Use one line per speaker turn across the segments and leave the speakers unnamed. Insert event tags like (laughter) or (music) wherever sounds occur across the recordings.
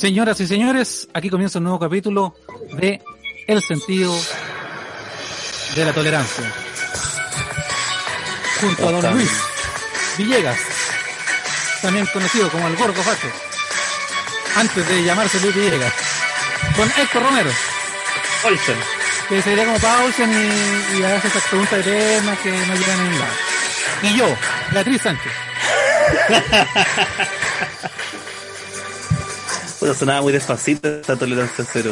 Señoras y señores, aquí comienza un nuevo capítulo de El sentido de la tolerancia. Junto a don Luis Villegas, también conocido como el Gordo Facho, antes de llamarse Luis Villegas, con Héctor Romero,
Olsen.
que sería como Paulsen y, y hace esas preguntas eternas que no llegan a ningún lado. Y yo, Beatriz Sánchez. (laughs)
Bueno, sonaba muy despacito esta tolerancia cero.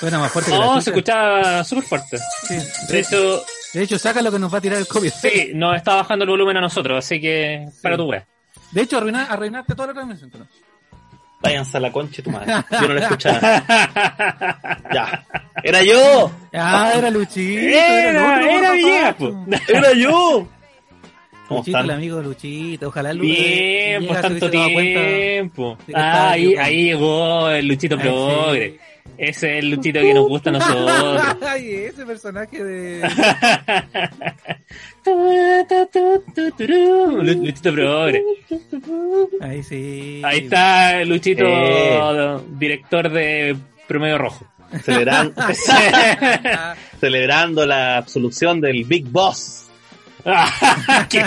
Suena más fuerte que la
No,
chucha.
se escuchaba súper fuerte.
Sí.
De hecho,
De hecho, saca lo que nos va a tirar el COVID.
sí, nos está bajando el volumen a nosotros, así que para tu wea.
De hecho, arruina, arruinaste toda la transmisión. ¿no?
Váyanse a la concha de tu madre. Yo no la escuchaba. (laughs) ya. ¡Era yo!
Ah, era Luchito.
Era,
el otro
era
gordo
Villegas.
¡Era yo! ¿Cómo
Luchito, el
están?
amigo de Luchito. Ojalá Lu-
Bien, por
se
tanto tiempo. Ah, ahí, ahí llegó el Luchito
Ay,
Progre. Ese es el Luchito que nos gusta a nosotros. (laughs)
Ay, ese personaje de. (laughs)
Lu- Luchito Progre.
Ahí sí.
Ahí está Luchito,
Eh.
director de Promedio Rojo.
Celebran-
Ah, (laughs)
celebrando la absolución del Big Boss. (laughs)
¿Qué?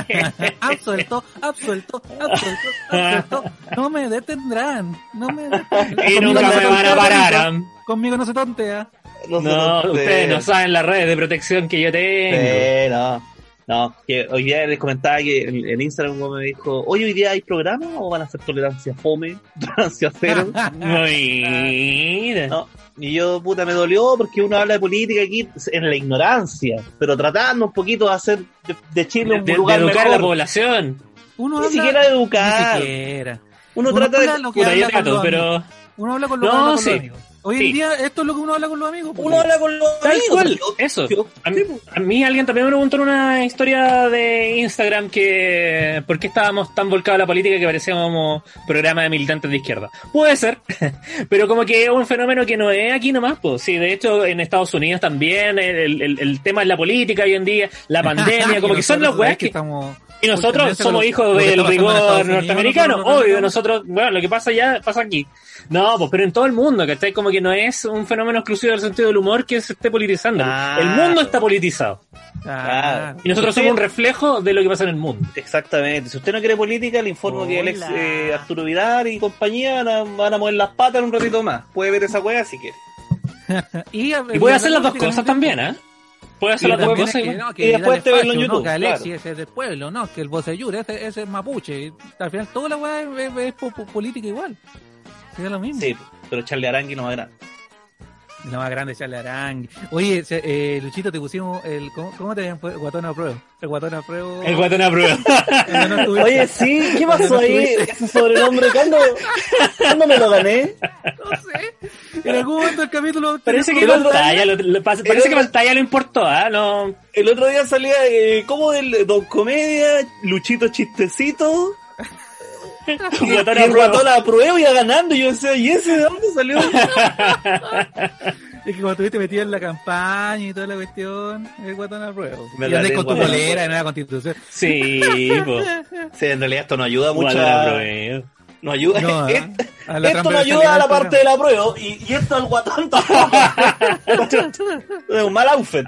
absuelto, absuelto, absuelto, absuelto. No me detendrán. No me detendrán.
y
Conmigo
nunca
no se
me van a parar. ¿ah?
Conmigo no se tontea.
No,
sé
ustedes no saben las redes de protección que yo tengo.
Sí, no. No, que hoy día les comentaba que en, en Instagram uno me dijo, oye, hoy día hay programa o van a hacer tolerancia fome, (laughs) tolerancia cero. (laughs)
Mira.
No, y yo, puta, me dolió porque uno habla de política aquí en la ignorancia, pero tratando un poquito de hacer de, de Chile
De,
un
de
lugar
educar a la población.
Uno
Ni
habla-
siquiera de educar.
Ni siquiera.
Uno
Uno
trata de...
lo que
Puta, yo
habla con
trato,
los
pero.
Uno habla con lo que
No,
los amigos. Hoy
Sí.
en día esto es lo que uno habla con los amigos. pues.
Uno habla con los
Tal
amigos.
cual, eso.
yo-
A mí, a mí alguien también me preguntó en una historia de Instagram que por qué estábamos tan volcados a la política que parecíamos programa de militantes de izquierda. Puede ser, (laughs) pero como que es un fenómeno que no es aquí nomás, pues sí, de hecho en Estados Unidos también el, el- el tema es la política hoy en día, la (laughs) pandemia, como que son los weas
¿sabes
que...
estamos...
Y nosotros somos hijos del rigor norteamericano, obvio, nosotros, bueno, lo que pasa allá pasa aquí. No, pues pero en todo el mundo, que está como que no es un fenómeno exclusivo del sentido del humor que se esté politizando.
Ah.
el mundo está politizado.
Ah,
Y nosotros somos un reflejo de lo que pasa en el mundo.
Exactamente. Si usted no quiere política, le informo que el ex eh, Arturo Vidal y compañía van a, van a mover las patas en un ratito más. Puede ver esa wea si quiere. (laughs)
y,
Y puede hacer las dos cosas también, ¿eh? Puede hacer las dos
también
cosas.
es que,
igual.
no, que
Y después te ven en YouTube,
No, que Alexi
claro.
ese es del pueblo, no, que el Bocellur, ese, ese es mapuche. Y al final toda la weá es, es- es po- po- política igual. Es lo mismo.
Sí, pero Charlie Arangui no va a ver.
La más grande Charlie Arangui. Oye, eh, Luchito, te pusimos el. ¿Cómo, cómo te llaman? Guatón a prueba. El guatón a prueba.
El guatón a prueba. (laughs)
No.
Oye, sí, ¿qué
pasó ahí?
Ese sobrenombre, ¿cuándo, ¿cuándo me lo gané?
No sé. En algún momento del capítulo.
Parece que
El
pantalla, lo, lo- parece
el
que pantalla lo importó, ¿ah? No.
El otro día salía eh, como del Don Comedia, Luchito Chistecito. Y, y
Guatón
el
prueba.
guatón a prueba iba ganando. Y yo decía, ¿y ese de dónde salió?
Es que cuando estuviste metido en la campaña y toda la cuestión, el guatón a prueba.
Me
Y
la
andás con tu polera en la constitución.
Sí, pues.
Sí, en realidad esto no ayuda mucho.
A.
No ayuda.
No, ¿eh?
Esto- (laughs)
A la
esto no ayuda a la parte de la prueba. Y, y esto al guatón tampoco. (laughs) es un mal outfit.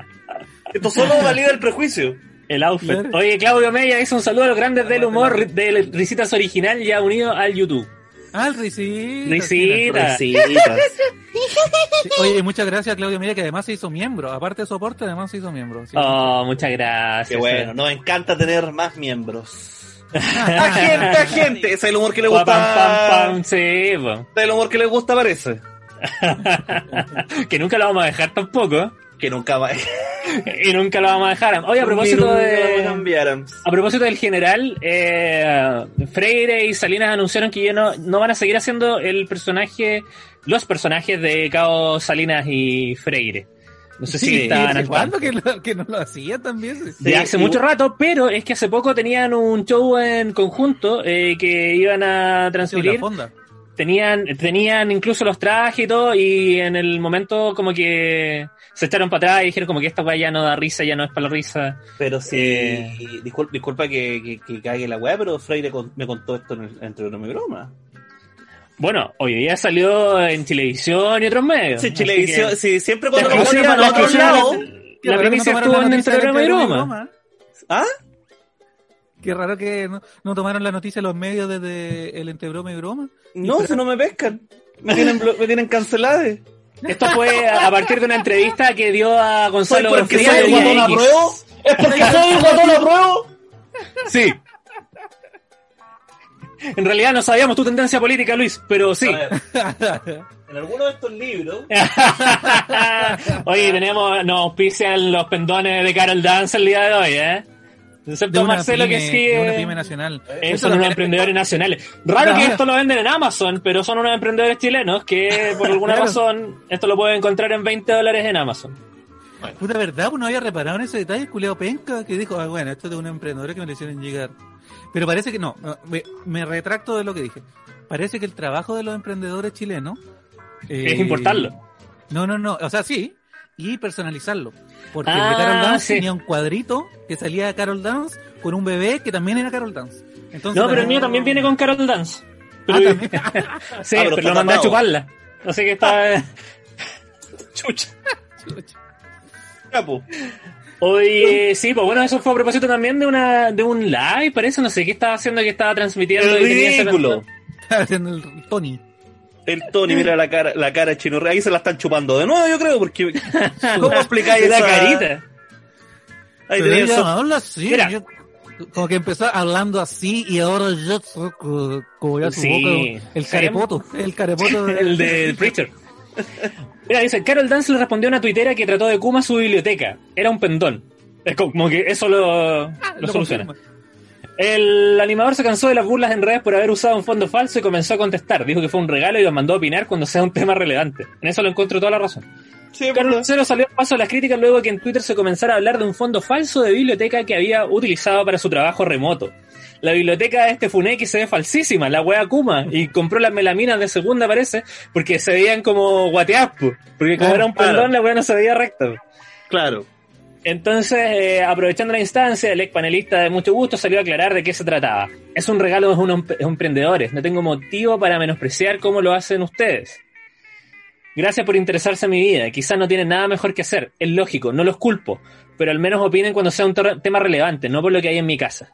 Esto solo valida el prejuicio.
El outfit.
Claro.
Oye, Claudio Mella hizo un saludo a los grandes del humor de Risitas Original ya unido al YouTube.
Ah, el Risita.
Risitas.
sí. Oye, muchas gracias a Claudio Mira, que además se hizo miembro. Aparte de soporte, además se hizo miembro. Sí.
Oh, muchas gracias.
Qué bueno, nos encanta tener más miembros. (laughs) A gente, a gente. Ese es el humor que le
Pa,
gusta.
pam, pam, pam, sí, po.
Ese es el humor que le gusta, parece. (laughs)
que nunca lo vamos a dejar tampoco.
Que nunca va. (laughs)
Y nunca lo vamos a dejar. Oye, a propósito de. A propósito del general, eh, Freire y Salinas anunciaron que ya no, no van a seguir haciendo el personaje, los personajes de Cabo Salinas y Freire. No sé si estaban
¿desde
al
cuándo que, lo- que no lo hacía también?
De hace
y-
mucho rato, pero es que hace poco tenían un show en conjunto eh, que iban a
Sí, la
transmitir. Tenían, tenían incluso los trajes y todo, y en el momento como que se echaron para atrás y dijeron como que esta weá ya no da risa, ya no es para la risa.
Pero sí,
Eh.
disculpa, disculpa que, que, que cague la weá, pero Freire con- me contó esto en el, entre broma y broma.
Bueno, hoy día salió en televisión y otros medios.
Sí,
que-
sí, siempre cuando
La exclusiva-
ponían
la
otro lado.
La
no
estuvo en programa de
programa
broma.
¿Ah?
Qué raro que no, no tomaron la noticia los medios desde el entre broma y broma.
No, si no me pescan. Me tienen, me tienen cancelada.
Esto fue a partir de una entrevista que dio a
¿Soy
Gonzalo
porque
Frías
soy
de
el guatón a
X.
prueba? ¿Es porque soy guatón a prueba?
Sí. En realidad no sabíamos tu tendencia política, Luis, pero sí.
Ver, en alguno de estos libros. (laughs)
Oye, tenemos, nos auspician los pendones de Carol Dance el día de hoy, ¿eh? Excepto
De
Marcelo que
pyme-
sí.
de una
eh,
pyme nacional.
eh,
Eso
son unos
es-
emprendedores nacionales. Raro que esto lo venden en Amazon, pero son unos emprendedores chilenos que por (laughs) alguna
Claro.
razón esto lo pueden encontrar en 20 dólares en Amazon.
Puta verdad, uno había reparado en ese detalle, culeo penca, que dijo, ah, bueno, esto es de un emprendedor que me lo hicieron llegar. Pero parece que no, no, me, me retracto de lo que dije. Parece que el trabajo de los emprendedores chilenos eh,
Es importarlo.
No, no, no, o sea, sí, y personalizarlo. Porque el
Ah,
de Carol Dance
sí.
tenía un cuadrito que salía de Carol Dance con un bebé que también era Carol Dance. Entonces,
No, pero el mío también viene con Carol Dance. Pero,
Ah, también. (laughs)
sí,
Ah, pero
pero, lo mandé a chuparla. Así que está. (laughs) Chucha.
Ya, po.
Oye, sí, pues bueno, eso fue a propósito también de una de un live, parece, no sé qué estaba haciendo, que estaba transmitiendo.
El
y
ridículo.
Estaba haciendo el Tony.
El Tony, mira la cara, la cara de Chino. Ahí se la están chupando de nuevo, yo creo, porque. (laughs) ¿Cómo explicáis
Esa
esa
carita.
Ahí
ella
eso.
habla así.
Mira.
yo- como que empezó hablando así y ahora yo co- como ya su
Sí.
boca, el carepoto, el carepoto (laughs) de-
El de (laughs) Preacher. Mira, dice, Carol Dance le respondió a una tuitera que trató de Kuma su biblioteca. Era un pendón. Es como que eso lo, lo
Lo
soluciona.
confirma.
El animador se cansó de las burlas en redes por haber usado un fondo falso y comenzó a contestar. Dijo que fue un regalo y los mandó a opinar cuando sea un tema relevante. En eso lo encuentro toda la razón.
Sí,
Carlos
verdad.
Lucero salió a paso a las críticas luego de que en Twitter se comenzara a hablar de un fondo falso de biblioteca que había utilizado para su trabajo remoto. La biblioteca de este Funeki se ve falsísima, la wea Kuma, y compró las melaminas de segunda parece, porque se veían como guateadas, po. porque como
Ah,
era un
claro.
pendón la wea no se veía recta.
Claro.
Entonces, eh, aprovechando la instancia, el ex panelista de mucho gusto salió a aclarar de qué se trataba. Es un regalo de unos em- emprendedores, no tengo motivo para menospreciar cómo lo hacen ustedes. Gracias por interesarse en mi vida. Quizás no tienen nada mejor que hacer. Es lógico, no los culpo. Pero al menos opinen cuando sea un tema relevante, no por lo que hay en mi casa.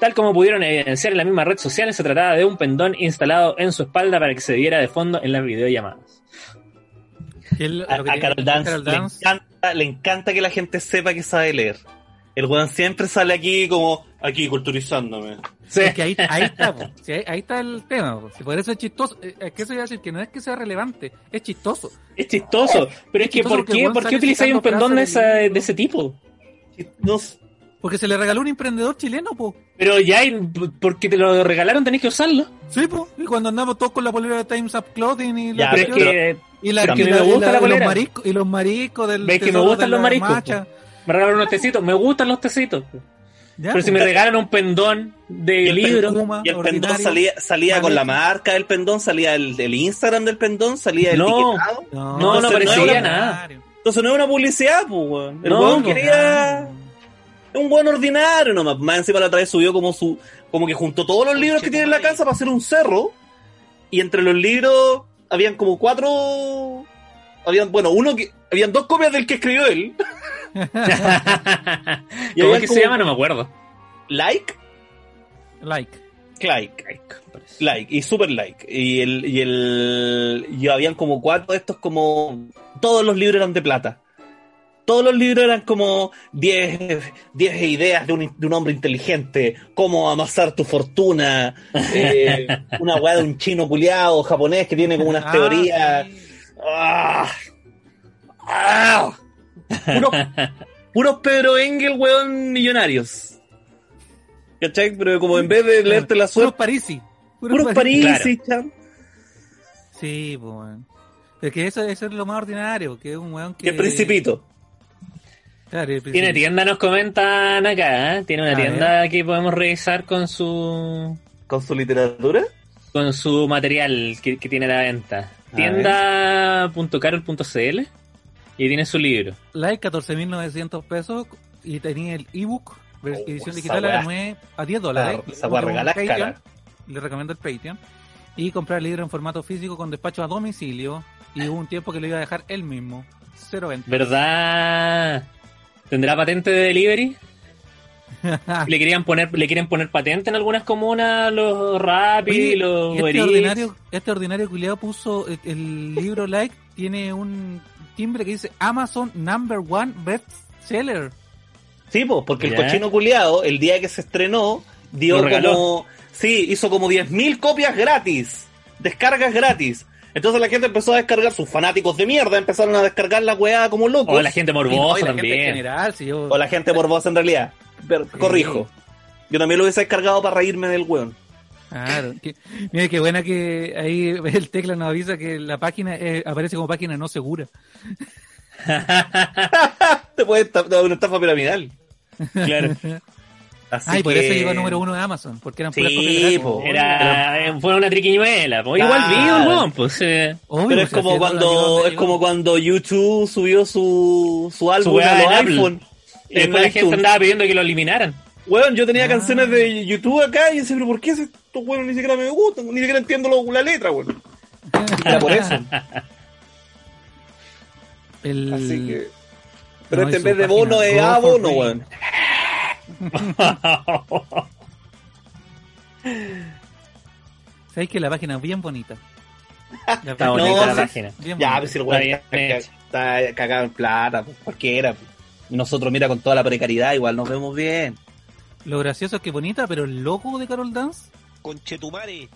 Tal como pudieron evidenciar en la misma red social, se trataba de un pendón instalado en su espalda para que se viera de fondo en las videollamadas. (laughs)
Él-
A, a
tiene-
Carol Dance,
Carol
Le,
Dance,
encanta, le encanta que la gente sepa que sabe leer. El weón siempre sale aquí como, aquí culturizándome.
Sí.
es que ahí, ahí está. (laughs) Sí, ahí, ahí está el tema. Si por eso es chistoso. Eh, Es que eso iba a decir que no es que sea relevante, es chistoso.
Es chistoso. Pero es que, ¿por qué, ¿por qué utilizáis un pendón de, esa- de ese tipo?
No,
Porque se le regaló un emprendedor chileno, po.
Pero ya, hay- porque te lo regalaron, tenés que usarlo.
Sí, po. Y cuando andamos todos con la polera de Times Up Clothing y
Ya,
la
pero es
pero-
que
y la,
que
la-
me gusta la
y los mariscos y los mariscos del
Ves que me gustan los mariscos,
macha.
me regalaron unos tecitos. Me gustan los tecitos.
Ya,
Pero si me regalan un pendón de
Y el
libro.
Y el pendón salía, salía con la marca del pendón, salía el, el Instagram del pendón, salía el
No.
etiquetado.
No,
No,
no parecía
nada.
Entonces no es una publicidad, pues, weón. El
No,
weón quería un buen ordinario nomás. Más encima la otra vez subió como su, como que juntó todos los libros que tiene en la casa para hacer un cerro. Y entre los libros habían como cuatro. Habían, bueno, uno que. Habían dos copias del que escribió él. (laughs) Y
¿Cómo es que
como-
se llama? No me acuerdo.
Like,
Like.
like. Like, y super like. Y el, y el, y habían como cuatro de estos como, todos los libros eran de plata. Todos los libros eran como 10 10 ideas de un, de un hombre inteligente, cómo amasar tu fortuna, (laughs) eh, una weá de un chino culiado japonés que tiene como unas
Ah,
teorías. ¡Ah! ¡Ah! Puros, (laughs) puros Pedro Engel, weón, millonarios. ¿Cachai? Pero como en vez de leerte la
Puros
suerte,
Parisi.
puros
Parisi.
París, chan.
Sí, pues. Es que eso, eso es lo más ordinario, que es un weón que...
El Principito.
Claro, el
Tiene tienda, nos comentan acá. ¿eh? Tiene una
A
tienda que podemos revisar con su
Con su literatura.
con su material que, que tiene a la venta. Tienda.carol.cl y tiene su libro.
Like 14.900 pesos y tenía el ebook,
Oh,
edición digital a,
weá.
9, a 10 dólares.
Cara.
Le recomiendo el Patreon. y comprar libros en formato físico con despacho a domicilio y hubo un tiempo que lo iba a dejar él mismo. Cero venta.
¿Verdad? ¿Tendrá patente de delivery? (laughs) le querían poner, le quieren poner patente en algunas comunas los Rappi,
Oye,
los
este ordinario, este ordinario culiado puso el, el libro like, tiene un timbre que dice Amazon Number One Best Seller.
Sí, pues, porque el cochino culiado, el día que se estrenó, dio como. Sí, hizo como 10.000 copias gratis. Descargas gratis. Entonces la gente empezó a descargar, sus fanáticos de mierda empezaron a descargar la weá como locos.
O la gente morbosa
Y la gente en
también.
general, si yo-
O la gente morbosa en realidad. Pero, corrijo. Yo también lo hubiese descargado para reírme del weón.
Claro. que- mira qué buena que ahí (laughs) el tecla nos avisa que la página eh, aparece como página no segura. (laughs)
Te puede estar una estafa piramidal.
claro. (laughs)
Así
Ay, por eso llegó número uno de Amazon, porque eran puras
Sí,
copias gratis.
po.
Era, fue una triquiñuela. po. Igual
Claro.
vi el weón, pues. eh,
Obvio,
Pero
pues,
es como
así
cuando es como cuando YouTube subió su, su álbum a los iPhone.
Y después la gente andaba pidiendo que lo eliminaran.
Weón, yo tenía
Ah.
canciones de YouTube acá y decía, pero ¿por qué estos weones ni siquiera me gustan? Ni siquiera entiendo lo- la letra, weón. (laughs) Era por eso.
El-
Así que. Pero
No,
este en vez de bono es
Go
a
for
bono,
Free.
weón. (laughs)
¿Sabéis que la página es bien bonita? La
Está
No,
bonita la
sí.
página.
bien
Ya,
bonita.
pues si el weón
Está
está, cagado en plata, pues, cualquiera. pues. Y nosotros, mira, con toda la precariedad, igual nos vemos bien.
Lo gracioso es que bonita, pero el logo de Carol Dance
Conchetumare.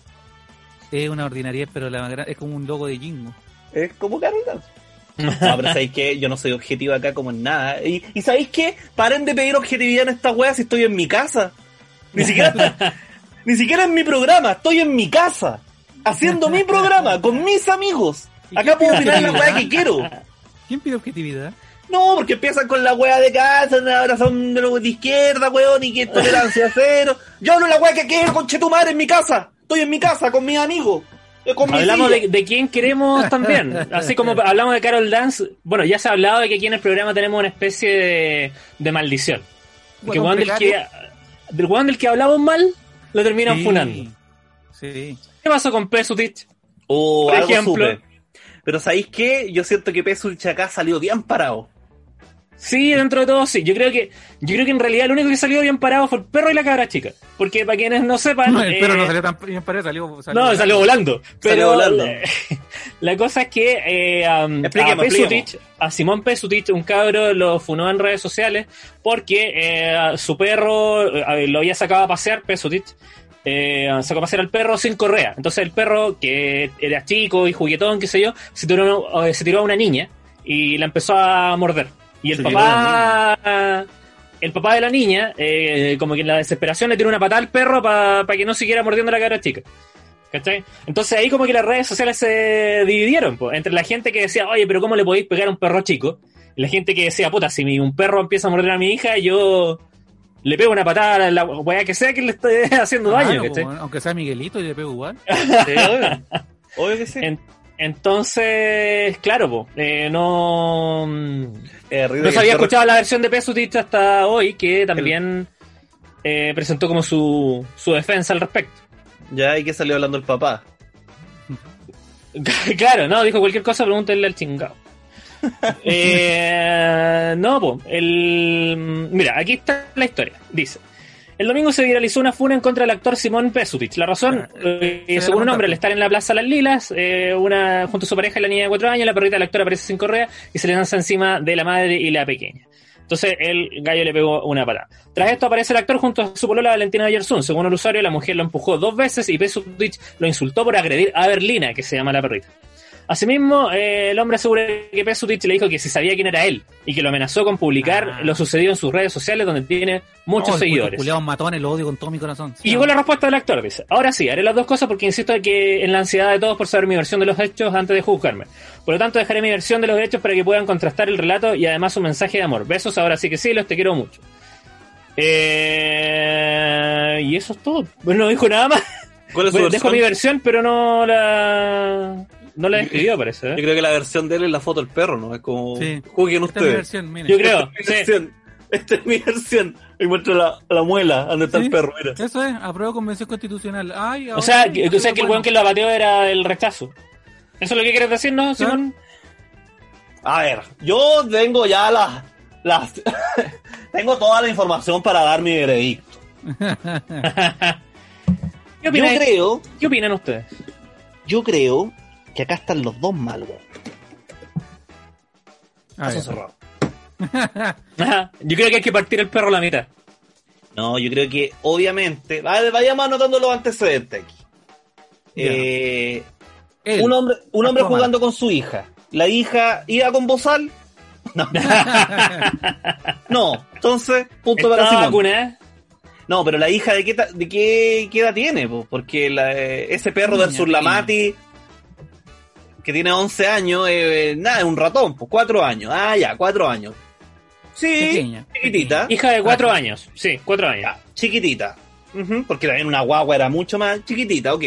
es una ordinariedad, pero la es como un logo de Jingo.
Es como Carol Dance. (laughs) No, pero ¿sabéis qué? Yo no soy objetivo acá como en nada. Y, y ¿sabéis qué? Paren de pedir objetividad en esta wea si estoy en mi casa. Ni siquiera, (laughs) ni siquiera en mi programa, estoy en mi casa. Haciendo mi programa, con mis amigos.
¿Y
Acá puedo opinar la wea que quiero.
¿Quién pide objetividad?
No, porque empiezan con la wea de casa, ahora son de, los de izquierda, weón, y que tolerancia cero. Yo hablo la wea que quiero, conchetumare, en mi casa. Estoy en mi casa con mis amigos.
Hablamos de, de quién queremos (laughs) también. Así como hablamos de Carol Dance. Bueno, ya se ha hablado de que aquí en el programa tenemos una especie de, de maldición. Que
Bueno,
weón del que, del weón del que hablamos mal, lo terminan
Sí.
funando.
Sí.
¿Qué pasó con Pesutich?
O
Por
algo
ejemplo.
supe. Pero ¿sabéis qué? Yo siento que Pesulch acá salió bien parado.
Sí, dentro de todo sí. Yo creo que yo creo que en realidad lo único que salió bien parado fue el perro y la cabra chica. Porque para quienes no sepan...
No, el perro
eh,
no salió tan bien para salió,
No, salió volando. Pero
Salió volando.
La, (laughs) la cosa es que eh, um, a,
Expliquemos,
Pesutich, a Simón Pesutich, un cabro, lo funó en redes sociales porque eh, su perro eh, lo había sacado a pasear, Pesutich. Eh, sacó a pasear al perro sin correa. Entonces el perro, que era chico y juguetón, qué sé yo, se tiró, eh, se tiró a una niña y la empezó a morder. Y el
Se
papá el papá de la niña, eh, como que en la desesperación le tiró una patada al perro para que no siguiera mordiendo a la cara chica. ¿Cachai? Entonces ahí como que las redes sociales se dividieron, po, entre la gente que decía, oye, pero ¿cómo le podéis pegar a un perro chico? Y la gente que decía, puta, si mi- un perro empieza a morder a mi hija, yo le pego una patada a la weá que sea que le esté (laughs) haciendo daño,
aunque sea Miguelito y le pego igual. (laughs)
Sí, obvio. Obvio que sí.
En- entonces, claro, po, eh, no...
Eh,
No
que
se había escuchado la versión de Pesutich hasta hoy, que también eh, presentó como su, su defensa al respecto.
Ya, ¿y qué salió hablando el papá? (laughs)
claro, no, dijo cualquier cosa, pregúntenle al chingado. (laughs) Eh, no, po, el... Mira, aquí está la historia. Dice. El domingo se viralizó una funa en contra del actor Simón Pesutich. La razón, eh,
se
según un hombre, al estar en la Plaza Las Lilas, eh, una, junto a su pareja y la niña de cuatro años, la perrita del actor aparece sin correa y se le lanza encima de la madre y la pequeña. Entonces el gallo le pegó una patada. Tras esto aparece el actor junto a su polola Valentina Ayersun. Según el usuario, la mujer lo empujó dos veces y Pesutich lo insultó por agredir a Berlina, que se llama la perrita. Asimismo, eh, el hombre asegura que Pesutich le dijo que si sabía quién era él y que lo amenazó con publicar
Ah.
lo sucedido en sus redes sociales donde tiene muchos
Oh, el
seguidores.
culiao matones, lo odio con todo mi corazón.
Y llegó la respuesta del actor, dice. Ahora sí, haré las dos cosas porque insisto en que en la ansiedad de todos por saber mi versión de los hechos antes de juzgarme. Por lo tanto, dejaré mi versión de los hechos para que puedan contrastar el relato y además un mensaje de amor. Besos, ahora sí que sí, los te quiero mucho. Eh, y eso es todo. Bueno, no dijo nada más.
¿Cuál es su
Bueno, dejo
versión?
mi versión, pero no la... No la describió, parece. ¿eh?
Yo creo que la versión de él es la foto del perro, ¿no? Es como,
Sí. Esta es mi
ustedes.
versión.
Yo creo, (laughs)
Mi
sí.
versión. Esta es mi versión. Y muestro la, la muela, donde está
Sí.
el perro, mira.
Eso es, apruebo convención constitucional. Ay,
O sea, que, o sea que el weón que lo abateó era el rechazo. ¿Eso es lo que quieres decir, no, Simón?
A ver, yo tengo ya las... las (laughs) tengo toda la información para dar mi veredicto. (laughs)
¿Qué,
Yo creo,
¿Qué opinan ustedes?
yo creo que acá están los dos mal, weón.
Ah,
Caso
ya.
cerrado. (laughs)
Yo creo que hay que partir el perro a la mitad.
No, yo creo que obviamente, vaya- vayamos anotando los antecedentes aquí. Eh,
Él.
un hombre, un hombre jugando con su hija. La hija iba con bozal. No. (laughs) no, entonces, punto para
¿Estaba
Simón. No, pero la hija de qué, de qué, qué edad tiene, po? porque la, eh, ese perro
Niña,
versus la
niña.
Mati, que tiene 11 años, eh, nada, es un ratón, pues 4 años. Ah, ya, 4 años. Sí,
Pequeña,
chiquitita.
Hija de cuatro años. Sí, cuatro años.
Ya, chiquitita. Ujú, porque también una guagua era mucho más chiquitita, ok.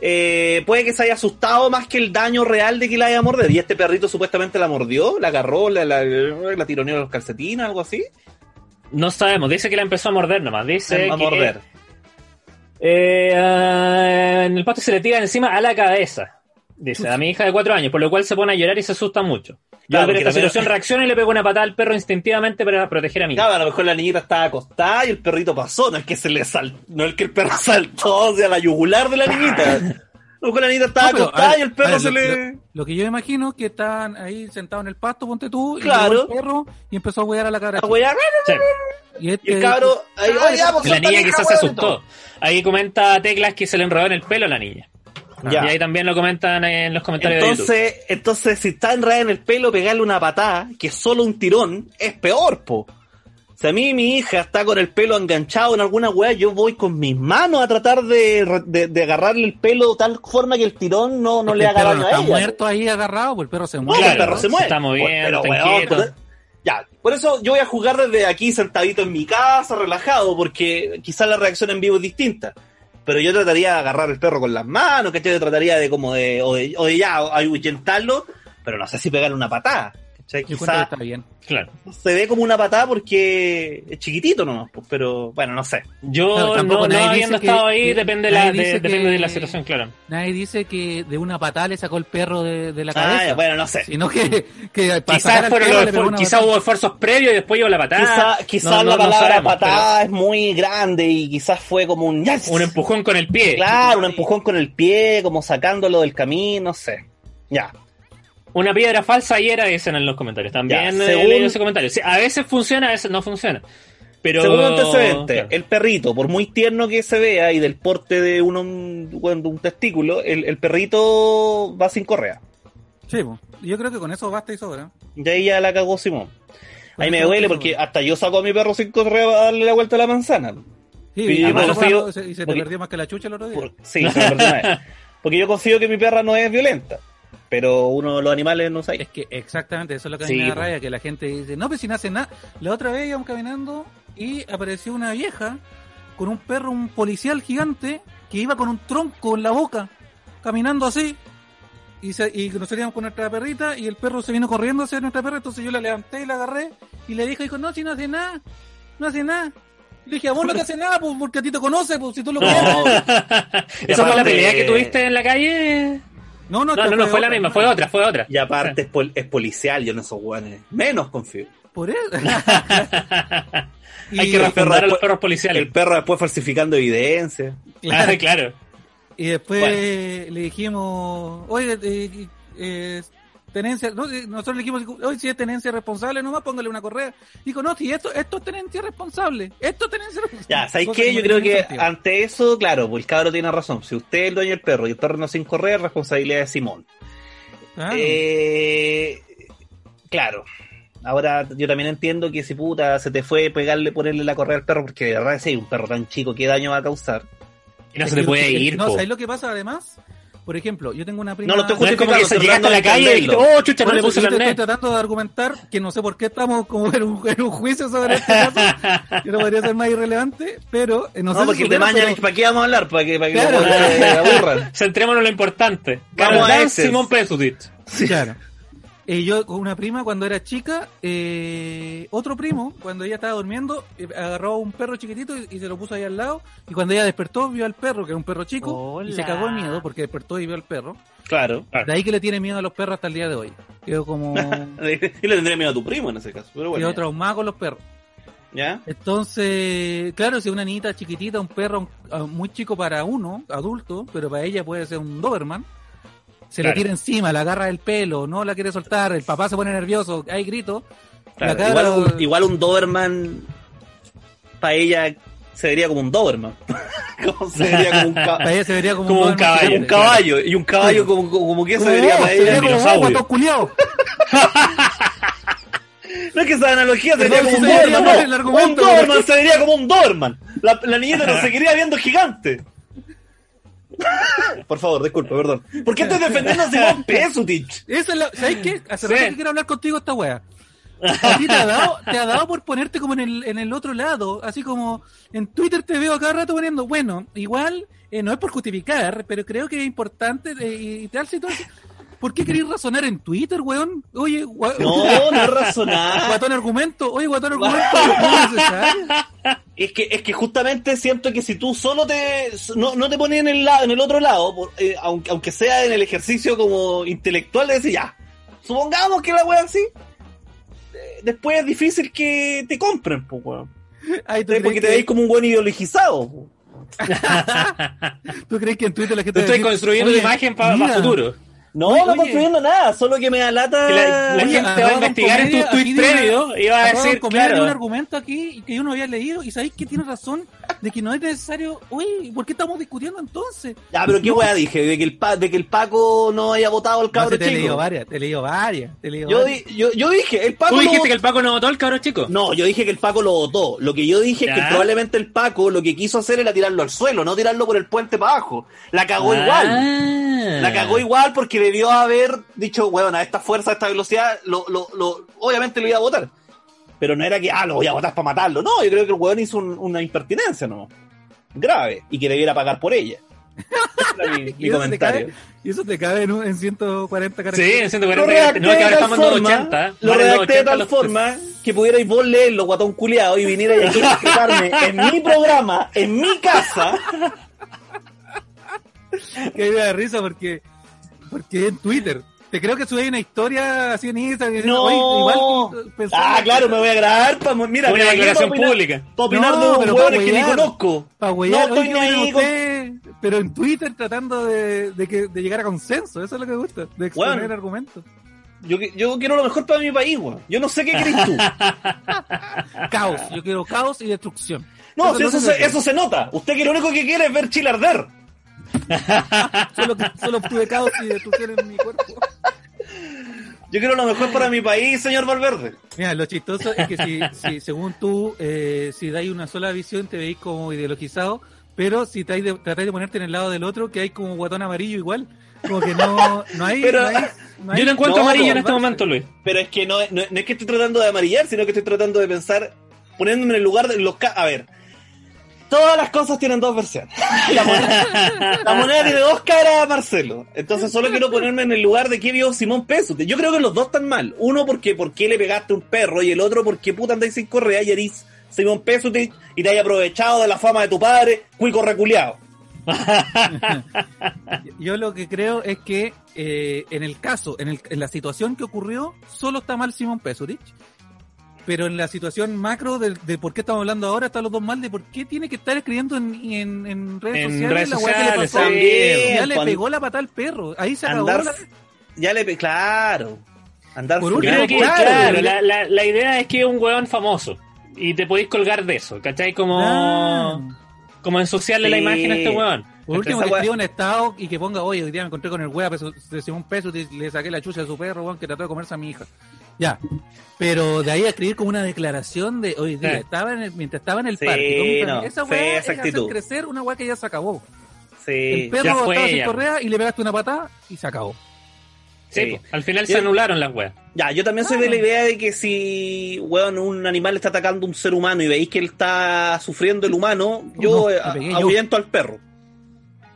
Eh, puede que se haya asustado más que el daño real de que la haya mordido. Y este perrito supuestamente la mordió, la agarró, la, la, la tironeó los calcetines, algo así.
No sabemos, dice que la empezó a morder nomás. Dice
a
que,
morder.
Eh, ah, en el pasto se le tira encima a la cabeza. Dice, a mi hija de cuatro años, por lo cual se pone a llorar y se asusta mucho. Yo al ver esta situación reacciona y le pego una patada al perro instintivamente para proteger a mi hija.
Claro, a lo mejor la niñita estaba acostada y el perrito pasó. No es que se le saltó, no es que el perro (laughs) saltó hacia la yugular de la niñita. (laughs) A lo mejor la niñita estaba
No,
acostada
a ver,
y el perro
a ver,
se
lo,
le.
lo- lo que yo imagino que estaban ahí sentados en el pasto, ponte tú, y
Claro.
llegó el perro y empezó a huear a la cabra.
La wea-
Sí.
Y, este-
Y el cabro. Ahí,
Ah,
"Oye, ya, pues,
Y la niña quizás se
weón", y
asustó. Ahí comenta Teclas que se le enredó en el pelo a la niña.
Ya.
Y ahí también lo comentan en los comentarios de YouTube.
Entonces, entonces, si está enredada en el pelo, pegarle una patada, que es solo un tirón, es peor, po. Si a mí mi hija está con el pelo enganchado en alguna weá, yo voy con mis manos a tratar de, de, de agarrarle el pelo de tal forma que el tirón no, no
porque
le haga daño
no
a
está
ella.
muerto ahí agarrado, pues el perro se
No,
muere.
el perro se
se
muere.
está moviendo,
Pero,
está
weón, por- ya, por eso yo voy a jugar desde aquí sentadito en mi casa, relajado, porque quizás la reacción en vivo es distinta. Pero yo trataría de agarrar el perro con las manos, ¿cachai? Yo trataría de como de, o de, o de ya, ahuyentarlo, pero no sé si pegarle una patada. ¿Cachai?
Yo encuentro que
Quizás
está bien.
Claro.
se ve como una patada porque es chiquitito nomás, pues, pero bueno, no sé.
Yo
Claro, tampoco
no, no
nadie
habiendo
dice
estado
que-
ahí,
que-
depende, de la,
nadie
de,
dice
depende de la
que-
situación, claro.
Nadie dice que de una patada le sacó el perro de, de la
Ah,
cabeza.
ya, bueno, no sé.
Sino que,
Quizás, hubo esfuerzos previos y después llegó la patada.
Quizás quizás
No, no-
la
no
palabra
sabemos,
patada es muy grande y quizás fue como un...
Un empujón con el pie.
Claro, un empujón con el pie, como sacándolo del camino, no sé. Ya.
Una piedra falsa y era dicen en los comentarios. También
Ya, según-
ese comentario. Sí, a veces funciona, a veces no funciona. Pero...
Segundo antecedente,
Claro.
el perrito, por muy tierno que se vea y del porte de uno, un, bueno, de un testículo, el, el perrito va sin correa.
Sí, yo creo que con eso basta y sobra.
Y ahí ya la cagó Simón.
Con
Ahí me duele porque
sobra.
hasta yo saco a mi perro sin correa para darle la vuelta a la manzana.
Sí, y, además
confío-
se- y se te
porque-
perdió más que la chucha el otro día.
Por- sí, se me perdió una vez. (laughs) Porque yo confío que mi perra no es violenta. Pero uno, los animales no saben.
Es que exactamente, eso es lo que a mí
Sí,
me da rabia, que la gente dice, no, pues si no hace nada. La otra vez íbamos caminando y apareció una vieja con un perro, un policial gigante, que iba con un tronco en la boca, caminando así. Y, se, y nos salíamos con nuestra perrita y el perro se vino corriendo hacia nuestra perra, entonces yo la levanté y la agarré y le dije, dijo, no, si no hace nada, no hace nada. Le dije, a vos no te hace (laughs) nada, pues, porque a ti te conoce, pues si tú lo
No,
conoces. (laughs)
¿Esa fue la pelea que tuviste en la calle?
No, no,
No, no, no fue la misma,
no.
fue otra, fue otra.
Y aparte es, pol- es policial, yo en esos guanes. Menos confío.
Por eso. (laughs)
Hay que
perro
a los
después-
perros policiales.
El perro después falsificando evidencia.
Claro.
Claro.
Y después
Bueno.
le dijimos, oye, eh, eh, tenencia, no, eh, nosotros le dijimos, oye, si es tenencia responsable, nomás póngale una correa. Dijo, no, si esto, esto es tenencia responsable, esto es tenencia responsable.
Ya, ¿sabéis qué? Yo creo que
sentido.
ante eso, claro, pues el cabro tiene razón. Si usted es el dueño del perro y el perro no sin correr, responsabilidad de Simón.
Ah,
Eh, claro. Ahora yo también entiendo que si puta se te fue pegarle, ponerle la correa al perro, porque de verdad si hay un perro tan chico, ¿qué daño va a causar?
Y no se te puede ir,
No,
po.
¿sabes lo que pasa además? Por ejemplo, yo tengo una prima...
No lo estoy
No es como que llegaste a la calle y dijiste, oh, chucha, no le puse
te estoy tratando de argumentar que no sé por qué estamos como en un, (laughs) en un juicio sobre este caso, (laughs) que no podría ser más irrelevante, pero eh, no,
No,
sé
porque
si
de mañana,
pero-
¿para qué vamos a hablar? ¿Para que, para que
Claro.
eh, (laughs) aburran?
Centrémonos en lo importante.
Vamos a
Carl
ese.
Simón Pesutich.
Claro. Eh, yo con una prima cuando era chica, eh, otro primo, cuando ella estaba durmiendo, eh, agarró un perro chiquitito y, y se lo puso ahí al lado. Y cuando ella despertó, vio al perro, que era un perro chico, y se cagó de miedo porque despertó y vio al perro.
Claro.
De ahí que le tiene miedo a los perros hasta el día de hoy. Quedó como. (laughs)
Y le tendría miedo a tu primo en ese caso. Pero bueno.
quedó
ya.
traumado con los perros.
¿Ya?
Entonces, claro, si una niñita chiquitita, un perro ah, muy chico para uno, adulto, pero para ella puede ser un Doberman, se le
Claro.
tira encima, la agarra del pelo, no la quiere soltar, el papá se pone nervioso, hay grito.
Claro,
la cara-
igual, un, igual un Doberman para ella se vería como un Doberman. (laughs) como se vería como un, ca- (laughs)
Para ella se vería como,
Como un caballo,
un caballo. Y un caballo como, como, que se vería para
se vería
ella.
como culiao. (laughs)
No es que esa analogía sería como un
se
Doberman. No. Un Doberman se vería como un Doberman. La, la niñita no seguiría viendo gigante. Por favor, disculpa, perdón. ¿Por qué estoy defendiendo a Simón Pesutich?
Esa es la, ¿Sabes qué? Hace
Sí.
rato que quiero hablar contigo esta wea. A ti te ha dado, te ha dado por ponerte como en el, en el otro lado, así como en Twitter te veo a cada rato poniendo, bueno, igual, eh, no es por justificar, pero creo que es importante eh, y tal situación. ¿Por qué queréis razonar en Twitter, weón? Oye, gua-
No, no es (laughs) razonable.
guatón argumento, oye, guatón argumento, (laughs) no es
que, es que justamente siento que si tú solo te no, no te pones en el lado, en el otro lado, por- eh, aunque, aunque sea en el ejercicio como intelectual de decir ya, supongamos que la wea así, eh, después es difícil que te compren, pues weón.
Ay, ¿tú,
Sí, Porque te
que,
veis como un buen ideologizado. po. (laughs)
¿Tú crees que en Twitter la gente
Estoy
va a decir,
construyendo
"Oye,
una imagen para
mira,
futuro.
No,
Oye,
no
oye.
construyendo nada, solo que me da lata.
La, la
Oye,
gente va a investigar en tus tweets previos y va a decir,
comer
claro,
un argumento aquí que yo no había leído y sabéis que tiene razón de que no es necesario. Uy, ¿por qué estamos discutiendo entonces?
Ya, pero qué wea dije, de que el pa- de que el Paco no haya votado al
No,
cabro
si te he leído
chico.
varias, te he leído varias, te he leído
Yo,
varias.
di- yo, yo dije, el Paco
Tú dijiste
votó.
que el Paco no votó al cabro chico.
No, yo dije que el Paco lo votó. Lo que yo dije es que
Ya.
probablemente el Paco lo que quiso hacer era tirarlo al suelo, no tirarlo por el puente para abajo. La cagó igual.
Ah.
La cagó igual porque debió haber dicho, weón, a esta fuerza, a esta velocidad, lo, lo, lo- obviamente lo iba a votar. Pero no era que, ah, lo voy a votar para matarlo. No, yo creo que el weón hizo un- una impertinencia, ¿no? Grave. Y que debiera pagar por ella. Mi, (laughs) mi
¿Y eso te
comentario.
cabe? ¿Y eso te cabe en, un- en 140
Sí,
caracteres?
en 140
Lo redacté
No, es que ahora estamos en los
forma,
80.
lo
ahora en los
redacté de
80
tal
los-
forma que pudierais vos leerlo, guatón culiado, y vinierais aquí a explicarme en mi programa, en mi casa,
Que me da risa porque, porque en Twitter. Te creo que subí una historia así en Instagram.
No.
Igual
Ah, claro, me voy a grabar para mira,
Una declaración pública.
Para opinar
No,
de un
pero
hueón
pa'
que ni conozco.
Para
No estoy
¿qué
ni ahí con-?
Pero en Twitter tratando de, de, que, de llegar a consenso, eso es lo que me gusta, de exponer
Bueno.
argumentos.
Yo, yo quiero lo mejor para mi país, weón. Yo no sé qué crees tú. (laughs)
Caos, yo quiero caos y destrucción.
No,
Eso
si
no
eso,
se
eso se nota. Usted que lo único que quiere es ver Chile arder.
Solo, solo obtuve caos y destrucción en mi cuerpo.
Yo quiero lo mejor para mi país, señor Valverde.
Mira, lo chistoso es que si, si según tú, eh, si dais una sola visión, te veis como ideologizado, pero si tratáis de, tratáis de ponerte en el lado del otro, que hay como guatón amarillo igual, como que no, no hay...
Pero-
no hay- no hay-
Yo lo encuentro
No,
amarillo en
no,
este
no,
momento, Luis.
Pero es que no, no, no es que estoy tratando de amarillar, sino que estoy tratando de pensar, poniéndome en el lugar de los... ca- A ver, todas las cosas tienen dos versiones. La moneda, la moneda tiene dos Marcelo. Entonces solo quiero ponerme en el lugar de qué vio Simón Peso. Yo creo que los dos están mal. Uno porque por qué le pegaste un perro y el otro porque puta andáis sin correa y eres Simón Peso y te hay aprovechado de la fama de tu padre, cuico reculeado. (laughs)
Yo lo que creo es que eh, en el caso, en, el- en la situación que ocurrió, solo está mal Simón Pesurich. Pero en la situación macro de, de por qué estamos hablando ahora, están los dos mal de por qué tiene que estar escribiendo en, en, en redes
En
sociales
redes
la weá que le
sociales,
pasó.
también,
Ya le
cuando-
pegó la pata al perro. Ahí se acabó
Andar,
la...
ya le pe- claro. Andar
Por
creo que, claro, la, la, la idea es que es un weón famoso. Y te podéis colgar de eso, ¿cachai? Como,
Ah.
como ensuciarle la
Sí.
imagen a este weón.
Por último, que escriba un estado y que ponga, oye, hoy día me encontré con el wea de Simón Peso y le saqué la chucha a su perro, weón, que trató de comerse a mi hija. Ya. Pero de ahí a escribir como una declaración de hoy día,
Sí.
estaba en el- mientras estaba en el
Sí,
parque.
no,
esa weá es hacer crecer una weá que ya se acabó.
Sí.
el perro
ya fue
estaba sin correa y le pegaste una patada y se acabó.
Sí,
Sí.
po. al final
Yo-
se anularon las weas.
Ya, yo también soy de la idea de que si, weón, un animal está atacando a un ser humano y veis que él está sufriendo el humano, yo
No,
eh, al perro.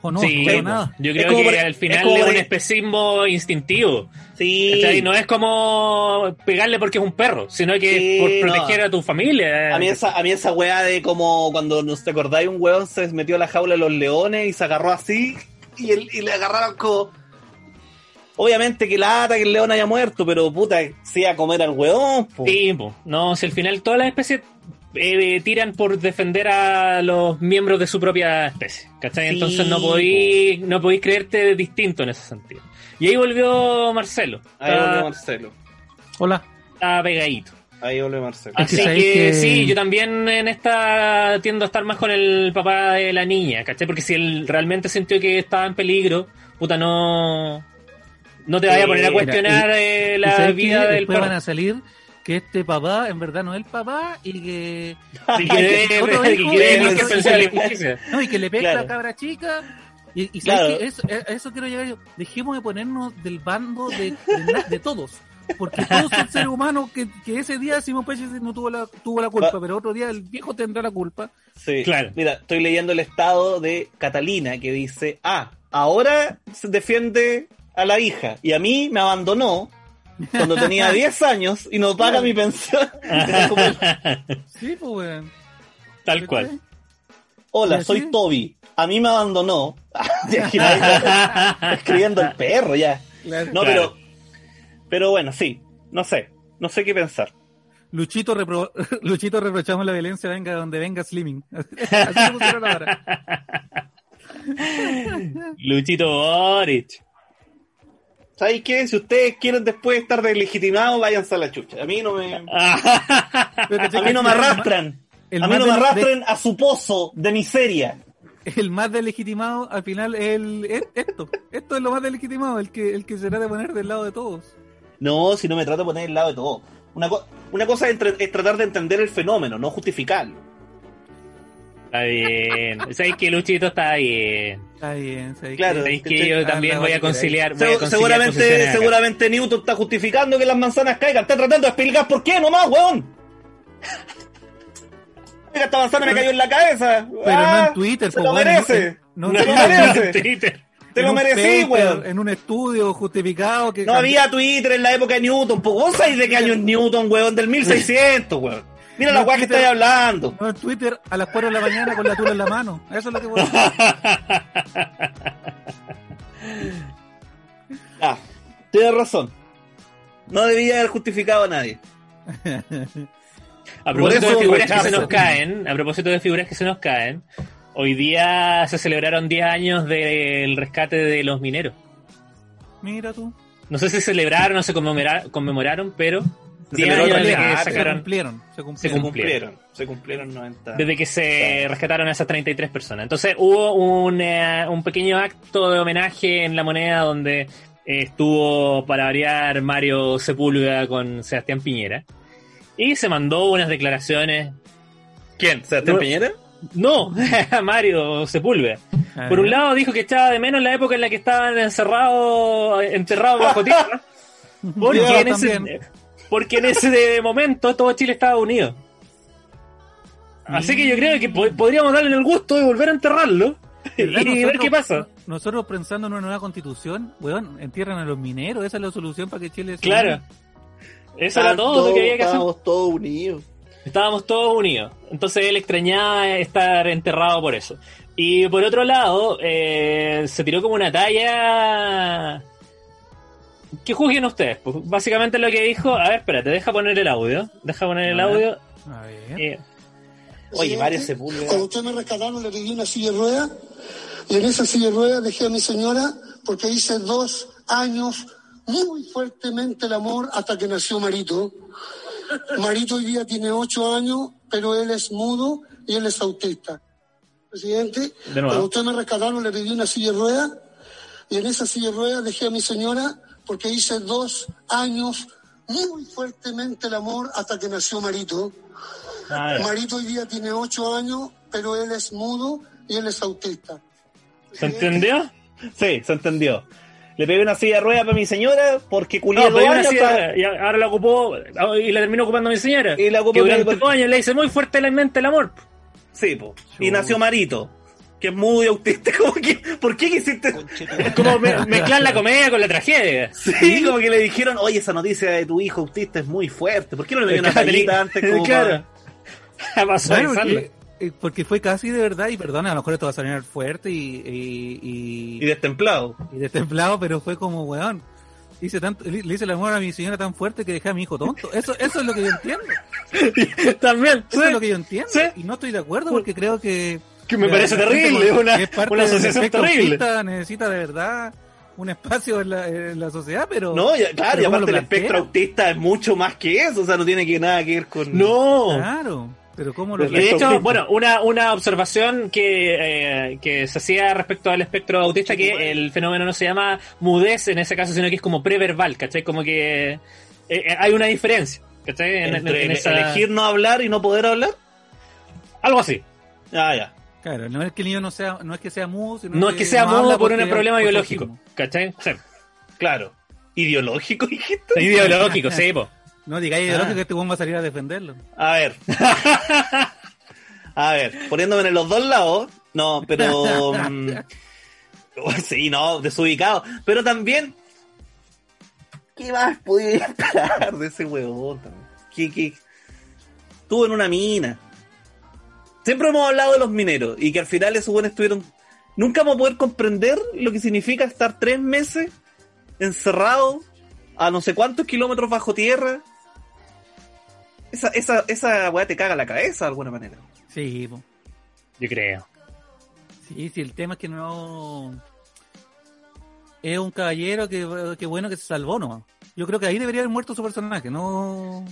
¿O no?
sí,
no nada.
yo creo que al final es, un especismo instintivo.
Sí.
No es como pegarle porque es un perro, sino que
Sí,
por
no.
proteger a tu familia.
A mí, esa, a mí esa weá de como cuando nos te acordáis, un weón se metió a la jaula de los leones y se agarró así y, el- y le agarraron como. Obviamente que lata que el león haya muerto, pero puta, sí a comer al weón. po.
Sí, po. no, si al final todas las especies eh, tiran por defender a los miembros de su propia especie, ¿cachai?
Sí,
Entonces no podéis, no podéis creerte distinto en ese sentido. Y ahí volvió Marcelo.
Ahí
Está-
volvió Marcelo.
Hola.
está pegadito.
Ahí volvió Marcelo.
Es que
Así que, sí, yo también en esta tiendo a estar más con el papá de la niña, ¿cachai? Porque si él realmente sintió que estaba en peligro, puta, no. No te vaya a poner a
Sí,
cuestionar
mira,
eh,
¿Y
la vida
qué?
del
Después
perro.
van a salir que este papá en verdad no es el papá y que... (laughs)
Y
Otro hijo. (laughs) No, y que le pega
Claro.
a la cabra chica. Y, y
Claro.
¿sabes qué? eso, a eso quiero llegar yo. Dejemos de ponernos del bando de, de, todos. Porque todos son seres (laughs) humanos que, que ese día Simón Pérez no tuvo la, tuvo la culpa,
Va-
pero otro día el viejo tendrá la culpa.
Sí.
Claro.
Mira, estoy leyendo el estado de Catalina que dice, ah, ahora se defiende a la hija y a mí me abandonó cuando tenía (laughs) 10 años y no paga mi pensión. (laughs)
Sí, pues, weón.
Tal cual.
Hola,
¿Sí?
soy Toby. A mí me abandonó. (laughs) Escribiendo el perro ya.
Claro.
No, pero pero bueno, sí, no sé, no sé qué pensar.
Luchito, repro- Luchito reprochamos la violencia, venga donde venga Slimming. Así se pusieron ahora.
Luchito Boric.
¿Sabéis qué? Si ustedes quieren después estar deslegitimados, váyanse a la chucha. A mí no me, (laughs) a
¿cachai
mí no me arrastran.
el
A mí no me
del-
arrastren a su pozo de miseria.
el más deslegitimado al final es el, es esto. Esto es lo más deslegitimado, el que, el que se trata de poner del lado de todos.
No, si no me trato de poner el lado de todo. Una, co- una cosa es tratar de entender el fenómeno, no justificarlo.
Está bien. ¿Sabes que Luchito está bien?
Está bien, ¿sabes
Claro.
¿Sabéis que yo
Ah,
también voy a
que
conciliar? Voy
Se-
a conciliar
seguramente, seguramente Newton está justificando que las manzanas caigan. Está tratando de explicar por qué nomás, weón. Esta manzana me cayó en la cabeza.
Pero no
Ah,
en Twitter,
se
po,
lo
weón,
merece.
en- no,
No, (laughs)
Te lo
no,
mereces.
Twitter.
Te
en
lo merecí, weón.
En un estudio justificado que
No había Twitter en la época de Newton. ¿Vos sabés de qué año es Newton, weón? Del 1600, weón. Mira la weá que estáis hablando.
No, en Twitter a las 4 de la mañana con la tula en la mano. Eso es lo que voy a decir.
Ah, (laughs) tienes razón. No debía haber justificado a nadie.
A propósito
eso
de figuras que se nos caen, a propósito de figuras que se nos caen, hoy día se celebraron 10 años del rescate de los mineros.
Mira tú.
No sé si celebraron o se conmemora- conmemoraron, pero 10
celebró
años
el
desde que.
Se
sacaron,
cumplieron. Se cumplieron.
Se
cumplieron.
cumplieron. Se cumplieron 90.
desde que se rescataron a esas 33 personas. Entonces hubo un, eh, un pequeño acto de homenaje en la moneda donde eh, estuvo para variar Mario Sepúlveda con Sebastián Piñera. Y se mandó unas declaraciones.
¿Quién? ¿Sebastián
No.
Piñera?
No, (laughs) Mario Sepúlveda.
Ah,
Por un lado dijo que echaba de menos la época en la que estaban encerrados, enterrados bajo tierra. (laughs) Porque, en ese. Porque en ese momento todo Chile estaba unido. Así que yo creo que po- podríamos darle el gusto de volver a enterrarlo (laughs) y ver qué pasa.
Nosotros pensando en una nueva constitución, weón, entierran a los mineros, esa es la solución para que Chile se
Claro. Eso era todo lo que había que hacer.
Estábamos todos unidos.
Estábamos todos unidos. Entonces él extrañaba estar enterrado por eso. Y por otro lado, eh, se tiró como una talla. Que juzguen ustedes. Pues básicamente lo que dijo. A ver, espérate, deja poner el audio. Deja poner el
A ver.
audio.
A ver.
Eh,
Oye, Mario Sepúlveda.
Cuando usted me rescataron le pedí una silla de ruedas y en esa silla de ruedas dejé a mi señora porque hice dos años muy fuertemente el amor hasta que nació Marito. Marito hoy día tiene ocho años, pero él es mudo y él es autista. Presidente,
De nuevo.
cuando usted me rescataron le pedí una silla de ruedas y en esa silla de ruedas dejé a mi señora porque hice dos años muy fuertemente el amor hasta que nació Marito.
a ver,
Marito hoy día tiene ocho años, pero él es mudo y él es autista.
¿Se entendió?
Sí, se entendió. Le pegué una silla de ruedas para mi señora porque culié
No,
dos años
silla y ahora la ocupó y la terminó ocupando mi señora.
Y la ocupó
que durante dos años le hice muy fuerte la mente el amor.
Sí, po. Y nació Marito. Que es muy autista, (laughs) como que, ¿por qué quisiste?
Es como me- mezclar la comedia con la tragedia.
Sí, como que le dijeron, oye, esa noticia de tu hijo autista es muy fuerte. ¿Por qué no le dio una
Claro,
tallita antes? Como (laughs)
claro.
para-
Claro,
suavizarlo.
porque, porque fue casi de verdad, y perdona, a lo mejor esto va a sonar fuerte y, y,
Y
y,
destemplado.
y destemplado, pero fue como, weón, hice tanto, le le hice el amor a mi señora tan fuerte que dejé a mi hijo tonto. Eso, eso es lo que yo entiendo. (laughs)
También,
Eso
sí.
es lo que yo entiendo.
Sí.
Y no estoy de acuerdo porque creo que...
que me parece terrible, una,
que es parte
una asociación
espectro
terrible.
autista necesita de verdad un espacio en la, en la sociedad, pero...
No, ya- claro,
pero
y
¿cómo
aparte el espectro autista es mucho más que eso, o sea, no tiene que nada que ver con...
No.
Claro, pero ¿cómo lo
de hecho,
autista.
bueno, una, una observación que, eh, que se hacía respecto al espectro autista, que el fenómeno no se llama mudez en ese caso, sino que es como preverbal, ¿cachai? Como que eh, eh, hay una diferencia, ¿cachai? En, en-
Entre
en esa-
elegir no hablar y no poder hablar.
Algo así.
Ah, ya.
Claro, no es que el niño no sea, no es que sea mudo, sino
No es que sea
no
mudo por un problema biológico,
autismo.
¿cachai? Sí.
Claro. ¿Ideológico, dijiste?
Ideológico, sí, po.
No digáis
Ah.
ideológico que este weón va a salir a defenderlo.
A ver. (laughs) A ver, poniéndome en los dos lados. No, pero. mm, (laughs) sí, no, desubicado. Pero también. ¿Qué más podía esperar de ese huevón? ¿Qué, qué? Estuvo en una mina. Siempre hemos hablado de los mineros y que al final esos buenos estuvieron. Nunca vamos a poder comprender lo que significa estar tres meses encerrado a no sé cuántos kilómetros bajo tierra. Esa, esa, esa weá te caga la cabeza de alguna manera.
Sí, po.
Yo creo.
sí, sí, el tema es que no... Es un caballero que, que bueno que se salvó, ¿no? Yo creo que ahí debería haber muerto su personaje, no...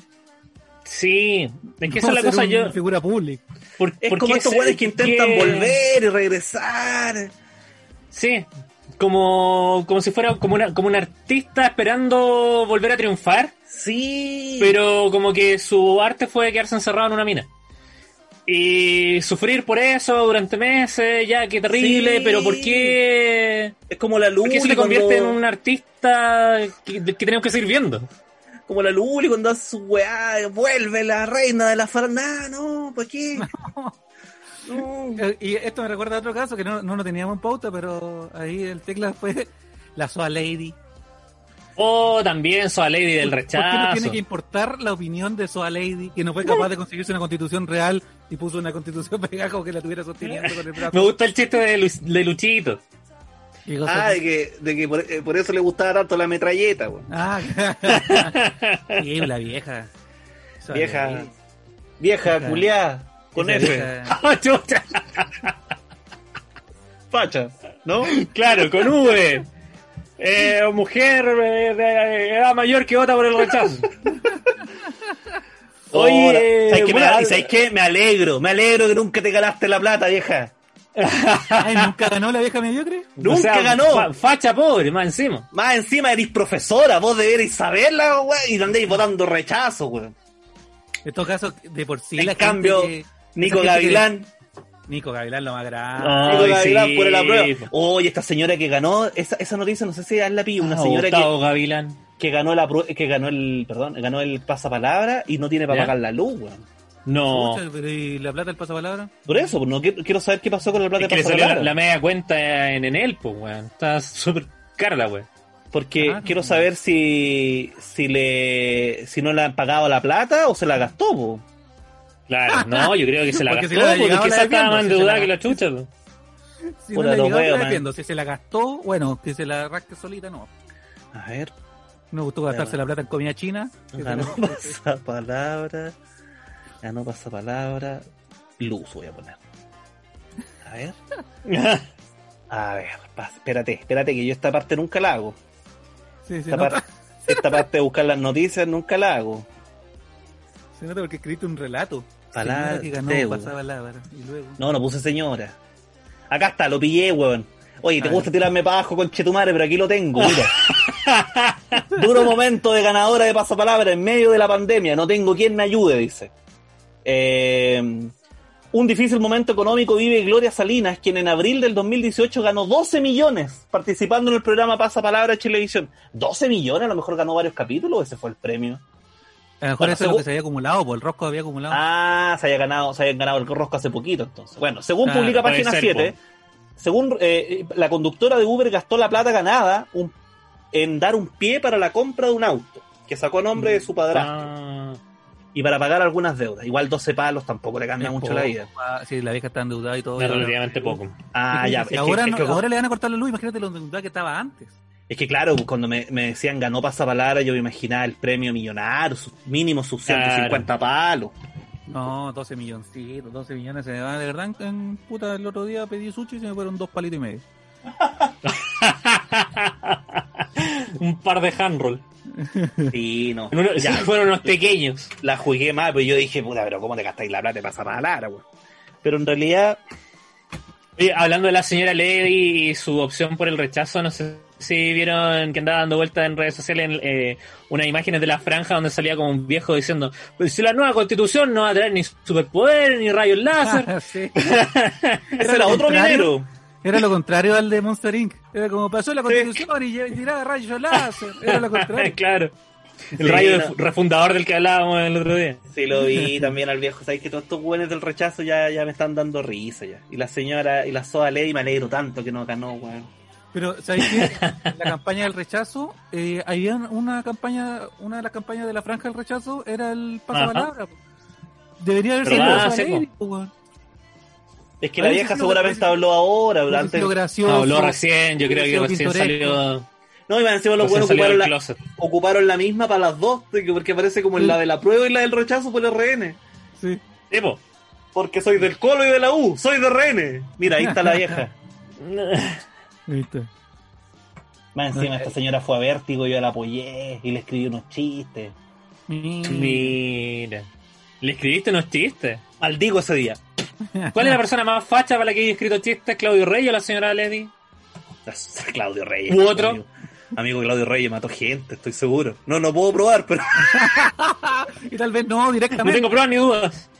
Sí, es que esa es la cosa
una
yo.
figura pública.
por-
Es como estos weones que intentan
que-
volver y regresar.
Sí, como, como si fuera como, una, como un artista esperando volver a triunfar,
Sí.
pero como que su arte fue quedarse encerrado en una mina. Y sufrir por eso durante meses, ya, qué terrible,
Sí.
pero ¿por qué?
es como la
¿Por
Luli
qué se te convierte en un artista que, que tenemos que seguir viendo?
Como la Luli cuando hace su weá, vuelve la reina de la farándula. No, ¿por qué? (laughs) No.
Eh, Y esto me recuerda a otro caso que no, no lo teníamos en pauta, pero ahí el tecla fue la Soa Lady.
O también Soa Lady del
¿Por qué nos
rechazo.
tiene que importar la opinión de Soa Lady, que no fue capaz de conseguirse una constitución real y puso una constitución (laughs) pegada como que la tuviera sosteniendo (laughs) con el brazo?
Me gusta el chiste de, Lu- de Luchito.
Y
Ah, de que, de que por, eh, por eso le gustaba tanto la metralleta, weón.
Ah, (laughs) sí, la vieja.
Vieja. Vieja,
Vieja.
culiá, con F.
vieja- (laughs)
¡Ah!
Facha, ¿no?
Claro, con V. Eh, mujer eh, de edad mayor que vota por el rechazo. Oye,
¿sabes qué? Me, y ¿sabes qué? Me alegro, me alegro que nunca te ganaste la plata, vieja.
Ay, ¿nunca ganó la vieja mediocre?
Nunca
o sea,
ganó.
fa- facha pobre, más encima.
Más encima eres profesora, vos deberéis saberla, weón, y andéis votando rechazo, weón.
En todo caso, de por sí
en
la
cambio, Nico
que-
Gavilán,
Nico Gavilán lo más grande.
Ah,
Nico
Ay,
Gavilán
sí.
por la prueba. Oye, esta señora que ganó, esa, esa noticia, no sé si es la pillo, una
Ah,
señora que,
Gustavo Gavilán.
que ganó la que ganó el, perdón, ganó el pasapalabra y no tiene para
¿Ya?
pagar la luz, weón.
No.
¿y la plata del pasapalabra?
Por eso, pues, no quiero, quiero saber qué pasó con el plata
Es que
de
le salió la,
pasapalabra.
la media cuenta en Enel, pues, weón. Está súper cara la weón.
Porque
Ah,
quiero
no.
saber si si le si no le han pagado la plata o se la gastó, po.
Claro, no, yo creo que se la (laughs)
Porque si
gastó,
no le
porque
llegaba,
es que
la
esa estaba más endeudada
la
que la chucha. po. (laughs)
Si
Puta,
no la defiendo. Si se la gastó, bueno, que se la rasque solita, no.
A ver,
Me gustó gastarse la plata en comida china.
ganó (laughs)
la-
pasapalabra. Ganó pasapalabra. Luz voy a poner. A ver. (laughs) A ver, espérate, espérate que yo esta parte nunca la hago.
Sí,
Esta, parte, (laughs) esta parte de buscar las noticias nunca la hago.
se nota porque escribiste un relato.
Palabra-
que ganó. Y luego...
No, no puse señora. Acá está, lo pillé, weón. Oye, te
Ah,
gusta tirarme para abajo con Chetumare, pero aquí lo tengo, mira. (laughs) Duro momento de ganadora de pasapalabra en medio de la pandemia. No tengo quien me ayude, dice. Eh, un difícil momento económico vive Gloria Salinas, quien en abril del 2018 ganó 12 millones participando en el programa Pasapalabra de Televisión. 12 millones, a lo mejor ganó varios capítulos, ese fue el premio.
A lo mejor
Bueno,
eso es lo que se había acumulado, pues el rosco había acumulado.
Ah, se había ganado, se habían ganado el rosco hace poquito entonces. Bueno, según publica página
ser,
7, según eh, la conductora de Uber gastó la plata ganada un- en dar un pie para la compra de un auto que sacó a nombre de su padrastro
Ah,
y para pagar algunas deudas. Igual 12 palos tampoco le cambia
Es
mucho
poco,
la vida.
ah, Sí, la vieja está endeudada y todo.
relativamente poco.
Ah, ya. Es que,
ahora,
es
no-
que-
ahora le van a cortar la luz, imagínate lo endeudada que estaba antes.
es que, claro, cuando me, me decían ganó pasapalabra, yo me imaginaba el premio millonario, mínimo sus 150 palos.
No, 12 milloncitos, 12 millones se me van. De verdad, en, en puta, el otro día pedí sushi y se me fueron dos palitos y medio. (laughs)
Un par de handroll. (laughs)
Sí, no.
Uno-
Ya,
Fueron unos pequeños.
la jugué mal, pues yo dije, puta, pero ¿cómo te gastáis la plata de pasapalabra, weón? Pero en realidad,
Oye, hablando de la señora Levy y su opción por el rechazo, no sé si vieron que andaba dando vueltas en redes sociales eh, unas imágenes de la franja donde salía como un viejo diciendo, pues si la nueva constitución no va a traer ni superpoder ni rayos láser. (laughs)
Sí. (laughs)
ese era otro minero.
Era lo contrario al de Monster Inc. Era como pasó la constitución y lle- tiraba rayos láser. Era lo contrario. (laughs)
claro. El
Sí,
rayo
no.
refundador del que hablábamos el otro día.
Sí, lo vi también al viejo. Sabéis que todos estos buenos del rechazo ya, ya me están dando risa ya. Y la señora, y la Soda Lady me alegro tanto que no ganó, weón.
Pero, ¿sabéis qué? En (laughs) la campaña del rechazo, eh, había una campaña, una de las campañas de la franja del rechazo era el pasapalabra. po. Debería haber sido la
Sí,
Lady,
po,
weón.
Es que la vieja seguramente
parece-
habló ahora,
sido gracioso.
Habló recién, yo creo que recién salió,
No, y más encima los buenos ocuparon la,
closet.
ocuparon la misma para las dos, porque porque parece como en la de la prueba y la del rechazo por el RN.
Sí.
Sí, po.
Porque soy del Colo y de la U, soy de RN. Mira, ahí está la vieja. (laughs)
¿Viste?
Más encima esta señora fue a Vértigo, yo la apoyé y le escribí unos chistes.
Mira. ¿Le escribiste unos chistes?
Maldigo ese día.
¿Cuál es la persona más facha para la que haya escrito chistes? ¿Claudio Rey o la señora Lady?
Claudio Reyes.
¿U otro?
Amigo, Amigo Claudio Reyes mató gente, estoy seguro. No, no puedo probar, pero (laughs)
Y tal vez no
No
directamente.
tengo pruebas ni dudas.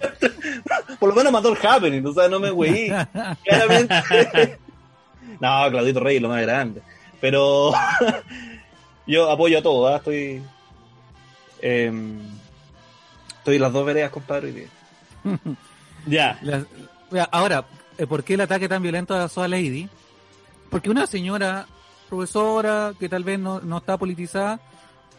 (laughs)
por lo menos mató el Happening, o sea, no me güey. (laughs) Claramente. No, Claudito Reyes lo más grande. Pero yo apoyo a todo, ¿ah? estoy. em, estoy en las dos veredas, compadre.
Ya.
La- ahora, eh, ¿por qué el ataque tan violento a Soa Lady? Porque una señora profesora que tal vez no, no está politizada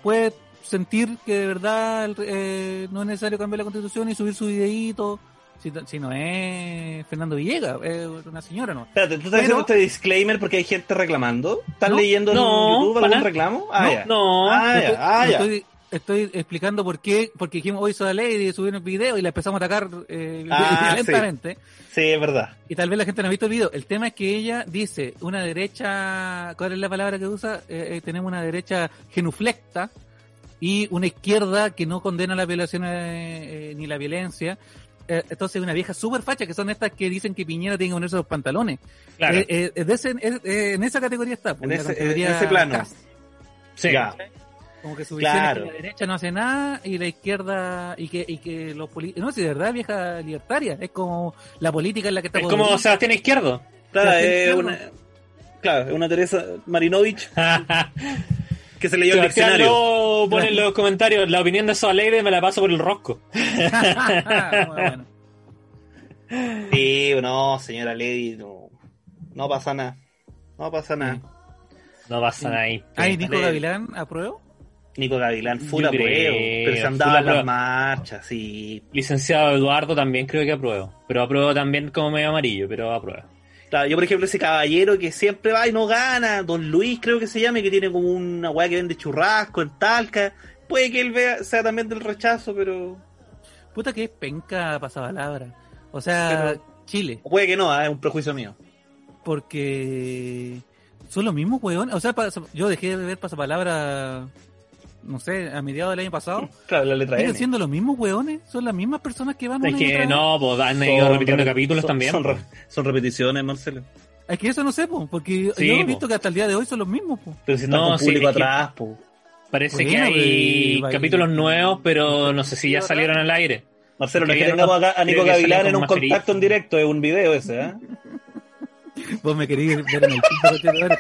puede sentir que de verdad eh, no es necesario cambiar la constitución y subir su videíto. Si, si no es Fernando Villegas, es una señora, ¿no?
Espérate, ¿tú estás
Pero-
haciendo este disclaimer porque hay gente reclamando? ¿Estás
No,
leyendo
no,
en YouTube algún reclamo? Ah,
No,
ya.
No.
Ah, ya,
estoy,
ah,
yo
ya.
estoy, estoy explicando por qué, porque dijimos hoy Soa Lady, subieron el video y la empezamos a atacar eh,
Ah, (laughs)
violentamente.
Sí, es verdad.
Y tal vez la gente no ha visto el video. El tema es que ella dice una derecha, ¿cuál es la palabra que usa? Eh, eh, tenemos una derecha genuflecta y una izquierda que no condena la violación eh, eh, ni la violencia. Eh, entonces una vieja súper facha, que son estas que dicen que Piñera tiene que ponerse los pantalones.
Claro.
Eh, eh, de ese- eh, en esa categoría está. pues,
En
la
ese, en
categoría
ese plano.
Cast.
sí.
Ya.
Como que su visión
Claro.
es que la derecha no hace nada y la izquierda y que y que los políticos no si de verdad vieja libertaria es como la política en la que está
Es como
podrida.
Sebastián Izquierdo.
Claro,
Sebastián
es
Izquierdo.
una, claro, es una Teresa Marinovich (laughs) que se leyó el diccionario.
pone en los comentarios la opinión de Soa Lady me la paso por el rosco. (laughs) (laughs)
Bueno.
Sí, no, señora Lady, no, no pasa nada. No pasa nada.
No pasa nada ahí.
Ay, Nico. Gavilán, ¿apruebo?
Nico Gavilán, full
Yo
apruebo.
creo,
Pero se
full
andaba las marchas, sí.
Licenciado Eduardo también creo que apruebo. Pero apruebo también como medio amarillo, pero apruebo.
Claro, yo por ejemplo ese caballero que siempre va y no gana, Don Luis creo que se llama, y que tiene como una weá que vende churrasco en Talca. Puede que él vea, sea también del rechazo, pero...
Puta que es penca pasapalabra. O sea,
Pero-
Chile.
O puede que no, ah, es un prejuicio mío.
Porque son los mismos hueones. O sea, yo dejé de ver pasapalabra, no sé, a mediados del año pasado.
Claro, la letra
Siguen siendo los mismos hueones. Son las mismas personas que van
Es
una y
que no, pues han ido
Son
repitiendo
re-
capítulos
son-
también.
Son, re- son repeticiones, Marcelo.
Es que eso no sé, po, porque
Sí,
yo he visto que hasta el día de hoy son los mismos. Po.
Pero si están
No,
con
sí,
público
es
atrás.
Parece que hay
pues,
capítulos nuevos, pero no sé si ya salieron al aire.
Marcelo, no es
Que
tengamos
no-
acá a Nico Gavilán en un
con
contacto en directo, es un video ese, ¿eh?
Vos me queréis ver en el piso, coche, ahora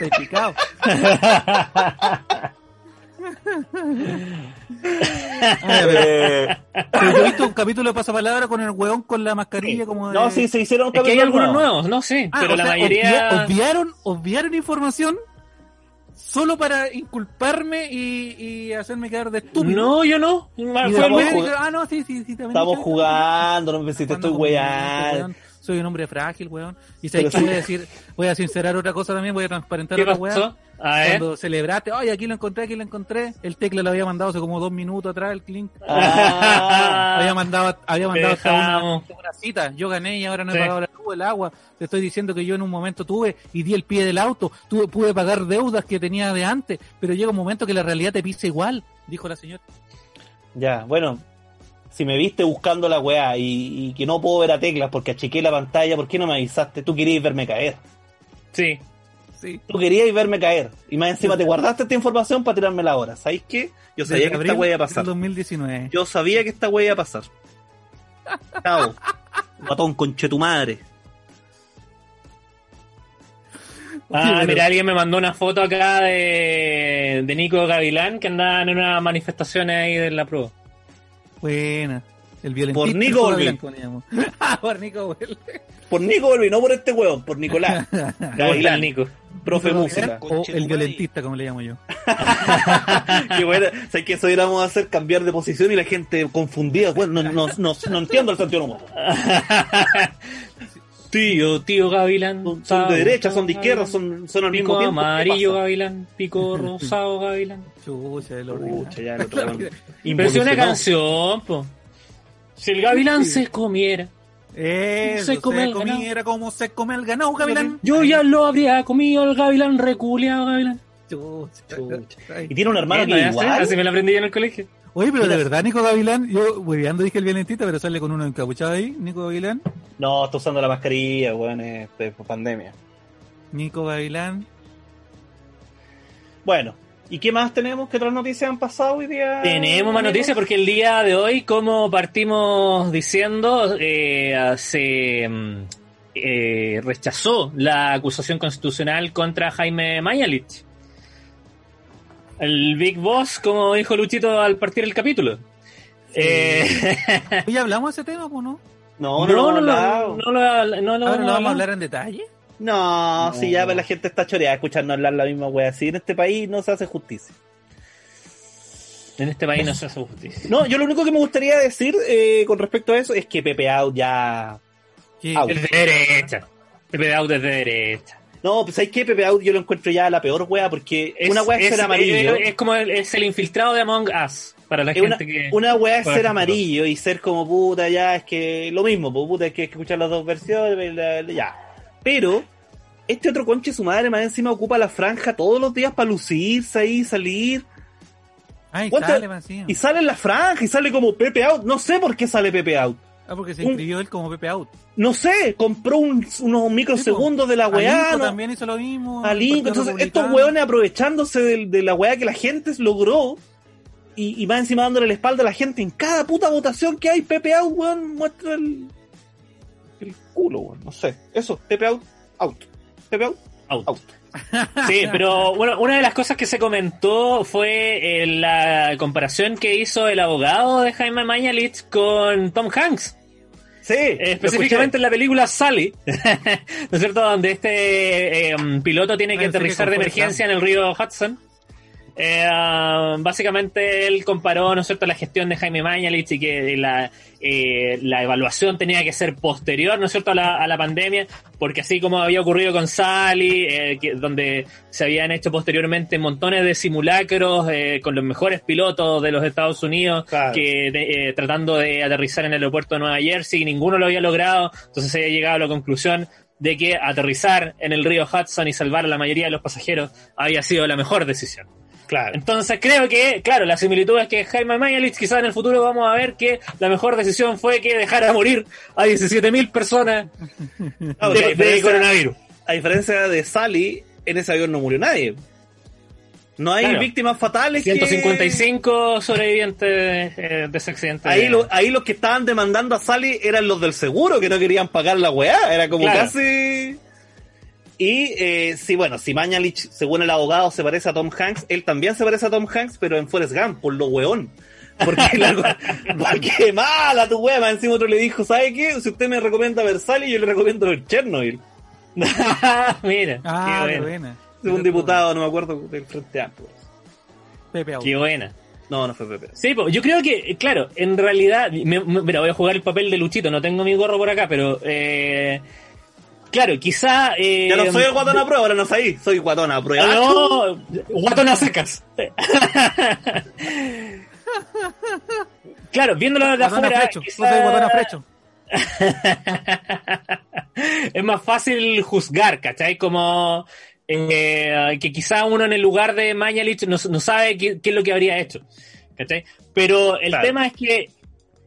pero, pero yo he visto un capítulo de pasapalabra con el weón con la mascarilla como de...
No, sí, se hicieron
Es que hay algunos
nuevos.
nuevos, no sé,
Ah,
pero la
sea,
mayoría...
obvia- obviaron, obviaron información solo para inculparme y, y hacerme quedar de estúpido.
No, yo no. Fue
dije, ah, no, sí, sí, sí. también
Estamos
dije,
jugando, no me si te
jugando
estoy weando.
Soy un hombre frágil, weón. Y sabes que
sí.
voy a decir, voy a sincerar otra cosa también, voy a transparentar
¿Qué
otra weón.
A ver.
Cuando celebraste, ay, aquí lo encontré, aquí lo encontré. El tecla lo había mandado hace como dos minutos atrás, el link.
Ah, (laughs)
había mandado, había mandado hasta una, cita. Yo gané y ahora no he
Sí.
pagado la luz, el agua. Te estoy diciendo que yo en un momento tuve y di el pie del auto. Tuve, pude pagar deudas que tenía de antes, pero llega un momento que la realidad te pisa igual, dijo la señora.
ya, bueno. Si me viste buscando la weá y, y que no puedo ver a teclas porque achiqué la pantalla, ¿por qué no me avisaste? Tú querías verme caer.
Sí.
Sí.
Tú querías verme caer. Y más encima te guardaste esta información para tirármela ahora. ¿Sabéis qué? Yo sabía
Desde
que
abril
esta weá iba a pasar.
2019.
Yo sabía que esta weá iba a pasar. (laughs) Chao. Guatón, conche tu madre.
Ah, mira, alguien me mandó una foto acá de, de Nico Gavilán que andaba en una manifestación ahí de la prueba.
Buena. El violentista.
Por Nico.
Ah, (laughs) por Nico Olvin.
Por Nico Volvi, no por este weón, por Nicolás. (laughs) Gavilán,
Nico.
profe música.
O el violentista, como le llamo yo. (laughs)
Qué bueno. ¿Sabes que eso íbamos a hacer cambiar de posición y la gente confundida? Bueno, no, no, no, no entiendo el sentido humor.
Tío, tío Gavilán.
Son, son de derecha, son de izquierda, son, son al mismo
Pico
tiempo. ¿Qué
amarillo? Gavilán, pico (laughs) rosado Gavilán.
Chucha, el horrible.
Pucha, ya (laughs)
una canción, po. Si el Gavilán
Sí.
se comiera,
Eso,
Se
se,
come el
comiera como se come el ganado, Gavilán.
yo ya lo habría comido el Gavilán reculeado, Gavilán.
Chucha.
Chucha. Y tiene un hermano
Eh,
que igual.
Así me lo aprendí yo en el colegio.
Oye, pero de verdad, Nico Gavilán, yo hueveando dije el violentista, pero sale con uno encapuchado ahí, Nico Gavilán.
No, está usando la mascarilla, weón, es de pandemia.
Nico Gavilán.
Bueno, ¿y qué más tenemos? ¿Qué otras noticias han pasado hoy día?
Tenemos más noticias porque el día de hoy, como partimos diciendo, eh, se mm, eh, rechazó la acusación constitucional contra Jaime Mañalich. El Big Boss, como dijo Luchito al partir el capítulo. Eh, (laughs)
Oye, hablamos de ese tema, pues, ¿no?
No, no, no,
no,
no,
no, lo- no lo
Ahora lo vamos a
hablado.
hablar en detalle.
No, si
No.
ya la gente está choreada escuchando hablar la misma wea. Si en este país no se hace justicia.
En este país no se hace justicia.
No, yo lo único que me gustaría decir eh, con respecto a eso es que Pepe Out ya. Au.
Es de derecha. Pepe Out es de derecha.
No, pues ¿sabes qué? Pepe Out yo lo encuentro ya la peor wea porque
Es,
una wea es, ser amarillo.
Es, es como el, es el infiltrado de Among Us. Para la
Es una,
gente que.
una wea es ser amarillo y ser como puta, ya es que lo mismo, pues, puta, es que escuchar las dos versiones, ya. Pero, este otro conche su madre más encima ocupa la franja todos los días para lucirse ahí, salir.
Ay,
¿Cuánto-
sale.
Y sale en la franja y sale como Pepe Out. No sé por qué sale Pepe Out.
Ah, porque se
un-
inscribió él como Pepe Out.
No sé, compró un- unos microsegundos de la weá.
Alinco
¿no?
también hizo lo mismo.
A
el
Lincoln.
Partido
Entonces, estos weones aprovechándose de, de la weá que la gente logró y, y va encima dándole la espalda a la gente en cada puta votación que hay. Pepe Out, weón, muestra el, el culo, weón. No sé. Eso, Pepe Out, out. Pepe Out,
Out.
out. (laughs)
Sí, pero bueno, una de las cosas que se comentó fue eh, la comparación que hizo el abogado de Jaime Mañalich con Tom Hanks.
Sí,
Eh, específicamente en la película Sally, (laughs) ¿no es cierto? Donde este eh, um, piloto tiene que aterrizar de emergencia en el río Hudson. Eh, básicamente él comparó, ¿no es cierto?, la gestión de Jaime Mañalich y que la, eh, la evaluación tenía que ser posterior, ¿no es cierto?, a la, a la pandemia, porque así como había ocurrido con Sally, eh, que- donde se habían hecho posteriormente montones de simulacros eh, con los mejores pilotos de los Estados Unidos,
Claro.
que de- eh, tratando de aterrizar en el aeropuerto de Nueva Jersey y ninguno lo había logrado, entonces se había llegado a la conclusión de que aterrizar en el río Hudson y salvar a la mayoría de los pasajeros había sido la mejor decisión.
Claro.
Entonces creo que, claro, la similitud es que Jaime Mañalich quizás en el futuro vamos a ver que la mejor decisión fue que dejara morir a 17.000 personas (laughs) de, coronavirus.
A diferencia de Sally, en ese avión no murió nadie. No hay
Claro.
víctimas fatales. que-
155 sobrevivientes eh, de ese accidente.
Ahí, lo- ahí los que estaban demandando a Sally eran los del seguro que no querían pagar la weá. Era como
Claro.
casi. Y eh, sí, bueno, si Mañalich, según el abogado, se parece a Tom Hanks, él también se parece a Tom Hanks, pero en Forrest Gump, por lo weón. Porque, (laughs) la, porque mala tu weá, encima otro le dijo, ¿sabe qué? Si usted me recomienda Versalles, yo le recomiendo ver Chernobyl. (laughs)
Mira,
Ah,
qué buena.
buena.
un diputado, no me acuerdo, del Frente Amplio.
Pepe.
Qué buena.
No, no fue Pepe.
Sí, po, yo creo que, claro, en realidad, me- me- mira, voy a jugar el papel de Luchito, no tengo mi gorro por acá, pero, eh, claro, quizá... Eh,
Ya no soy el guatón a prueba, ahora no soy, soy guatón a prueba.
No, guatón a secas. claro, viéndolo de
Guatona
afuera,
Frecho.
quizá-
Yo soy Guatona Frecho. (laughs)
es más fácil juzgar, ¿cachai? Como eh, que quizá uno en el lugar de Mañalich no, no sabe qué, qué es lo que habría hecho, ¿cachai? Pero el
Claro.
tema es que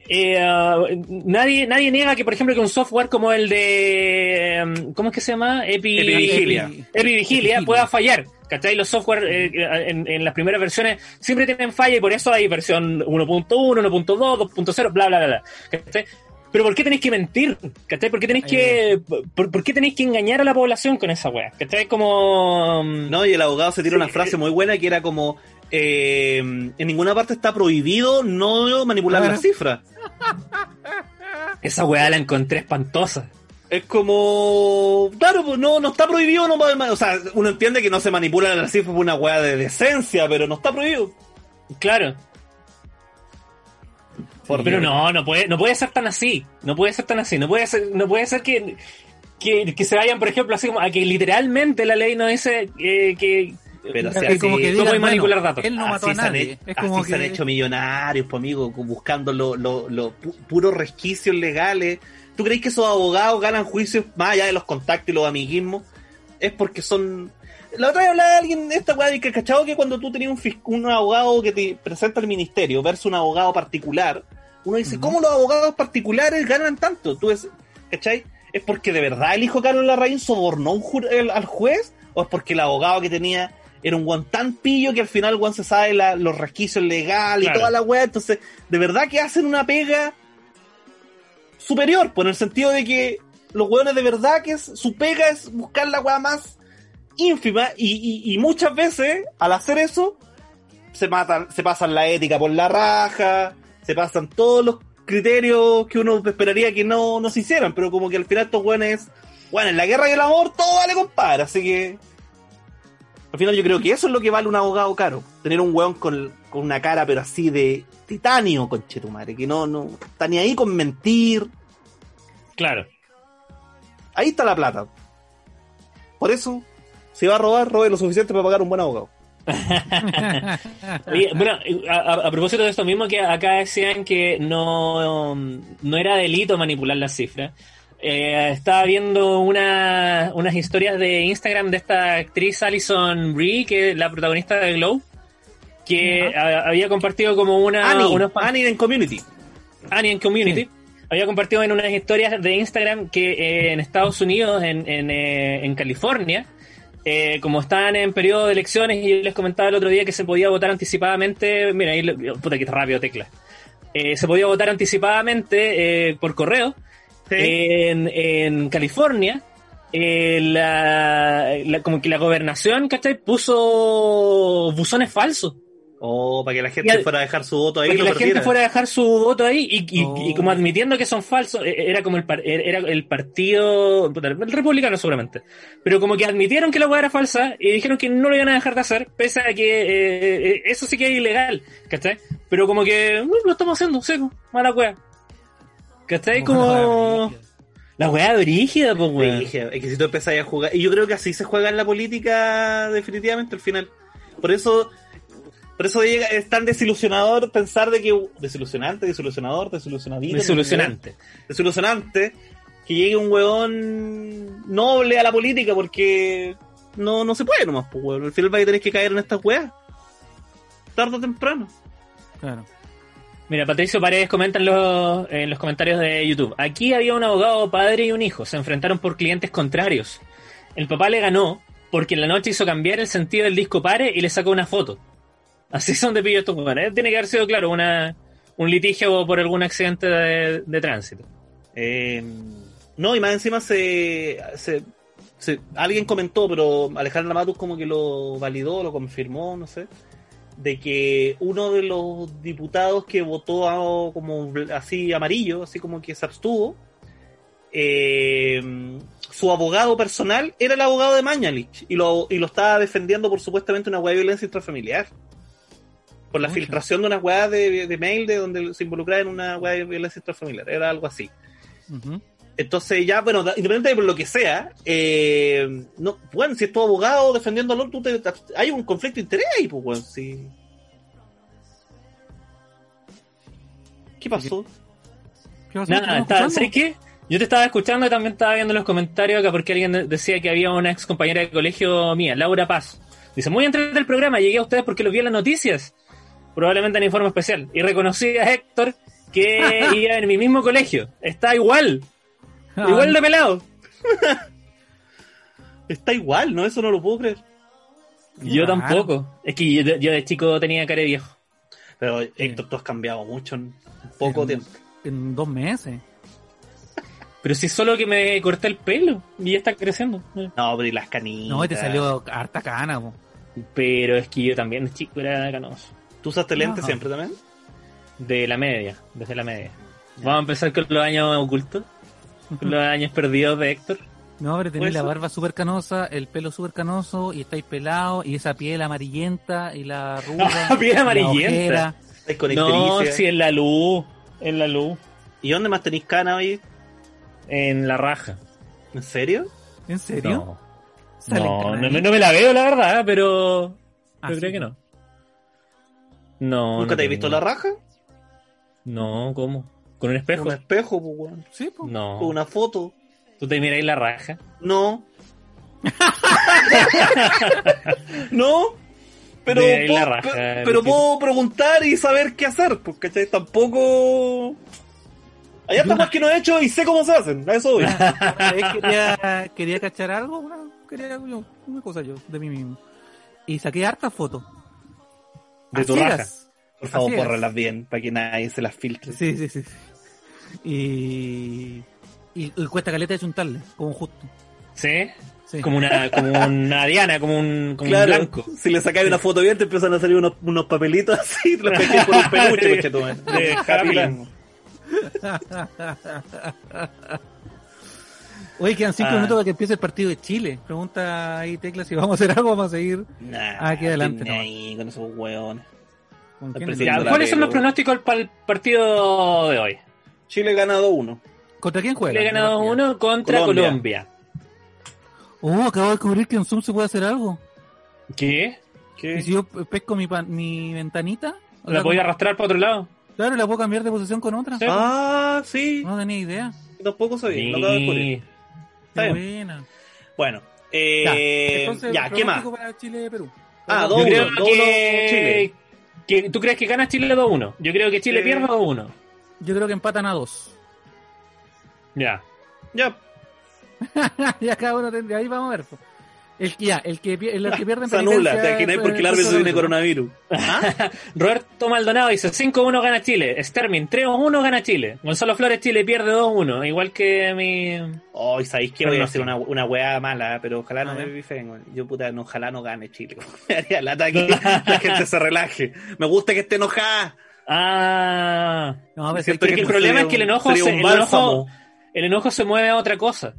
eh, nadie, nadie niega que, por ejemplo, que un software como el de. em, ¿Cómo es que se llama? Epi,
Epivigilia.
Epi- Epivigilia pueda fallar. ¿Cachai? Los software eh, en, en las primeras versiones siempre tienen falla y por eso hay versión 1.1, 1.2, 2.0, bla, bla, bla, bla. ¿Cachai? Pero ¿por qué tenéis que mentir? ¿Cachai? ¿Por qué tenéis que, por, por qué tenéis que engañar a la población con esa wea? ¿Cachai? Como...
No, y el abogado se tira
Sí,
una frase
eh.
muy buena que era como, eh, en ninguna parte está prohibido no manipular las cifras.
Esa weá la encontré espantosa.
Es como, claro, pues no, no está prohibido, no o sea, uno entiende que no se manipulan las cifras por una weá de decencia, pero no está prohibido.
Claro.
Por
Pero
Dios.
no, no puede, no puede ser tan así. No puede ser tan así. No puede ser, no puede ser que, que, que se vayan, por ejemplo, así como a que literalmente la ley no dice eh, que.
Pero
Es
sea
que
así,
como que
no
digan,
puede manipular
bueno,
datos.
Él no mató a
así se han
Es
así se han
que
hecho millonarios, pues amigo, buscando los lo, lo pu- puros resquicios legales. ¿Tú crees que esos abogados ganan juicios más allá de los contactos y los amiguismos? Es porque son... La otra vez hablaba alguien de esta weá de que cachado que cuando tú tenías un, un abogado que te presenta al ministerio versus un abogado particular, uno dice. ¿cómo los abogados particulares ganan tanto? Tú ves, ¿cachai? ¿Es porque de verdad el hijo de Carlos Larraín sobornó un al juez? ¿O es porque el abogado que tenía era un guan tan pillo que al final guan se sabe la- los resquicios legales
Claro.
y toda la weá? Entonces, de verdad que hacen una pega superior, por el sentido de que los weones de verdad que es, su pega es buscar la weá más ínfima y, y- y muchas veces al hacer eso se matan, se pasan la ética por la raja, se pasan todos los criterios que uno esperaría que no, no se hicieran, pero como que al final estos weones, bueno, en la guerra y el amor todo vale compadre, así que al final yo creo que eso es lo que vale un abogado caro, tener un weón con, con una cara pero así de titanio, conchetumare, que no, no está ni ahí con mentir,
Claro.
ahí está la plata. Por eso, si va a robar, robe lo suficiente para pagar un buen abogado. (laughs)
Oye, bueno, a, a- a propósito de esto mismo que acá decían que no, no era delito manipular las cifras. Eh, estaba viendo una, unas historias de Instagram de esta actriz Alison Brie, que es la protagonista de Glow, que a- había compartido como una
Annie,
unos pa-
Annie en Community.
Annie en Community. Había compartido en unas historias de Instagram que eh, en Estados Unidos, en, en, eh, en California, eh, como estaban en periodo de elecciones, y yo les comentaba el otro día que se podía votar anticipadamente. Mira, ahí, puta que rápido, tecla. Eh, se podía votar anticipadamente eh, por correo. En, en California, eh, la, la- como que la gobernación, ¿cachai? Puso buzones falsos.
O para que la gente
Y
fuera a dejar su voto ahí.
Para que la gente fuera a dejar su voto ahí y, y-
Oh.
y como admitiendo que son falsos, eh, era como el, par- era el partido, el republicano seguramente, pero como que admitieron que la hueá era falsa y dijeron que no lo iban a dejar de hacer, pese a que eh, eh, eso sí que es ilegal, ¿cachai? Pero como que "No, lo estamos haciendo, seco, mala hueá. ¿Cachai? Como... La hueá brígida, pues weón.
Es que si tú empezás a jugar. Y yo creo que así se juega en la política, definitivamente, al final. Por eso. Por eso llega- es tan desilusionador pensar de que. Desilusionante, desilusionador, desilusionadito.
Desilusionante.
Desilusionante. Que llegue un huevón noble a la política porque. No, no se puede nomás, pues, huevón. Al final va a tener que caer en estas weas. Tarde o temprano.
Claro.
Mira, Patricio Paredes comenta en los, en los comentarios de YouTube. Aquí había un abogado, padre y un hijo. Se enfrentaron por clientes contrarios. El papá le ganó porque en la noche hizo cambiar el sentido del disco pare y le sacó una foto. Así son de pillo estos jugadores. Tiene que haber sido, claro, una, un litigio por algún accidente de, de tránsito.
Eh, no, y más encima se, se, alguien comentó, pero Alejandra Matus como que lo validó, lo confirmó, no sé, de que uno de los diputados que votó a- como así amarillo, así como que se abstuvo, eh, su abogado personal era el abogado de Mañalich y lo, y lo estaba defendiendo por supuestamente una hueá de violencia intrafamiliar. Por la filtración de una hueá de, de mail de donde se involucraba en una hueá de violencia intrafamiliar. Era algo así. Entonces ya, bueno, da- independientemente de por lo que sea, eh, no, bueno, si es tu abogado defendiéndolo, tú te, te- hay un conflicto de interés ahí, pues, bueno, sí. ¿Qué pasó?
¿Qué pasó?
Nada,
¿Estamos
está-
escuchando?
¿sabes qué? Yo te estaba escuchando y también estaba viendo los comentarios acá porque alguien de- decía que había una ex compañera de colegio mía, Laura Paz. Dice, muy entretenido el programa, llegué a ustedes porque los vi en las noticias. Probablemente en informe especial. Y reconocí a Héctor que (laughs) iba en mi mismo colegio. Está igual,
Ah,
igual de pelado. (laughs)
Está igual, ¿no? Eso no lo puedo creer.
Yo
raro.
tampoco. Es que yo, de- yo de chico tenía cara de viejo.
Pero, Héctor, tú has cambiado mucho en poco
en-
tiempo.
En dos meses.
Pero si solo que me corté el pelo y ya está creciendo.
No, pero y las canitas.
No, y te salió harta cana, po.
Pero es que yo también de chico era canoso.
¿Tú usaste lentes
Ajá.
siempre también?
De la media, desde la media. Vamos a empezar con los años ocultos, con (laughs) los años perdidos de Héctor.
No, pero tenéis
¿Puede
la barba súper canosa, el pelo súper canoso, y estáis pelados, y esa piel amarillenta, y la (laughs) arruga.
Ah, piel amarillenta.
con
No, si en la luz, en la luz,
¿Y dónde más tenéis cana hoy?
en la raja.
¿En serio?
¿En serio?
No,
¿Salen
no, no, no me la veo la verdad, pero
Ah,
yo
sí.
creo que no. No.
¿Nunca
no
te has
tengo.
visto la raja?
No, ¿cómo? ¿Con un espejo?
Un espejo, pues, weón.
Sí, po.
No.
Con Una foto.
¿Tú te miráis la raja?
No. (laughs) no. Pero,
ahí la
puedo,
raja,
pe- pero puedo preguntar y saber qué hacer, pues, ¿cachai? Tampoco... Hay hartas más que no he hecho y sé cómo se hacen, a eso voy. (laughs)
Quería, quería cachar algo, una, quería yo, una cosa yo, de mí mismo. Y saqué hartas fotos.
De
A
tu
ciegas.
raja.
Por favor, bórralas bien, para que nadie se las filtre.
Sí, sí, sí. Y, y, y cuesta caleta de chuntarle, como justo.
¿Sí?
Sí.
Como una, como una diana, como un, como un blanco.
si le sacáis una foto bien, te empiezan a salir unos, unos papelitos así, te los pegáis por un peluche, (laughs)
De-
conchetumare.
de Happy Land. (laughs)
Oye, quedan cinco
Ah.
minutos para que empiece el partido de Chile. Pregunta ahí, Tecla, si vamos a hacer algo, vamos a seguir.
Nah,
Aquí adelante,
ahí con esos hueones.
¿Cuáles son los pronósticos para el partido de hoy?
Chile gana 2-1.
¿Contra quién juega?
Le he ganado uno contra
Colombia.
Colombia.
Oh, acabo de descubrir que en Zoom se puede hacer algo.
¿Qué?
Y si yo pesco mi, pan- mi ventanita,
¿La
la-
voy a arrastrar para otro lado?
claro, la puedo cambiar de posición con otra.
Sí.
Ah, sí.
No tenía idea.
Tampoco sabía. Lo acabo de descubrir. Está
Qué
bien.
buena.
Bueno,
Ya,
eh,
entonces,
ya, ¿qué más?
para Chile-Perú.
Ah,
Yo
2-1.
creo
2-1
que...
Chile.
que- ¿Tú crees que gana Chile 2-1? Yo creo que Chile
Sí.
pierde 2-1.
Yo creo que empatan a dos.
Ya.
Ya, (laughs)
ya cada uno tendría, ahí vamos a ver. El que ya, el que, pi- el que pierde en (laughs)
se anula. Te imaginas
es-
porque el árbitro tiene
coronavirus.
coronavirus. (laughs)
Roberto Maldonado dice 5-1 gana Chile. Stermin 3-1 gana Chile. Gonzalo Flores Chile pierde 2-1. Igual que mi...
Oh, y sabéis que voy a hacer una, una weá mala, pero ojalá no me bifen. Yo puta, no, ojalá no gane Chile. Me haría lata que la gente se relaje. Me gusta que esté enojada.
Ah...
No, a ver,
Siento
Es que el problema es que el enojo, se, el, enojo, el enojo se mueve a otra cosa.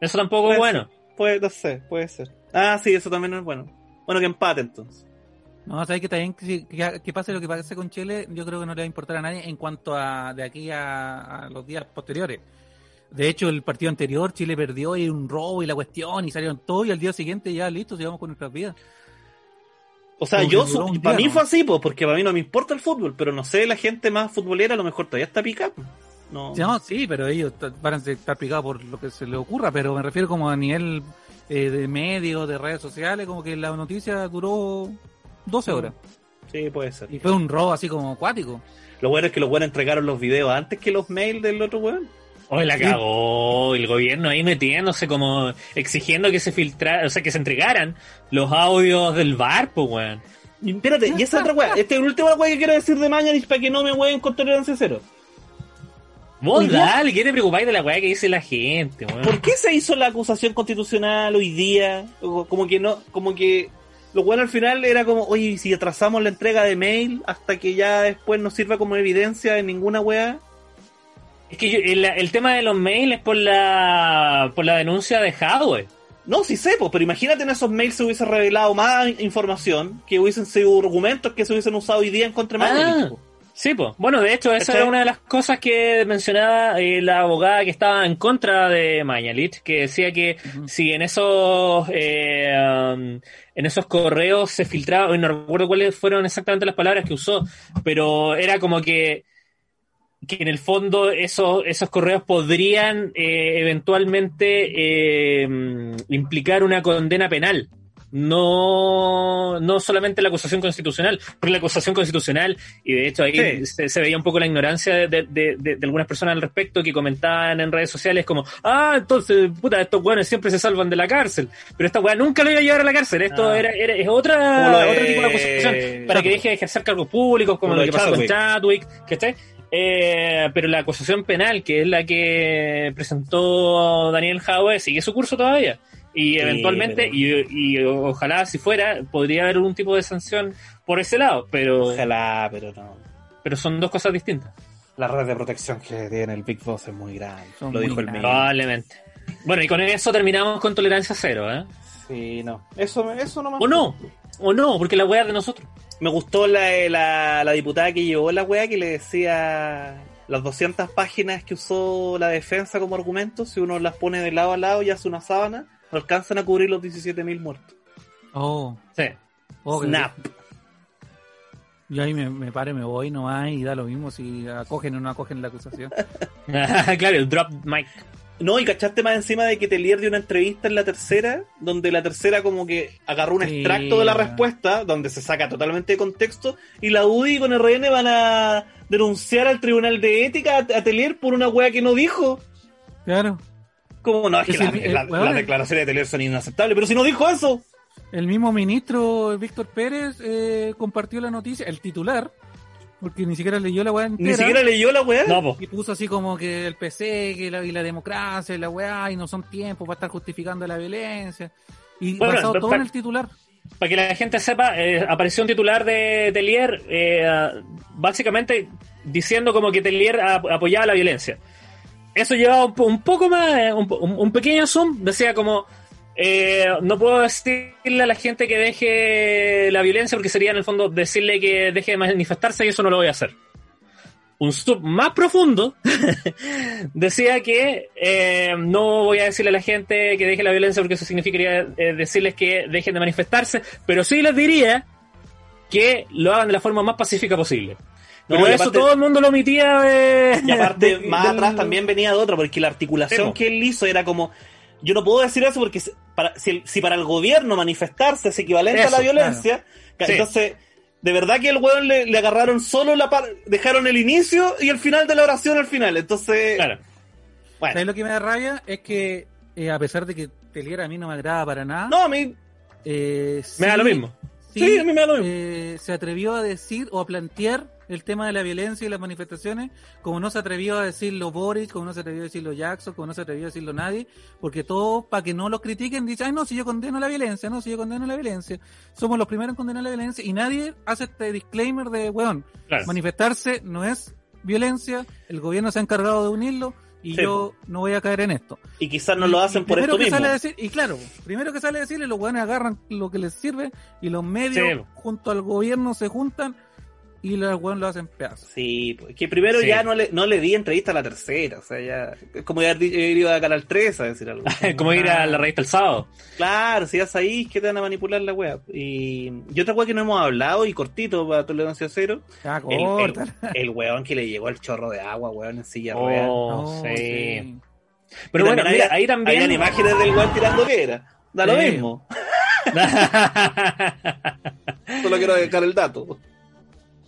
Eso tampoco es bueno.
Puede, no sé, puede ser. Ah, sí, eso también es bueno. Bueno, que empate entonces.
No, sabes que también que, que- que pase lo que pase con Chile, yo creo que no le va a importar a nadie en cuanto a de aquí a, a los días posteriores. De hecho, el partido anterior Chile perdió y un robo y la cuestión y salieron todos y al día siguiente ya listos, sigamos con nuestras vidas.
O sea, yo, su- para mí fue así, pues, porque para mí no me importa el fútbol, pero no sé, la gente más futbolera a lo mejor todavía está pica. pues. No.
No, sí, pero ellos van a estar picados por lo que se les ocurra, pero me refiero como a nivel eh, de medios, de redes sociales, como que la noticia duró 12 horas.
Sí, puede ser.
Y fue un robo así como acuático.
Lo bueno es que los buenos entregaron los videos antes que los mails del otro weón.
Hoy la cagó el gobierno ahí metiéndose como exigiendo que se filtrara, o sea, que se entregaran los audios del bar, pues weón.
Y espérate, y esa otra weá. Este es el último weá que quiero decir de Mañalich para que no me hueven con tolerancia cero.
Vos
Hoy día-
dale, ¿qué te preocupáis de la weá que dice la gente, weón?
¿Por qué se hizo la acusación constitucional hoy día? Como que no, como que lo bueno al final era como, oye, ¿y si atrasamos la entrega de mail hasta que ya después no sirva como evidencia en ninguna weá.
Es que yo- el, el tema de los mails es por la por la denuncia de Hadwe.
No, sí sé, pues, pero imagínate en esos mails se hubiese revelado más información, que hubiesen sido argumentos que se hubiesen usado hoy día en contra de
Ah. Sí, pues. Bueno, de hecho, esa era una de las cosas que mencionaba eh, la abogada que estaba en contra de Mañalich, que decía que si en esos eh, um, en esos correos se filtraba, no recuerdo cuáles fueron exactamente las palabras que usó, pero era como que que en el fondo esos, esos correos podrían eh, eventualmente eh, implicar una condena penal. No, no solamente la acusación constitucional, porque la acusación constitucional, y de hecho ahí
Sí.
se, se veía un poco la ignorancia de, de- de- de- de algunas personas al respecto que comentaban en redes sociales como, ah, entonces, puta, estos weones siempre se salvan de la cárcel, pero esta weá nunca lo iba a llevar a la cárcel, esto
Ah.
era, era- es otra, otro tipo de acusación, para que deje de ejercer cargos públicos, como,
Como
lo
lo
que pasó con
Chadwick.
Chadwick, ¿cachai? Eh, pero la acusación penal, que es la que presentó Daniel Howe, sigue su curso todavía. Y
Sí,
eventualmente,
pero-
y, y ojalá si fuera, podría haber algún tipo de sanción por ese lado, pero,
Ojalá, pero no.
pero son dos cosas distintas.
La red de protección que tiene el Big Boss es muy grande.
Son
lo
muy
dijo el mail.
Probablemente. Bueno, y con eso terminamos con tolerancia cero, ¿eh?
Sí, no. Eso, eso no
O no, o no, porque la weá es de nosotros.
Me gustó la, la, la diputada que llevó la weá que le decía las 200 páginas que usó la defensa como argumento, si uno las pone de lado a lado y hace una sábana, alcanzan a cubrir los 17.000 muertos.
Oh,
Sí.
oh,
Snap.
Yo ahí me, me pare, me voy nomás y da lo mismo si acogen o no acogen la acusación. (laughs)
claro, el drop mic.
No, y cachaste más encima de que Telier dio una entrevista en la tercera, donde la tercera como que agarró un
Sí.
extracto de la respuesta, donde se saca totalmente de contexto, y la UDI con RN van a denunciar al Tribunal de Ética a, Telier por una wea que no dijo.
Claro.
Como no, es que
Es
la-
el-
la- las declaraciones de Telier son inaceptables, pero si no dijo eso.
El mismo ministro Víctor Pérez eh, compartió la noticia, el titular, porque ni siquiera leyó la weá entera.
Ni siquiera leyó la weá.
No, po.
Y puso así como que el PC que la, y la democracia y la weá y no son tiempos para estar justificando la violencia. Y
Bueno,
basado todo
pa-
en el titular.
Para que la gente sepa, eh, apareció un titular de Telier eh, básicamente diciendo como que Telier ap- apoyaba la violencia. Eso llevaba un, un poco más, eh, un- un pequeño zoom, decía como, eh, no puedo decirle a la gente que deje la violencia porque sería en el fondo decirle que deje de manifestarse y eso no lo voy a hacer. Un sub más profundo (laughs) decía que eh, no voy a decirle a la gente que deje la violencia porque eso significaría eh, decirles que dejen de manifestarse, pero sí les diría que lo hagan de la forma más pacífica posible. Pero eso
aparte-
todo el mundo lo omitía. eh,
Y aparte,
de- (laughs)
más atrás también venía de otra, porque la articulación que él hizo era como, yo no puedo decir eso porque si para, si, el- si para el gobierno manifestarse es equivalente a la violencia,
Sí.
entonces, de verdad que el weón le, le agarraron solo la par- dejaron el inicio y el final de la oración al final. Entonces,
Claro.
bueno,
¿Sabes lo que me da rabia? Es que, eh, a pesar de que Telier a mí no me agrada para nada,
no, a mí,
eh,
Me da lo mismo.
Sí, a mí me da lo mismo.
eh, se atrevió a decir o a plantear el tema de la violencia y las manifestaciones como no se atrevió a decirlo Boris, como no se atrevió a decirlo Jackson, como no se atrevió a decirlo nadie, porque todos, para que no lo critiquen, dicen, ay no, si yo condeno la violencia, no, si yo condeno la violencia. Somos los primeros en condenar la violencia y nadie hace este disclaimer de, weón,
Claro.
manifestarse no es violencia, el gobierno se ha encargado de unirlo y
Sí,
yo no voy a caer en esto.
y quizás no lo hacen
y
por esto
que
mismo.
Sale a decir, y claro, primero que sale a decirle, los weones agarran lo que les sirve y los medios
Sí.
junto al gobierno se juntan y los weones lo hacen pedazos.
Sí, pues, que primero
Sí.
ya no le, no le di entrevista a la tercera, o sea, ya, es como ya haber ido a Canal 3 a decir algo. (laughs)
como ir a la revista el sábado.
Claro, si ya sabéis que te van a manipular la web. Y, y otra wea que no hemos hablado, y cortito para tolerancia cero,
Ya,
el, el, (laughs) el weón que le llegó el chorro de agua, weón, en silla de ruedas.
Oh,
No,
sí.
sí.
Pero
Y
bueno,
también
mira,
había-
ahí también.
Habían imágenes del weón tirando piedra. Da lo mismo. (laughs) Solo quiero dejar el dato.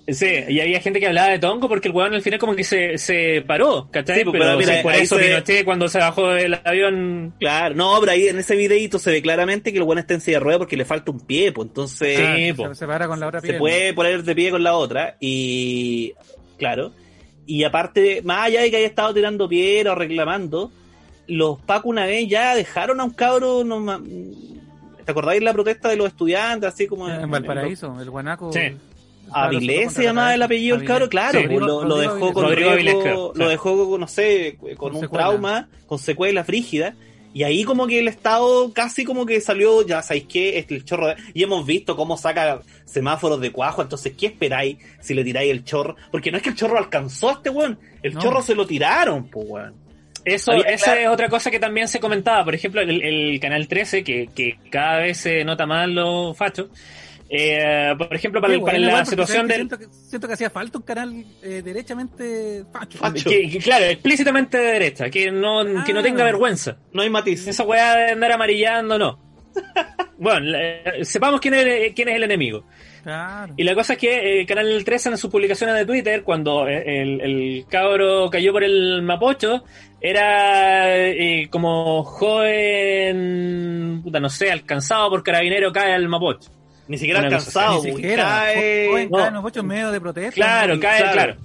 Sí, y había gente que hablaba de Tongo porque el weón al final como que se, se paró, ¿cachai?
Sí, pues,
pero
pero mira,
sí, por
ahí
eso
se-
Pinochet cuando se bajó del avión...
Claro, no, pero ahí en ese videito se ve claramente que el weón está en silla de ruedas porque le falta un pie, pues entonces
Sí, po.
se separa con la otra
se
pierna.
puede poner de pie con la otra. Y claro. Y aparte, más allá de que haya estado tirando piedra o reclamando, los Paco una vez ya dejaron a un cabro. No, ¿Te acordáis la protesta de los estudiantes? Así como
En Valparaíso, el guanaco.
Sí.
Avilés se llamaba el apellido del cabro, claro,
Sí.
pues, lo, lo dejó con
Rodrigo
riesgo-
Avilés, creo,
lo dejó, no sé, con,
Con
un
secuela.
trauma, con secuela frígida. Y ahí como que el Estado casi como que salió, ya sabéis qué, este, el chorro de- Y hemos visto cómo saca semáforos de cuajo, entonces ¿qué esperáis si le tiráis el chorro? Porque no es que el chorro alcanzó a este weón, el
No.
chorro se lo tiraron, pues weón.
Eso,
Había
esa
claro-
es otra cosa que también se comentaba. Por ejemplo, el, el Canal 13, que, que cada vez se nota más los fachos. Eh, por ejemplo, para,
bueno,
la situación del...
Siento que, siento que hacía falta un canal eh, derechamente facho.
Facho.
Que, que, claro, explícitamente de derecha, que no, que no tenga
Ah.
vergüenza.
No hay matiz.
Esa weá de andar amarillando, no. (laughs) Bueno, la- sepamos quién es, quién es el enemigo.
Claro.
Y la cosa es que eh, Canal 13 en sus publicaciones de Twitter, cuando eh, el, el cabro cayó por el Mapocho, era eh, como joven, puta, no sé, alcanzado por carabinero cae al Mapocho.
Ni siquiera alcanzado,
Ni siquiera.
cae-
Joven,
no.
cae en los ocho medios de protesta.
Claro, cae,
claro.
claro.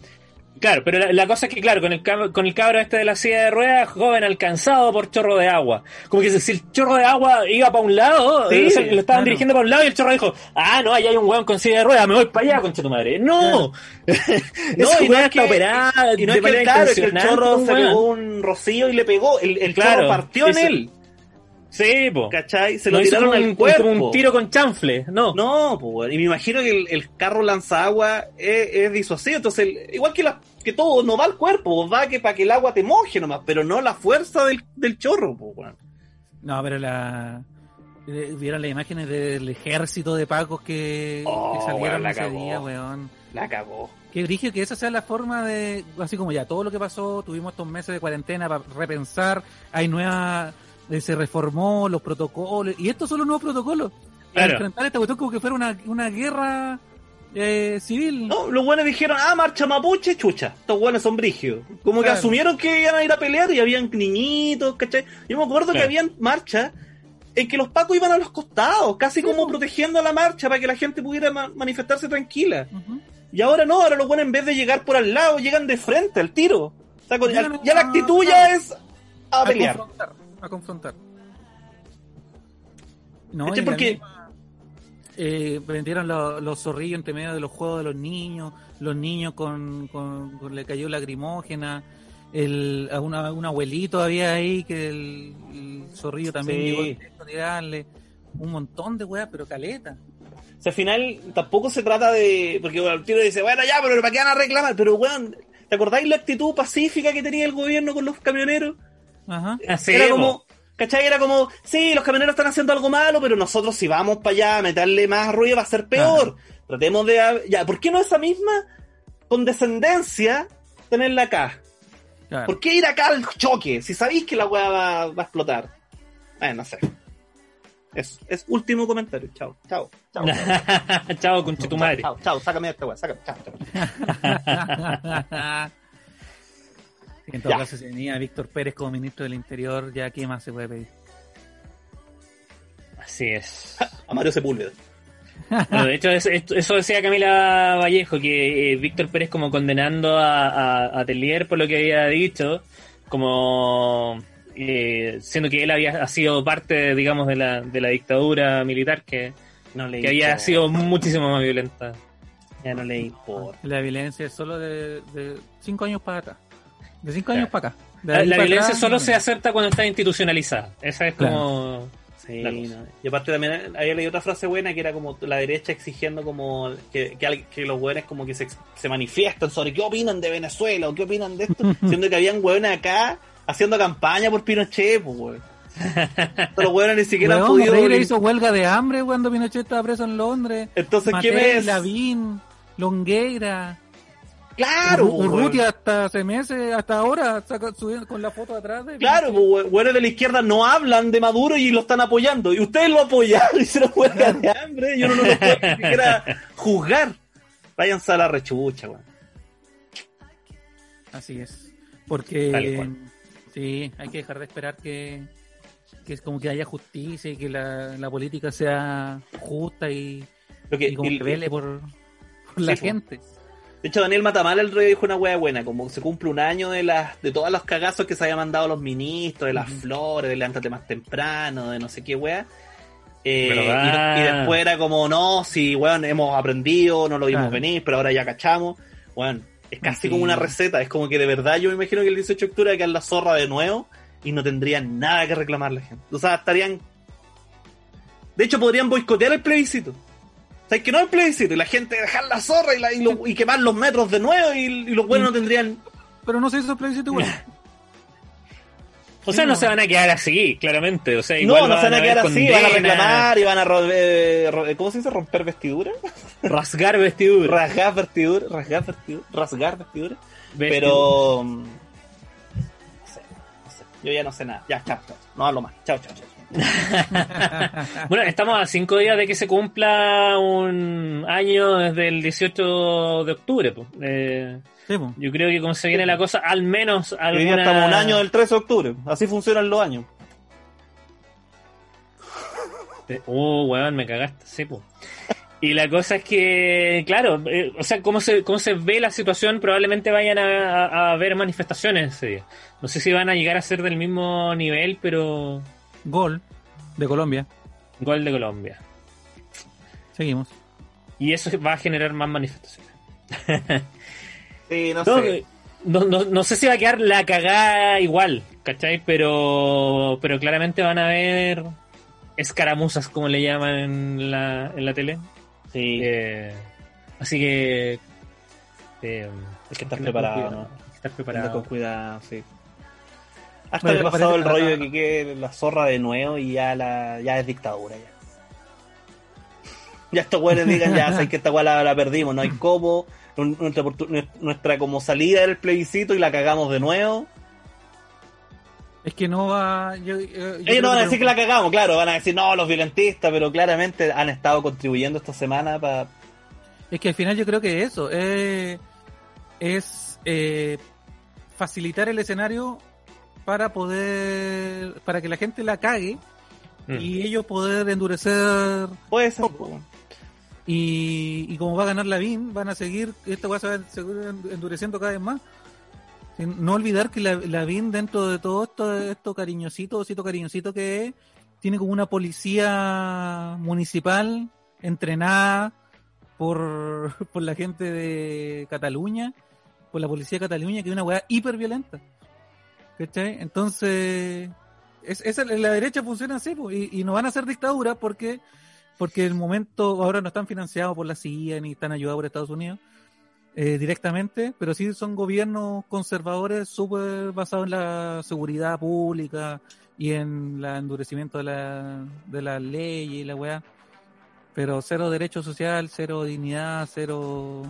Claro, pero la, la cosa es que, claro, con el, con el cabro este de la silla de ruedas, joven alcanzado por chorro de agua. Como que si el chorro de agua iba para un lado,
Sí,
eh, o sea, lo estaban
claro.
dirigiendo para un lado y el chorro dijo, ah, no, ahí hay un weón con silla de ruedas, me voy para allá, concha tu madre. ¡No! (laughs)
No, y no es que,
operada
y no es que, claro, es que el chorro se pegó un rocío y le pegó, el, el
Claro,
chorro partió en él,
Sí, po.
¿cachai? Se
No
lo tiraron al
un,
cuerpo.
como un tiro con chanfle, no.
No, pues, weón. y me imagino que el, el carro lanza agua es, es disuasivo, entonces, el- igual que, la, que todo, no va al cuerpo, va que para que el agua te moje nomás, pero no la fuerza del, del chorro, pues, weón.
No, pero la. eh, Vieron las imágenes del ejército de pacos que,
Oh,
que salieron
weón, la
ese día, weón.
La cagó.
Qué brillo que esa sea la forma de. Así como ya todo lo que pasó, tuvimos estos meses de cuarentena para repensar, hay nuevas. Eh, Se reformó los protocolos, y estos son los nuevos protocolos. Para
Claro.
enfrentar esta cuestión como que fuera una, una guerra eh, civil.
No, los buenos dijeron, ah, marcha mapuche, chucha. Estos buenos son brígidos. Como que asumieron que iban a ir a pelear y habían niñitos, ¿cachai? Yo me acuerdo que habían marchas en que los pacos iban a los costados, casi como protegiendo la marcha para que la gente pudiera ma- manifestarse tranquila. Y ahora no, ahora los buenos en vez de llegar por al lado, llegan de frente al tiro. O sea, con-
Llegan
ya la
a-
actitud ya es a
a
pelear.
confrontar. A confrontar. No, la
Porque-
misma, eh, vendieron lo- los zorrillos entre medio de los juegos de los niños, los niños con, con, con- le cayó lacrimógena, el, a una, un abuelito había ahí que el, el zorrillo también
Sí.
llegó a tirarle, un montón de weas, pero caleta.
O sea, al final tampoco se trata de. Porque bueno, el tiro dice, bueno, ya, pero ¿para qué van a reclamar? Pero, weón, ¿te acordáis la actitud pacífica que tenía el gobierno con los camioneros?
Ajá.
Así
era como, ¿cachai? Era como, sí, los camioneros están haciendo algo malo, pero nosotros si vamos para allá a meterle más ruido va a ser peor. Tratemos de... Ya, ¿por qué no esa misma condescendencia tenerla acá?
Claro.
¿Por qué ir acá al choque? Si sabéis que la weá va, va a explotar. Eh, no sé. Es, es último comentario. Chao, chao, chao. (laughs) chao.
Chao, concha tu madre.
Chao, chao, sácame de esta weá, sácame, chao, chao. (laughs)
en todo
Ya.
caso, si venía Víctor Pérez como ministro del Interior, ya qué más se puede pedir.
Así es.
A Mario Sepúlveda.
Bueno, de hecho, es- es- eso decía Camila Vallejo, que eh, Víctor Pérez como condenando a, a, a Telier por lo que había dicho, como eh, siendo que él había ha sido parte, digamos, de la, de la dictadura militar que,
No le
que había sido muchísimo más violenta.
Ya no le importa.
La violencia es solo de, de cinco años para atrás. De cinco
Claro.
años para acá. De
La,
ahí
la
para
violencia
atrás,
solo
no.
se acepta cuando está institucionalizada. Esa es
Claro.
como...
Sí,
La cosa.
no. Y aparte también había leído otra frase buena que era como la derecha exigiendo como que, que, los hueones como que se, se manifiestan sobre qué opinan de Venezuela o qué opinan de esto, (laughs) siendo que habían hueones acá haciendo campaña por Pinochet, pues weón. (laughs) Los hueones ni siquiera han podido...
Hizo huelga de hambre cuando Pinochet estaba preso en Londres.
Entonces, ¿qué ves?
Lavín, Longueira,
Claro,
Ur-
pues,
Urrutia
weón.
hasta hace meses, hasta ahora, saca- subiendo con la foto atrás. De
Claro, pues, hue- hueones de la izquierda no hablan de Maduro y lo están apoyando. Y ustedes lo apoyaron, hicieron (laughs) huelga de hambre. Y uno no lo puede ni siquiera juzgar. Váyanse a la rechucha, weón.
Así es. Porque sí, hay que dejar de esperar que, que es como que haya justicia y que la, la política sea justa y,
Lo que,
y como
y-
que vele por, por
Sí,
la
po.
gente.
De hecho, Daniel Matamal el día dijo una wea buena, como se cumple un año de las de todos los cagazos que se habían mandado los ministros, de las flores, de levántate más temprano, de no sé qué wea. Eh, y, y después era como, no, si weón, hemos aprendido, no lo vimos
Claro.
venir, pero ahora ya cachamos. Weón, es casi
Sí.
como una receta, es como que de verdad yo me imagino que el 18 de octubre quedar la zorra de nuevo y no tendrían nada que reclamar la gente. O sea, estarían... De hecho, podrían boicotear el plebiscito. O sea, es que no el plebiscito, y la gente dejar la zorra y, la- y, lo- y quemar los metros de nuevo y, y los buenos no tendrían...
Pero no se hizo el plebiscito igual. (laughs)
O sea, no
no.
se van a quedar así, claramente. O sea,
No,
igual
no se van a quedar así, van a reclamar y van a... eh, ro- ¿Cómo se dice? ¿Romper vestidura? (laughs)
Rasgar vestidura.
Rasgar vestidura, rasgar vestidura, rasgar vestidura.
Vestidura.
Pero... mm, No sé, no sé. Yo ya no sé nada. Ya, chao, chao. No hablo más. Chao, chao, chao. (laughs)
Bueno, estamos a cinco días de que se cumpla un año desde el 18 de octubre. pues. Eh,
Sí,
yo creo que como se viene la cosa, al menos
Hoy
alguna...
día estamos un año del 13 de octubre. Así funcionan los años.
Oh, weón, me cagaste, sí, pues. Y la cosa es que, claro, eh, o sea, cómo se, cómo se ve la situación, probablemente vayan a, a- a haber manifestaciones ese día. No sé si van a llegar a ser del mismo nivel, pero
Gol de Colombia.
gol de Colombia.
Seguimos.
Y eso va a generar más manifestaciones.
Sí, no,
No,
sé.
no, no- no sé si va a quedar la cagada igual, ¿cachai? Pero, pero claramente van a haber escaramuzas, como le llaman en la, en la tele.
Sí,
Eh, así que... eh,
hay que estar preparado, ¿no?
hay que estar preparado.
con cuidado, sí. Hasta
Bueno,
el pasado el rollo de que quede la zorra de nuevo y ya la ya es dictadura ya. Ya estos güeyes digan ya, (laughs) sabes que esta weá la, la perdimos, no hay cómo, nu- nuestra, nuestra como salida del plebiscito y la cagamos de nuevo.
Es que no va. Yo, yo-
Ellos no van a
que-
decir que la cagamos, claro, van a decir no, los violentistas, pero claramente han estado contribuyendo esta semana para...
Es que al final yo creo que eso eh, es eh, facilitar el escenario para poder. para que la gente la cague
Mm.
y ellos poder endurecer.
Puede ser.
Y, y como va a ganar la BIN, van a seguir. esta va a seguir endureciendo cada vez más. Sin- No olvidar que la, la BIN, dentro de todo esto, esto cariñosito, osito cariñosito que es, tiene como una policía municipal entrenada por, (laughs) por la gente de Cataluña, por la policía de Cataluña, que es una weá hiper violenta. ¿Cachai? Entonces, la derecha funciona así, y, y no van a ser dictaduras porque, porque el momento ahora no están financiados por la CIA ni están ayudados por Estados Unidos eh, directamente, pero sí son gobiernos conservadores súper basados en la seguridad pública y en el endurecimiento de la, de la ley y la weá. Pero cero derecho social, cero dignidad, cero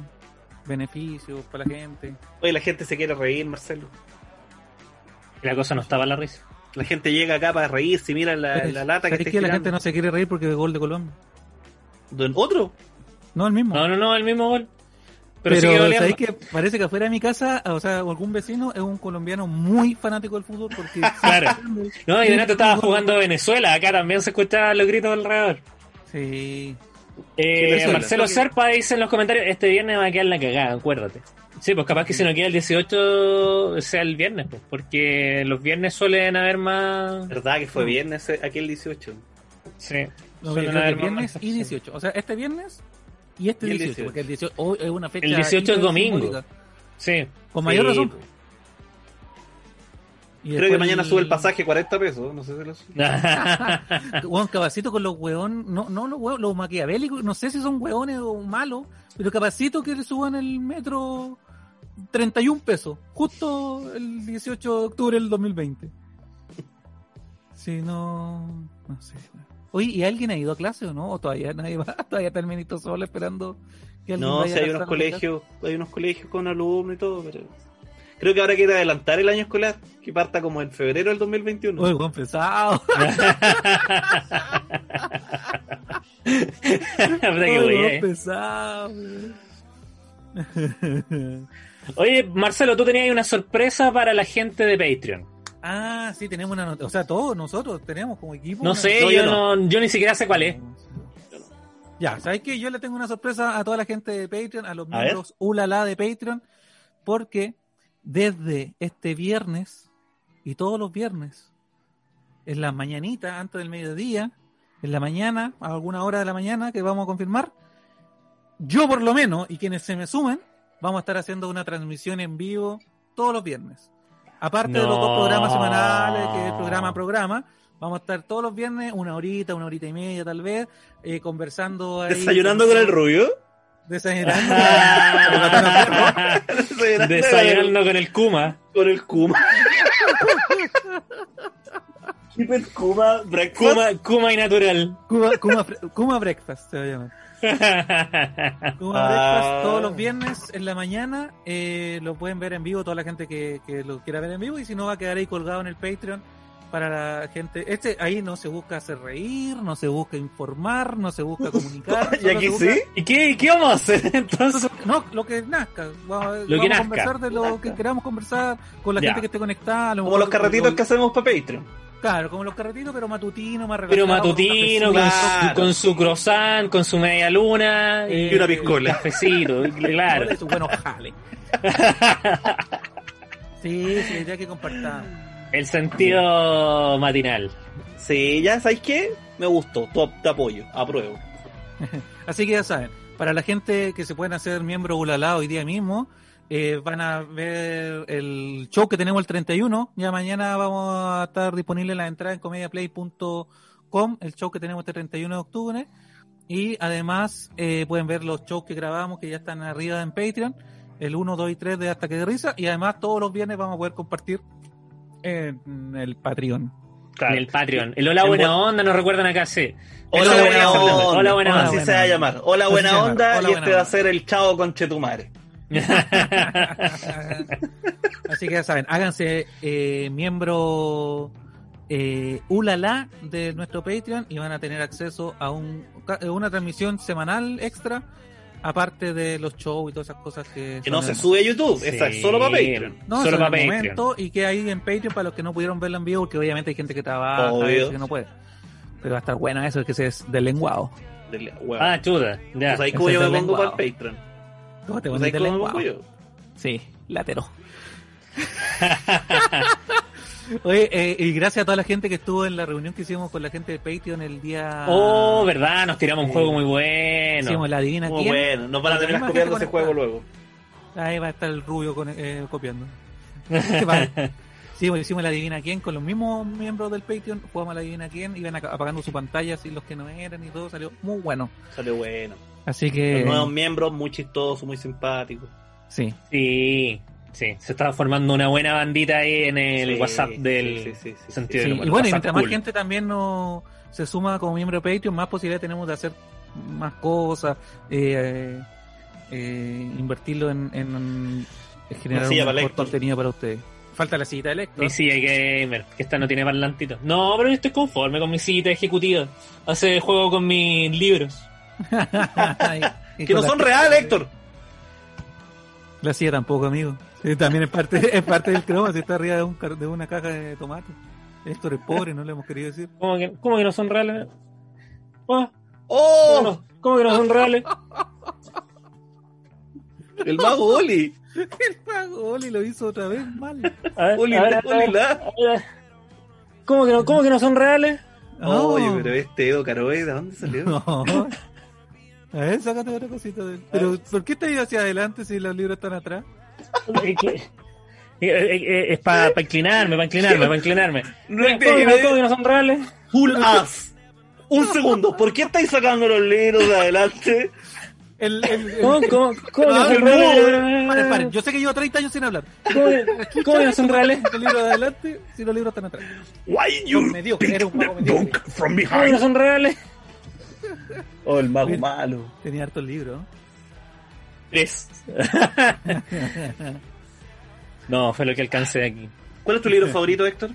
beneficios para la gente.
Oye, la gente se quiere reír, Marcelo.
La cosa no estaba la risa.
La gente llega acá para reírse, mira la, la lata que
¿Sabes
está
qué? La gente no se quiere reír porque gol de Colombia.
¿Otro?
No, el mismo.
No, no, no, el mismo gol. Pero,
Pero,
sigue goleando.
¿sabéis que parece que afuera de mi casa, o sea, algún vecino es un colombiano muy fanático del fútbol porque... (laughs)
Claro. No, y de nada estaba jugando Venezuela. Acá también se escuchaban los gritos alrededor.
Sí.
Eh. Marcelo Serpa dice en los comentarios: Este viernes va a quedar la cagada, acuérdate. Sí, pues capaz que si no queda el 18 sea el viernes, pues, porque los viernes suelen haber más.
¿Verdad que fue viernes aquel 18?
Sí,
No,
suelen haber
viernes
más
y 18. O sea, este viernes y este
Y el
18,
18.
porque el 18 hoy es una fecha.
El 18 es domingo.
simbólica.
Sí.
Con mayor
Sí,
razón. Y
Creo que mañana sube el pasaje 40 pesos, no sé si lo sube. (laughs)
Weón, Capacito con los weón, no, no los weón, los maquiavélicos, no sé si son weones o malos, pero Capacito que le suban el metro 31 pesos, justo el 18 de octubre del 2020. Si no, no sé. Oye, ¿y alguien ha ido a clase o no? ¿O todavía nadie va? (laughs) Todavía está el ministro solo esperando que alguien
No,
vaya
si hay unos colegios, hay unos colegios con alumnos y todo, pero creo que ahora quiere adelantar el año escolar, que parta como en febrero del 2021.
clase? Oye, weón, pesado. (laughs) (laughs)
Eh.
pesado.
Oye, Marcelo, tú tenías una sorpresa para la gente de Patreon.
Ah, sí, tenemos una nota. O sea, todos nosotros tenemos como equipo.
No sé, yo, no, yo ni siquiera sé cuál es.
Ya, ¿sabes qué? Yo le tengo una sorpresa a toda la gente de Patreon, a los
A
miembros ulala de Patreon, porque desde este viernes y todos los viernes, en la mañanita, antes del mediodía, en la mañana, a alguna hora de la mañana, que vamos a confirmar, yo por lo menos, y quienes se me sumen, vamos a estar haciendo una transmisión en vivo todos los viernes. Aparte de los dos programas semanales, que es programa a programa, vamos a estar todos los viernes, una horita, una horita y media tal vez, eh, conversando ahí.
¿Desayunando con el rubio?
Desayunando. (laughs)
Desayunando
Desayunando con el Kuma.
con el Kuma. (laughs) Kuma breakfast.
Kuma, Kuma y natural.
Kuma, Kuma, Fre- Kuma Breakfast se va a llamar. Kuma
Ah.
Breakfast todos los viernes en la mañana. eh, lo pueden ver en vivo, toda la gente que, que lo quiera ver en vivo. Y si no, va a quedar ahí colgado en el Patreon para la gente. Este Ahí no se busca hacer reír, no se busca informar, no se busca (laughs) comunicar.
¿Y aquí
busca-
sí?
¿Y qué, qué vamos a hacer (laughs) entonces?
No, lo que nazca. Vamos,
Lo
vamos
que
a
nazca.
conversar de lo que queramos conversar con la
Ya.
gente que esté conectada. a lo
Como los carretitos
lo-
que hacemos para Patreon.
Claro, como los carretitos, pero matutino, más
Pero
relajado, con un
matutino, con,
Claro.
con su croissant, con su media luna
Y
una piscola.
Cafecito, (laughs) claro.
Con su buenos jales. (laughs) Sí, sí, ya que compartamos.
El sentido matinal.
Sí, ya sabéis qué? Me gustó. Tu- Te apoyo. Apruebo. (laughs)
Así que ya saben, para la gente que se pueden hacer miembro Ulala hoy día mismo, eh, van a ver el show que tenemos el 31. Ya mañana vamos a estar disponible la entrada en comediaplay.com, el show que tenemos este 31 de octubre. Y además eh, pueden ver los shows que grabamos que ya están arriba en Patreon, el 1, 2 y 3 de Hasta que de Risa. Y además todos los viernes vamos a poder compartir en el Patreon.
En el Patreon. El Hola
En
Buena
buen-
Onda nos recuerdan acá, sí.
Hola, buena onda.
Hola Buena
Hola,
Así
Onda.
se va a llamar. Hola, buena onda.
Hola,
y este va a
onda.
ser el chavo con Chetumare. (laughs)
Así que ya saben, háganse eh, miembro eh, ulala de nuestro Patreon y van a tener acceso a un, ca- una transmisión semanal extra, aparte de los shows y todas esas cosas que...
Que no se sube a YouTube. Esa es solo para. Patreon.
No,
solo para Patreon.
momento y que hay en Patreon para los que no pudieron verla en vivo, porque obviamente hay gente que trabaja, que no puede. Pero va a estar bueno eso, es que se es del lenguado.
Ah, chuta. Ya.
pues ahí como yo me pongo para el Patreon.
¿Cómo te
Pues.
Sí, latero. (laughs) Oye, eh, y gracias a toda la gente que estuvo en la reunión que hicimos con la gente de Patreon el día...
Oh, verdad, nos tiramos un juego muy bueno.
Hicimos la adivina
Muy
quién.
bueno. Nos van a
misma
copiando ese juego luego.
Ahí va a estar el rubio con- eh, copiando. (laughs) Sí, pues hicimos la adivina quién con los mismos miembros del Patreon, jugamos la adivina quién, iban apagando su pantalla así los que no eran y todo, salió muy bueno.
Salió bueno.
Así que...
Los nuevos miembros, muy chistosos, muy simpáticos.
Sí.
Sí, sí. Se estaba formando una buena bandita ahí en el
Sí,
WhatsApp del
sí, sí,
sentido
Sí,
del humor.
y bueno, y mientras más gente también no se suma como miembro de Patreon, más posibilidades tenemos de hacer más cosas, eh, eh, invertirlo en, en- en generar un mejor contenido para ustedes. Falta la cita de Héctor.
Mi silla gamer, que esta no tiene parlantito. No, pero yo estoy conforme con mi silla ejecutiva. Hace juego con mis libros. (laughs)
Que no son reales, Héctor.
La silla tampoco, amigo. Sí, también es parte, es parte del croma, si está arriba de, un car- de una caja de tomate. Héctor es pobre, no le hemos querido decir.
¿Cómo que, cómo que no son reales? Ah,
¡Oh!
¿cómo, no- cómo que no son reales?
El mago Oli. (laughs)
El mago Oli lo hizo otra vez mal.
A ver,
Oli,
a ver,
la,
a ver. ¿Cómo que no, cómo que no son reales?
Oye,
No.
pero este Edo Caroe, ¿de dónde salió? (laughs)
No. A ver, sácate otra cosita de él. Pero, ¿por qué te ido hacia adelante si los libros están atrás?
Es (laughs) para inclinarme, para inclinarme, para inclinarme. (laughs)
No
¿Cómo, que no, cómo son reales?
Full ass. Un segundo, ¿por qué estáis sacando los libros de adelante?
El, el, el-
¿Cómo, cómo, cómo
No,
son reales?
Paren, paren. Yo sé que llevo 30 años sin hablar.
¿Cómo que- cómo no son reales?
Los libros de adelante si los libros están atrás.
Why you
Mediocre,
pick
era un
the
mediocre.
book from
¿Cómo que no
behind?
son reales?
Oh, el mago malo.
Tenía hartos libros.
Tres. (laughs) No, fue lo que alcancé aquí.
¿Cuál es tu libro favorito, Héctor?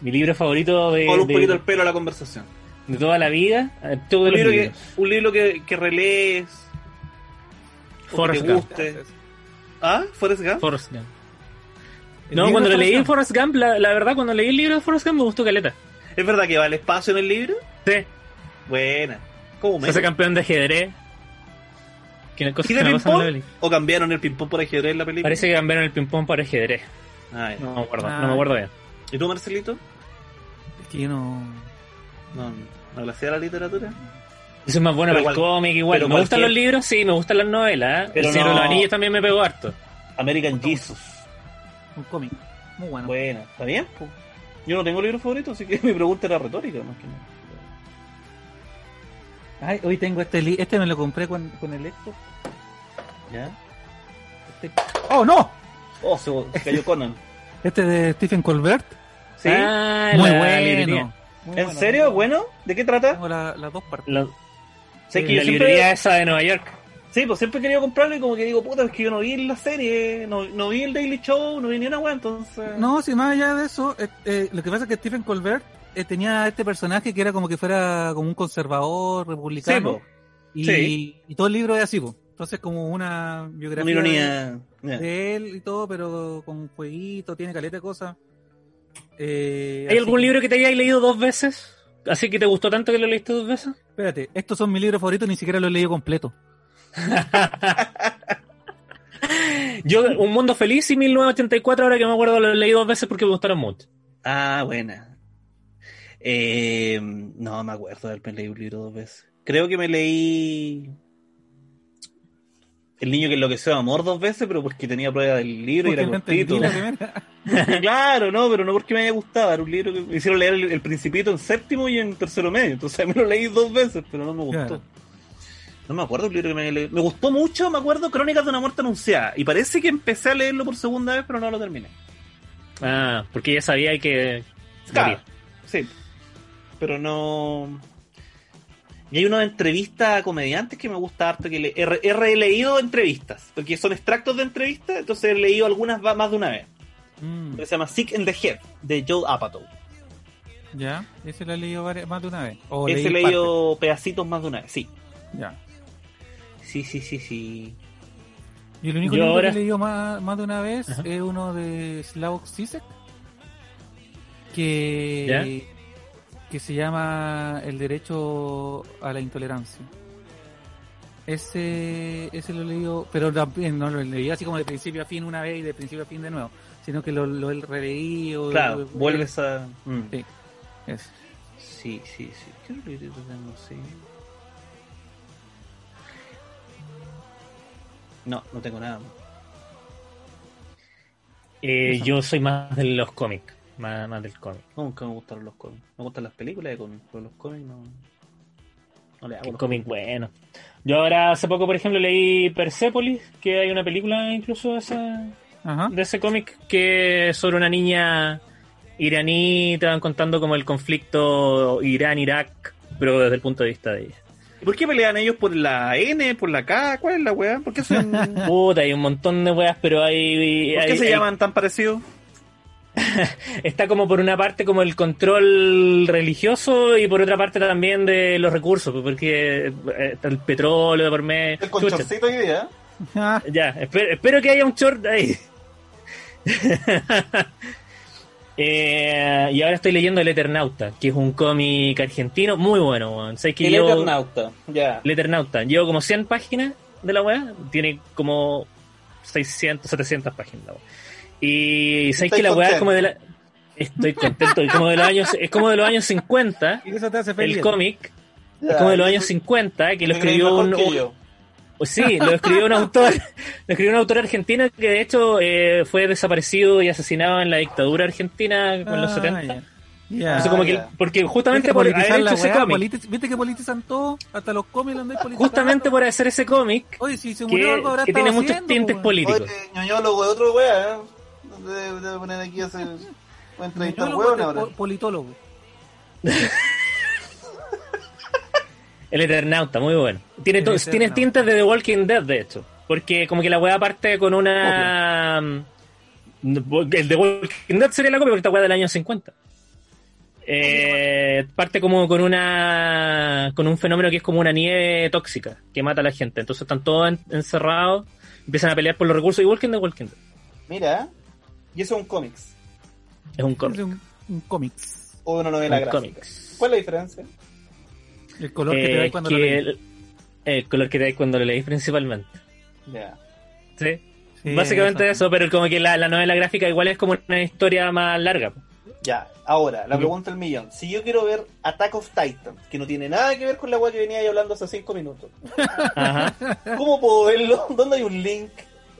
Mi libro favorito de,
Ponle un
de-
poquito el pelo a la conversación.
de toda la vida, eh,
Un libro, que,
libros.
un libro que, que relees. o que
Forrest
te
Gump.
guste. ¿Ah? ¿Forrest Gump?
Forrest Gump. No, cuando
de
lo leí
Forrest
Forrest Gump, la, la verdad, cuando leí el libro de Forrest Gump me gustó caleta.
¿Es verdad que va el espacio en el libro?
Sí.
Buena. ¿Cómo
Se hace campeón de ajedrez. Que no cosa
¿Y de ping-pong? ¿O cambiaron el ping-pong por ajedrez en la película?
Parece que cambiaron el ping-pong para ajedrez.
Ah.
No me acuerdo,
Ah.
no me acuerdo bien.
¿Y tú, Marcelito?
Es que yo no.
No, no hacía la literatura.
Eso es más bueno
Pero
para el cómic igual.
pero
Me gustan los libros, sí, me gustan las novelas. ¿eh?
Pero
el Señor de
no-
los Anillos también me pegó harto.
American Jesus.
Un cómic. Muy bueno.
Buena, ¿está bien? Yo no tengo libro favorito, así que (laughs) mi pregunta era retórica. Más que nada.
Ay, hoy tengo este li- Este me lo compré con, con el Xbox.
¿Ya?
Este- ¡Oh, no!
Oh, se, cayó Conan. (laughs)
Este de Stephen Colbert.
¿Sí?
Ah,
Muy
la
bueno. Muy
¿En
bueno.
serio? ¿Bueno? ¿De qué trata?
Tengo la- las dos partes.
La,
Sé que
la
siempre-
librería esa de Nueva York.
Sí, pues siempre he querido comprarlo y como que digo, puta, es que yo no vi la serie, no, no vi el Daily Show, no vi ni una weá, entonces...
No, si más allá de eso, eh, eh, lo que pasa es que Stephen Colbert tenía este personaje que era como que fuera como un conservador republicano. y,
sí.
y todo el libro es así, po. Entonces como una biografía
una ironía.
de, él y todo, pero con jueguito, tiene caleta de cosas. Eh,
¿Hay algún
que-
libro que te hayas leído dos veces? ¿Así que te gustó tanto que lo leíste dos veces?
Espérate, estos son mis libros favoritos, ni siquiera los he leído completo. (laughs)
Yo, Un Mundo Feliz y 1984, ahora que me acuerdo, lo leí dos veces porque me gustaron mucho.
Ah, buena. Eh, no me acuerdo de haberme leído un libro dos veces. Creo que me leí... El niño que enloqueció de amor dos veces, pero porque tenía prueba del libro y era
entendí
cortito. (laughs) claro, no, pero no porque me haya gustado. Era un libro que me hicieron leer el, el Principito en séptimo y en tercero medio. Entonces (laughs) me lo leí dos veces, pero no me gustó.
Claro.
No me acuerdo un libro que me leído. Me gustó mucho, me acuerdo, Crónicas de una muerte anunciada. Y parece que empecé a leerlo por segunda vez, pero no lo terminé.
Ah, porque ya sabía que...
Claro, sí. Pero no. Y hay una entrevista a comediantes que me gusta harto. que le... he, re- he releído entrevistas, porque son extractos de entrevistas, entonces he leído algunas más de una vez.
Mm,
Se llama Sick in the Head, de Joe Apatow.
ya, ese lo he leído más de una vez. O
Ese he leído pedacitos más de una vez, sí.
Ya.
Sí, sí, sí, sí.
Y el único
Yo
libro
ahora-
que he leído más, más de una vez
Ajá.
es uno de Slavoj Zizek que, que se llama El derecho a la intolerancia. Ese, ese lo he leído, pero también no lo leí así como de principio a fin una vez y de principio a fin de nuevo, sino que lo, lo he releído.
Claro,
lo-
vuelves a. Mm.
Sí. Eso.
Sí, sí, sí. ¿Qué libro tengo? Sí. No, no tengo nada más.
Eh, yo soy más de los cómics. Más, más del cómic.
Nunca me gustaron los cómics. Me gustan las películas de cómics, pero los cómics no. No le hago.
Un
los
cómic bueno. Yo ahora hace poco, por ejemplo, leí Persepolis, que hay una película incluso de ese,
Ajá.
de ese cómic que es sobre una niña iraní, te van contando como el conflicto Irán-Irak, pero desde el punto de vista de ella.
¿Por qué pelean ellos por la N, por la K? ¿Cuál es la weá? ¿Por qué, son- ¿Por (laughs) (laughs)
Puta, hay un montón de weas, pero hay...
qué
hay-
se
hay-
llaman tan parecidos? (laughs)
Está como por una parte como el control religioso y por otra parte también de los recursos, porque eh, está el petróleo de por medio. Chucha.
hoy día.
Ah,
Ya, espero, espero que haya un short ahí. (laughs) Eh, y ahora estoy leyendo El Eternauta, que es un cómic argentino muy bueno. weón. ¿Sabes que
El
yo-
Eternauta, ya.
El Eternauta. Llevo como 100 páginas de la weá. Tiene como 600, 700 páginas la. Y sabes
Estoy
que la weá es como de la... Estoy contento. Es como de los años, es como de los años 50. (laughs)
y eso te hace feliz.
El cómic. Es como de los años 50, que lo escribió un, un- Pues sí, lo escribió un autor, (laughs) lo escribió un autor argentino que de hecho eh, fue desaparecido y asesinado en la dictadura argentina con los
Ah,
70.
ya. Ya.
Entonces, como que,
ya.
porque
¿Viste
justamente
que
por
politizar
haber hecho ese cómic,
¿Viste que politizan todo? Hasta los cómics donde hay politizando.
justamente por hacer ese cómic,
Oye, si se murió
que,
algo habrá
que tiene muchos tintes
po,
políticos.
ñoñólogo de otro weá, ¿eh? Debe poner aquí a hacer. Voy a entrevistar
de
ahora.
po- Politólogo. (laughs)
El Eternauta, muy bueno. Tiene, tiene tintes de The Walking Dead, de hecho. Porque como que la weá parte con una... El The Walking Dead sería la copia porque esta weá del año 50. Eh, parte como con una con un fenómeno que es como una nieve tóxica que mata a la gente. Entonces están todos en- encerrados, empiezan a pelear por los recursos, igual que en The Walking Dead.
Mira, y eso es un cómics.
Es un
Es
cómic.
un, un cómics.
O una novela
Un
gráfica.
cómics.
¿Cuál es la diferencia?
El color que te da
Eh,
cuando
que
lo lees.
el, el color que te da cuando lo leís principalmente.
Ya.
Sí.
Sí,
Básicamente
eso.
eso, pero como que la, la novela gráfica igual es como una historia más larga.
Ya, ahora, la
Ujú.
pregunta del millón. Si yo quiero ver Attack of Titans, que no tiene nada que ver con la weá que venía ahí hablando hace cinco minutos,
Ajá.
¿cómo puedo verlo? ¿Dónde hay un link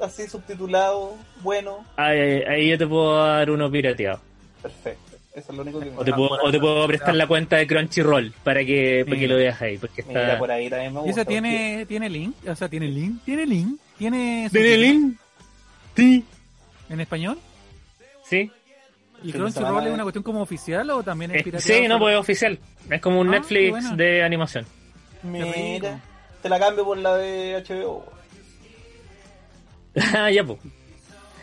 así subtitulado? Bueno,
Ahí, ahí- ahí yo te puedo dar uno pirateado.
perfecto. Eso es lo único que me
O te puedo, o te puedo prestar la cuenta de Crunchyroll para que, para que lo veas ahí. Porque
Mira,
está.
por ahí también me
¿Y
gusta.
esa tiene, tiene link? O sea, tiene link, tiene link, tiene
¿Tiene link? Sí.
en español.
Sí.
¿Y
Sí,
Crunchyroll es una cuestión como oficial o también es
Eh,
pirateado?
sí, no, pues es oficial. Es como un
Ah,
Netflix
bueno.
de animación.
Mira, te la cambio por la de HBO. (laughs)
Ah, ya, pues.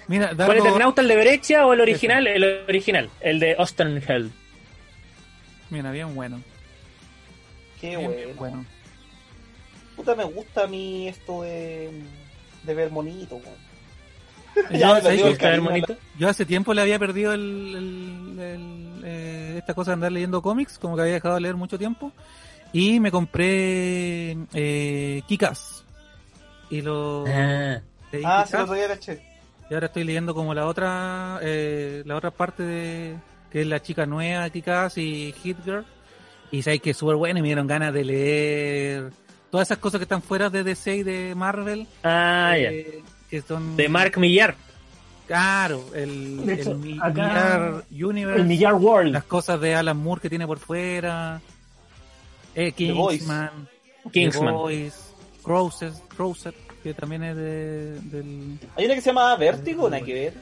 Mira,
¿Cuál Eternauta, el de Berexia o el original? El original, el de Ostenheld.
mira, bien bueno.
Qué
Bien,
bueno. Puta, me gusta a mí esto de, de ver monito. weón.
Yo,
Ya me
¿sabes
perdió
qué?
el
¿Está
cariño.
bonito?
Yo hace tiempo le había perdido el, el- el- eh, esta cosa de andar leyendo cómics, como que había dejado de leer mucho tiempo. Y me compré eh, Kikas. Y lo
Ah,
Ah, sí, lo otro día caché.
y ahora estoy leyendo como la otra eh, la otra parte de que es la chica nueva Kikas y Hit Girl. Y sabéis que es súper buena y me dieron ganas de leer todas esas cosas que están fuera de DC y de Marvel.
ah ya.
eh, que son
De Mark Millar.
Claro, el,
hecho,
el mi-
acá-
Millar Universe,
El Millar World.
las cosas de Alan Moore que tiene por fuera, eh. Kingsman,
Kingsman.
The Boys, que también es de, del...
Hay una que se llama Vértigo, nada que ver.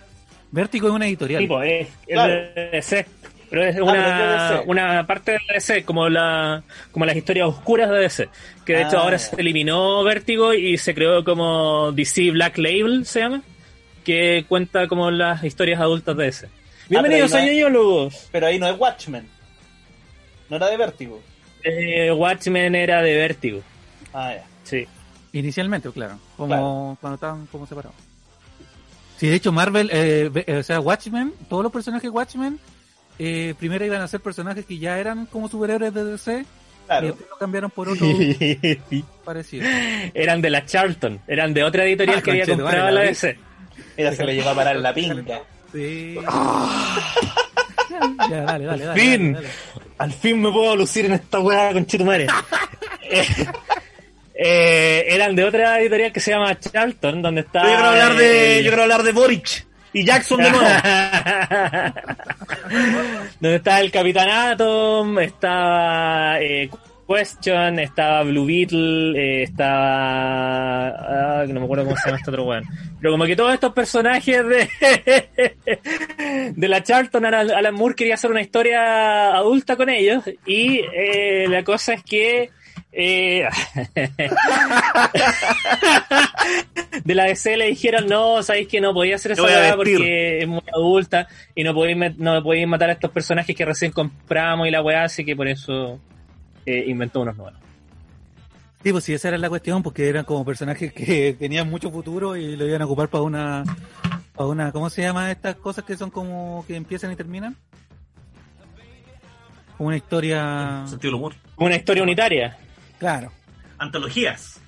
Vértigo es una editorial.
Tipo, es, es
Claro.
de DC. Pero es
pero
una, una parte de DC, como la como las historias oscuras de DC. Que de hecho
Ah,
ahora se eliminó Vértigo y se creó como DC Black Label, se llama. Que cuenta como las historias adultas de DC. Bienvenidos
pero
a
ahí no. Pero ahí no es Watchmen. No era de Vértigo.
Eh, Watchmen era de Vértigo.
Ah, ya.
Sí.
Inicialmente, claro, como
Claro.
cuando estaban como separados. Sí, de hecho Marvel, eh, eh, o sea, Watchmen, todos los personajes Watchmen, eh, primero iban a ser personajes que ya eran como superhéroes de DC, y
Claro.
después lo cambiaron por otro (laughs) parecido.
eran de la Charlton, eran de otra editorial
Ah,
que había comprado
la.
DC.
Mira, se le llegó a parar la pinga.
Sí. (laughs) ya, dale, dale, dale.
Fin.
dale, dale.
Al fin me puedo lucir en esta weá con Chitumare. (laughs) eh, eran de otra editorial que se llama Charlton, donde está.
Yo quiero hablar de,
eh,
yo quiero hablar de Boric y Jackson de nuevo. (laughs)
donde está el Capitán Atom, estaba eh, Question, estaba Blue Beetle, eh, estaba. ah, no me acuerdo cómo se llama este otro weón. Pero como que todos estos personajes de. (laughs) de la Charlton, Alan, Alan Moore quería hacer una historia adulta con ellos. Y eh, la cosa es que. Eh, (laughs) de la DC le dijeron no, sabéis que no podía hacer esa weá porque es muy adulta y no podéis, no podéis matar a estos personajes que recién compramos y la weá, así que por eso eh, inventó unos nuevos.
Sí, pues sí, esa era la cuestión, porque eran como personajes que (laughs) tenían mucho futuro y lo iban a ocupar para una, para una, ¿cómo se llama estas cosas que son como que empiezan y terminan? Como una historia,
Sentido del humor.
Una historia unitaria,
claro,
Antologías.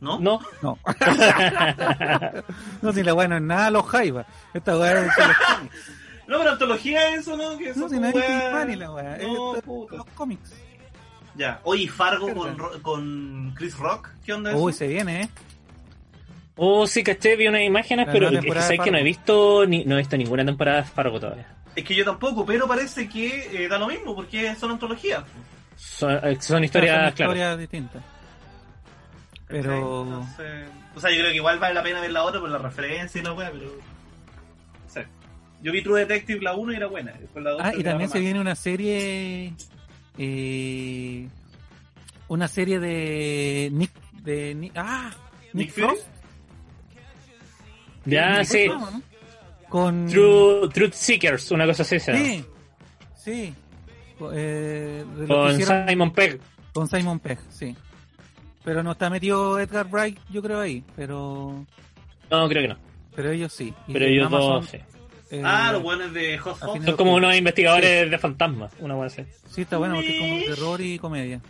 ¿No?
¿no?
no. (laughs) no, si la weá no es nada los jaivas, esta weá es de los cómics.
No, pero antología es eso, ¿no? Que
No, si no es Hispani la weá, es
No, puta.
los cómics.
Ya. Oye, Fargo con, Ro- con Chris Rock. ¿Qué onda eso?
Uy, se viene, eh.
Oh, sí, caché, vi unas imágenes,
La
pero es que sabes no he visto ni, no he visto ninguna temporada de Fargo todavía.
Es que yo tampoco, pero parece que eh, da lo mismo porque son antologías.
Son, eh, son historias,
Son
claro.
historias distintas. Pero,
Entonces, o sea, yo creo que igual vale la pena ver la otra por la referencia y la wea, pero. O sea, yo vi True Detective la 1 y era buena. después la dos
ah,
creo
y también se
más.
viene una serie, eh, una serie de Nick, de Nick, ah, Nick,
Nick.
Frost.
Ya,
Nick
sí.
Frost, ¿no? Con
True, Truth Seekers, una cosa así. llama.
Sí, sí. Eh,
Con
hicieron-
Simon Pegg.
con Simon Pegg, sí. Pero no está metido Edgar Wright, yo creo ahí, pero
No, creo que no.
pero ellos sí. Y
Pero ellos
Amazon,
dos, sí.
eh,
Ah, los buenos de Hot
Son como unos investigadores de fantasmas, una así.
Sí, está bueno porque es como terror y comedia.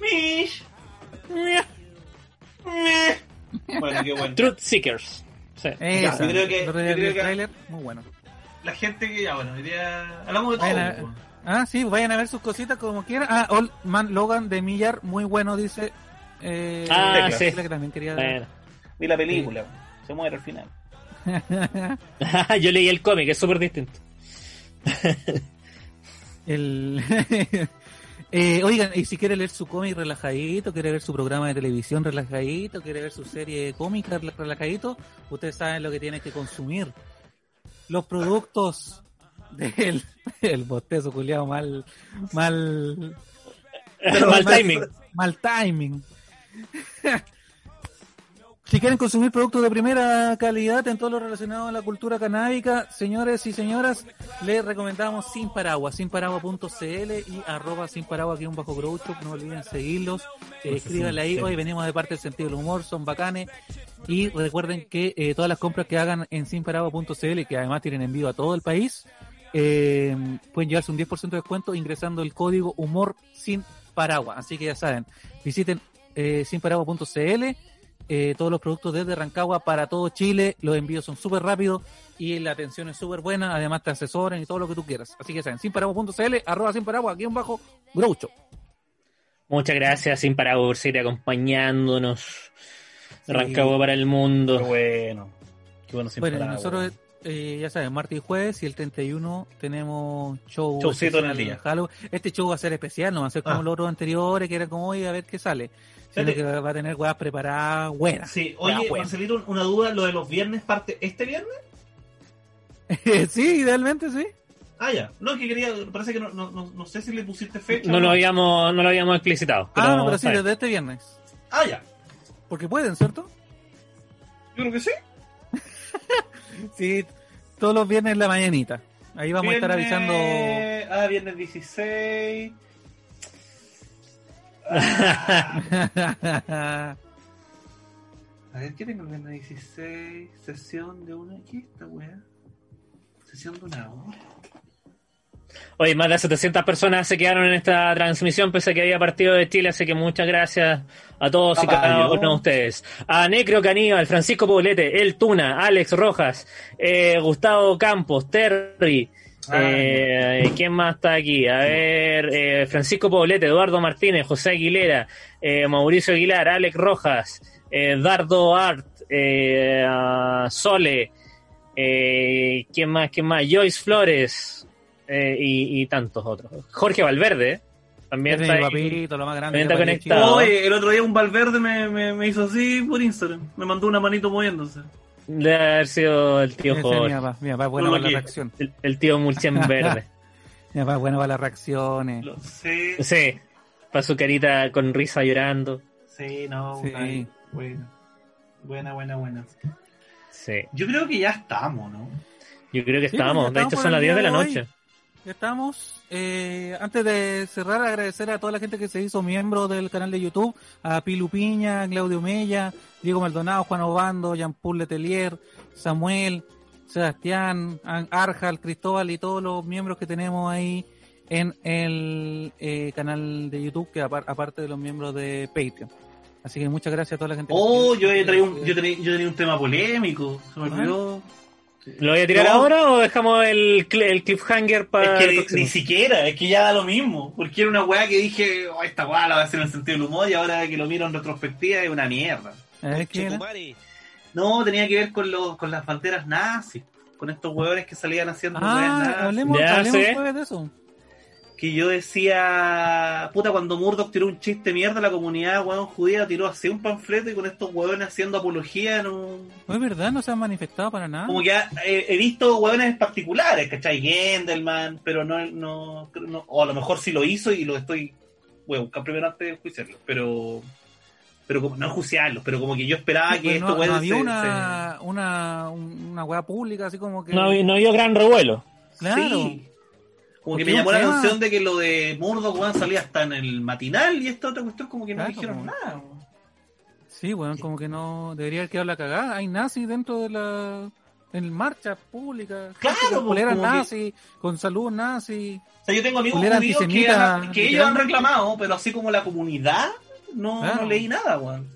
Mish. Bueno, qué bueno.
Truth Seekers. Sí.
Esa,
yo creo que- yo creo
muy bueno.
La gente que ya, bueno, hoy día hablamos de todo.
Ah, sí, vayan a ver sus cositas como quieran. Ah, Old Man Logan de Millar, muy bueno, dice. Eh,
Ah, sí.
que también quería
Bueno.
Vi la película, se muere al final. (laughs) (laughs)
Yo leí el cómic, es súper distinto. (laughs)
El... Eh, oigan, y si quiere leer su cómic relajadito, quiere ver su programa de televisión relajadito, quiere ver su serie cómica rela- relajadito, ustedes saben lo que tienen que consumir. Los productos del el bostezo culiado mal, mal,
Mal timing.
mal timing. Si quieren consumir productos de primera calidad en todo lo relacionado a la cultura canábica, señores y señoras, les recomendamos Sin Paraguas, sinparagua.cl y arroba sin paraguas aquí un bajo grow shop, no olviden seguirlos, eh, escríbanle ahí, hoy venimos de parte del sentido del humor, son bacanes, y recuerden que eh, todas las compras que hagan en sinparagua.cl, que además tienen envío a todo el país, eh, pueden llevarse un 10% de descuento ingresando el código humor sin paraguas, así que ya saben, visiten eh, sinparagua.cl eh, todos los productos desde Rancagua para todo Chile. Los envíos son súper rápidos y la atención es súper buena. Además, te asesoran y todo lo que tú quieras. Así que saben, sinparagua.cl, arroba sinparagua, aquí bajo, Groucho.
Muchas gracias, Sin Paraguas, por seguir acompañándonos.
Sí.
Rancagua para el mundo.
Qué bueno. Qué bueno sin
Bueno, nosotros. Eh, ya saben, martes y jueves y el 31 tenemos show.
Showcito en el día.
Halloween. Este show va a ser especial, no va a ser como
Ah.
los otros anteriores, que era como hoy a ver qué sale. Sino
Fíjate.
que va a tener weas preparadas buenas.
Sí, oye, va a
buenas.
salir un- una duda, lo de los viernes parte este viernes. (laughs)
sí, idealmente sí.
Ah, ya. No, que quería, parece que no, no, no, sé si le pusiste fecha.
No
o
lo habíamos, no lo habíamos explicitado. Pero,
ah, no, pero sí, desde este viernes.
Ah, ya.
Porque pueden, ¿cierto?
Yo creo que sí. (laughs)
Sí, todos los viernes en la mañanita. Ahí vamos a estar avisando.
Ah, viernes 16. (laughs) A ver, ¿qué tengo el viernes 16? Sesión de una. ¿Qué es esta weá? Sesión de una hora.
Oye, más de 700 personas se quedaron en esta transmisión pese a que había partido de Chile, así que muchas gracias a todos y cada uno de ustedes. A Necro Caníbal, Francisco Poblete, El Tuna, Alex Rojas, eh, Gustavo Campos, Terry,
Ah,
eh, ¿quién más está aquí? A ver, eh, Francisco Poblete, Eduardo Martínez, José Aguilera, eh, Mauricio Aguilar, Alex Rojas, Dardo Art, eh, Sole, eh, ¿quién más? ¿Quién más? Joyce Flores eh, y, y tantos otros. Jorge Valverde también está
es mi
ahí.
papito, lo más grande.
También
que
está
parió
conectado.
Oye, el otro día un Valverde me, me, me hizo así por Instagram. Me mandó una manito moviéndose.
Debe haber sido el tío
es mi
Jorge.
papá. Mi papá bueno
lo
para
quiero.
reacciones.
El, el tío Mulchen (laughs) Verde.
Mi papá bueno para las reacciones.
Lo sé.
Sí, para su carita con risa llorando.
Sí, no.
Sí.
ay, Buena. Buena, buena, buena.
Sí,
Yo creo que ya estamos, ¿no?
yo creo que
Sí,
estamos.
pues,
De hecho,
estamos
son las
el
10 de la
de hoy. Estamos. Eh, antes de cerrar, agradecer a toda la gente que se hizo miembro del canal de YouTube, a Pilu Piña, Claudio Mella, Diego Maldonado, Juan Obando, Jean-Paul Letelier, Samuel, Sebastián, Arjal, Cristóbal y todos los miembros que tenemos ahí en el eh, canal de YouTube, que apar- aparte de los miembros de Patreon. Así que muchas gracias a toda la gente. que
Oh,
se-
yo, traído un, yo, tenía, yo tenía un tema polémico. Se me olvidó.
¿Lo voy a tirar
No.
ahora o dejamos el, cl- el cliffhanger para
Es que
el
ni, siquiera, es que ya da lo mismo. Porque era una weá que dije, oh, esta weá la voy a hacer en el sentido del humor y ahora que lo miro en retrospectiva es una mierda. No, tenía que ver con, los, con las banderas nazis. Con estos hueones que salían haciendo weas
Ah,
nazis.
hablemos,
Ya
hablemos
sé.
de eso.
Que yo decía, puta, cuando Murdoch tiró un chiste mierda, la comunidad weón judía tiró así un panfleto y con estos hueones haciendo apología en un,
No es verdad, no se han manifestado para nada.
Como que ha- eh, he visto hueones particulares, ¿cachai? Gendelman, pero no, no, no- o a lo mejor sí lo hizo y lo estoy, voy a buscar primero antes de juiciarlo, pero, pero como, no enjuiciarlos, pero como que yo esperaba que
Pues
estos
no, no
hueones
había
se-
una, una, una weá pública así como que.
No, no había gran revuelo.
Claro.
sí. Como que
Porque
me llamó la atención de que lo de Murdoch, weón, salía hasta en el matinal y esta otra cuestión como que no
Claro,
dijeron
como-
nada. weón.
Sí, weón, como que no. Debería haber quedado la cagada. Hay nazis dentro de la. en marchas públicas.
Claro,
con
pues, que-
nazi, con salud nazi.
O sea, yo tengo amigos judíos que, que ellos han reclamado, pero así como la comunidad, no,
Claro.
no leí nada, weón.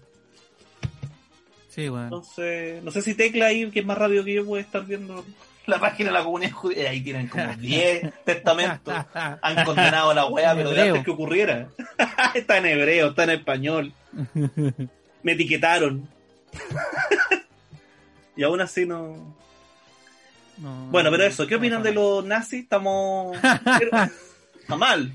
Sí, bueno.
Entonces, no sé si Tecla ahí, que es más rápido que yo, puede estar viendo (laughs) la página de la comunidad judía. Ahí tienen como 10 testamentos. Han condenado a la weá, pero de antes que ocurriera. (laughs) está en hebreo, está en español. Me etiquetaron. (laughs) y aún así no.
No,
Bueno, pero eso, ¿qué
no
opinan de los nazis? Estamos. Está mal.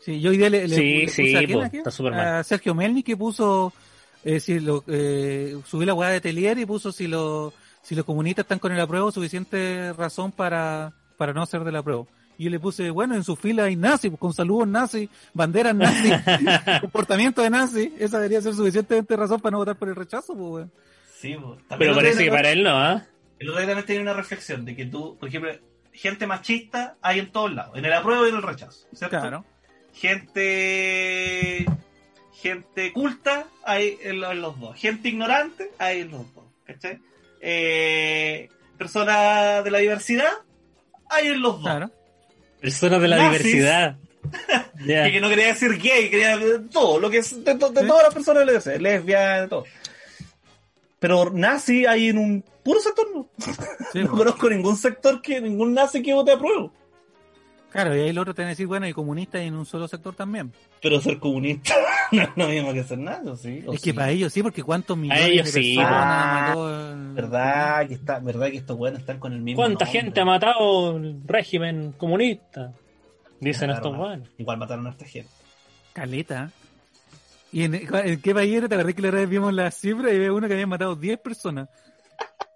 Sí, yo hoy día le, le-
Sí,
le
sí,
a,
po,
a
está súper mal.
A Sergio Melni que puso, eh, si lo, eh, subí la weá de Telier y puso si, lo, si los comunistas están con el apruebo, suficiente razón para, para no ser del apruebo. Y yo le puse, bueno, en su fila hay nazis, pues, con saludos nazis, banderas nazis, (laughs) comportamiento de nazis, esa debería ser suficientemente razón para no votar por el rechazo, pues, weón.
Sí, pues,
Pero parece que para él no, ¿ah?
El otro día también tenía una reflexión de que tú, por ejemplo, gente machista hay en todos lados, en el apruebo y en el rechazo. ¿cierto?
Claro.
Gente. Gente culta hay en los dos. Gente ignorante hay en los dos. ¿Cachai? Eh, personas de la diversidad hay en los dos.
Claro.
Personas de la
Nazis.
diversidad. (laughs)
Que no quería decir gay, quería todo, lo que es de, to- de
Sí.
todas las personas de la diversidad, lesbianas, de todo. Pero nazi hay en un puro sector, no.
Sí, (laughs)
no conozco ningún sector que, ningún nazi que vote a prueba.
Claro, y ahí el otro te va a decir, bueno, y comunistas en un solo sector también.
Pero ser comunista (laughs) no es lo mismo que ser nazi, ¿o ¿sí? ¿O
es
sí?
que para ellos sí, porque cuántos millones
ellos
de
sí,
personas
pues.
mató el-
¿Verdad que, está, verdad que estos buenos están con el mismo
¿Cuánta
nombre?
gente ha matado el régimen comunista? Dicen
Claro,
estos
¿no?
buenos.
Igual mataron a esta gente.
Caleta. ¿Y en, en qué país era? ¿Te acordás que la vez vimos la cifra y había uno que había matado 10 personas?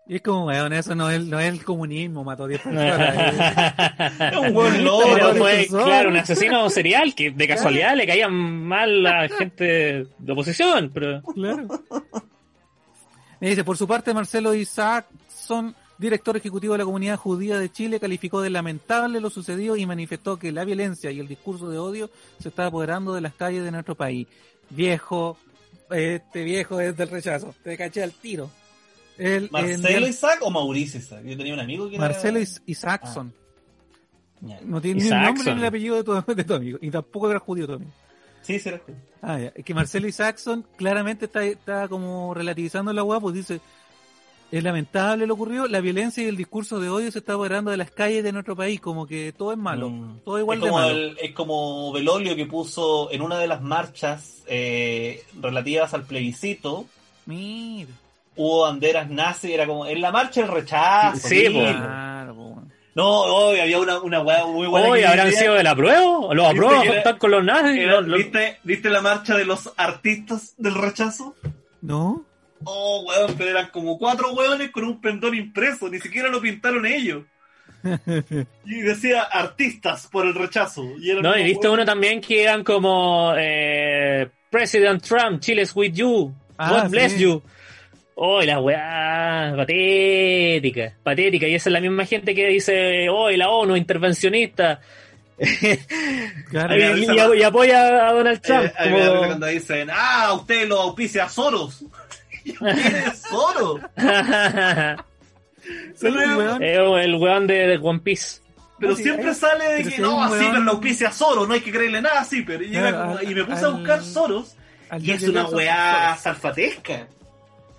Y es como, weón, eso no es, no es el comunismo, mató 10 (laughs) personas.
Es un buen
fue,
personas.
claro, un asesino serial que de casualidad le caían mal a gente de oposición, pero
claro. Me dice, por su parte, Marcelo Isaacson, director ejecutivo de la comunidad judía de Chile, calificó de lamentable lo sucedido y manifestó que la violencia y el discurso de odio se está apoderando de las calles de nuestro país. Viejo, este viejo es del rechazo, te caché al tiro. El,
¿Marcelo
el-
Isaac o Mauricio Isaac? Yo tenía un amigo que era...
Marcelo Is- Isaacson.
Ya.
No tiene ni el nombre ni el apellido de tu, de tu amigo. Y tampoco era judío tu amigo.
Sí, sí, era
Ah, ya. Es que Marcelo Isaacson claramente está, está como relativizando la hueá, pues dice, es lamentable lo ocurrido, la violencia y el discurso de odio se está apoderando de las calles de nuestro país, como que todo es malo,
Mm.
todo igual
es
de
como,
malo.
el- es como Belolio que puso en una de las marchas eh, relativas al plebiscito,
Mira.
Hubo banderas nazi, era como en la marcha el rechazo.
Sí.
Claro, po, weón.
No, hoy había una, una weá muy buena.
hoy habrán sido del apruebo, los
¿Viste
apruebos están con los nazis.
era-
los- los-
¿viste, ¿Viste la marcha de los artistas del rechazo?
¿No?
Oh, weón, pero eran como cuatro weones con un pendón impreso, ni siquiera lo pintaron ellos. (laughs) Y decía artistas por el rechazo. Y eran
No, y viste uno también que eran como eh, President Trump, Chile's with you,
Ah,
God bless
sí.
you. Oh, la weá, patética, patética. Y esa es la misma gente que dice, oh, la ONU, intervencionista. (laughs)
Claro.
Y, apoya a Donald Trump.
Eh, a
como-
cuando dicen, ah, usted lo auspicia a Soros. (laughs) ¿Quién es Soros? (laughs)
Eh, el weón de, de One Piece.
Pero
No,
siempre
hay-
sale de que
si
no, así pero lo auspicia a Soros, no hay que creerle nada así, pero y,
Claro,
me puse a buscar Soros y es una weá salfatesca.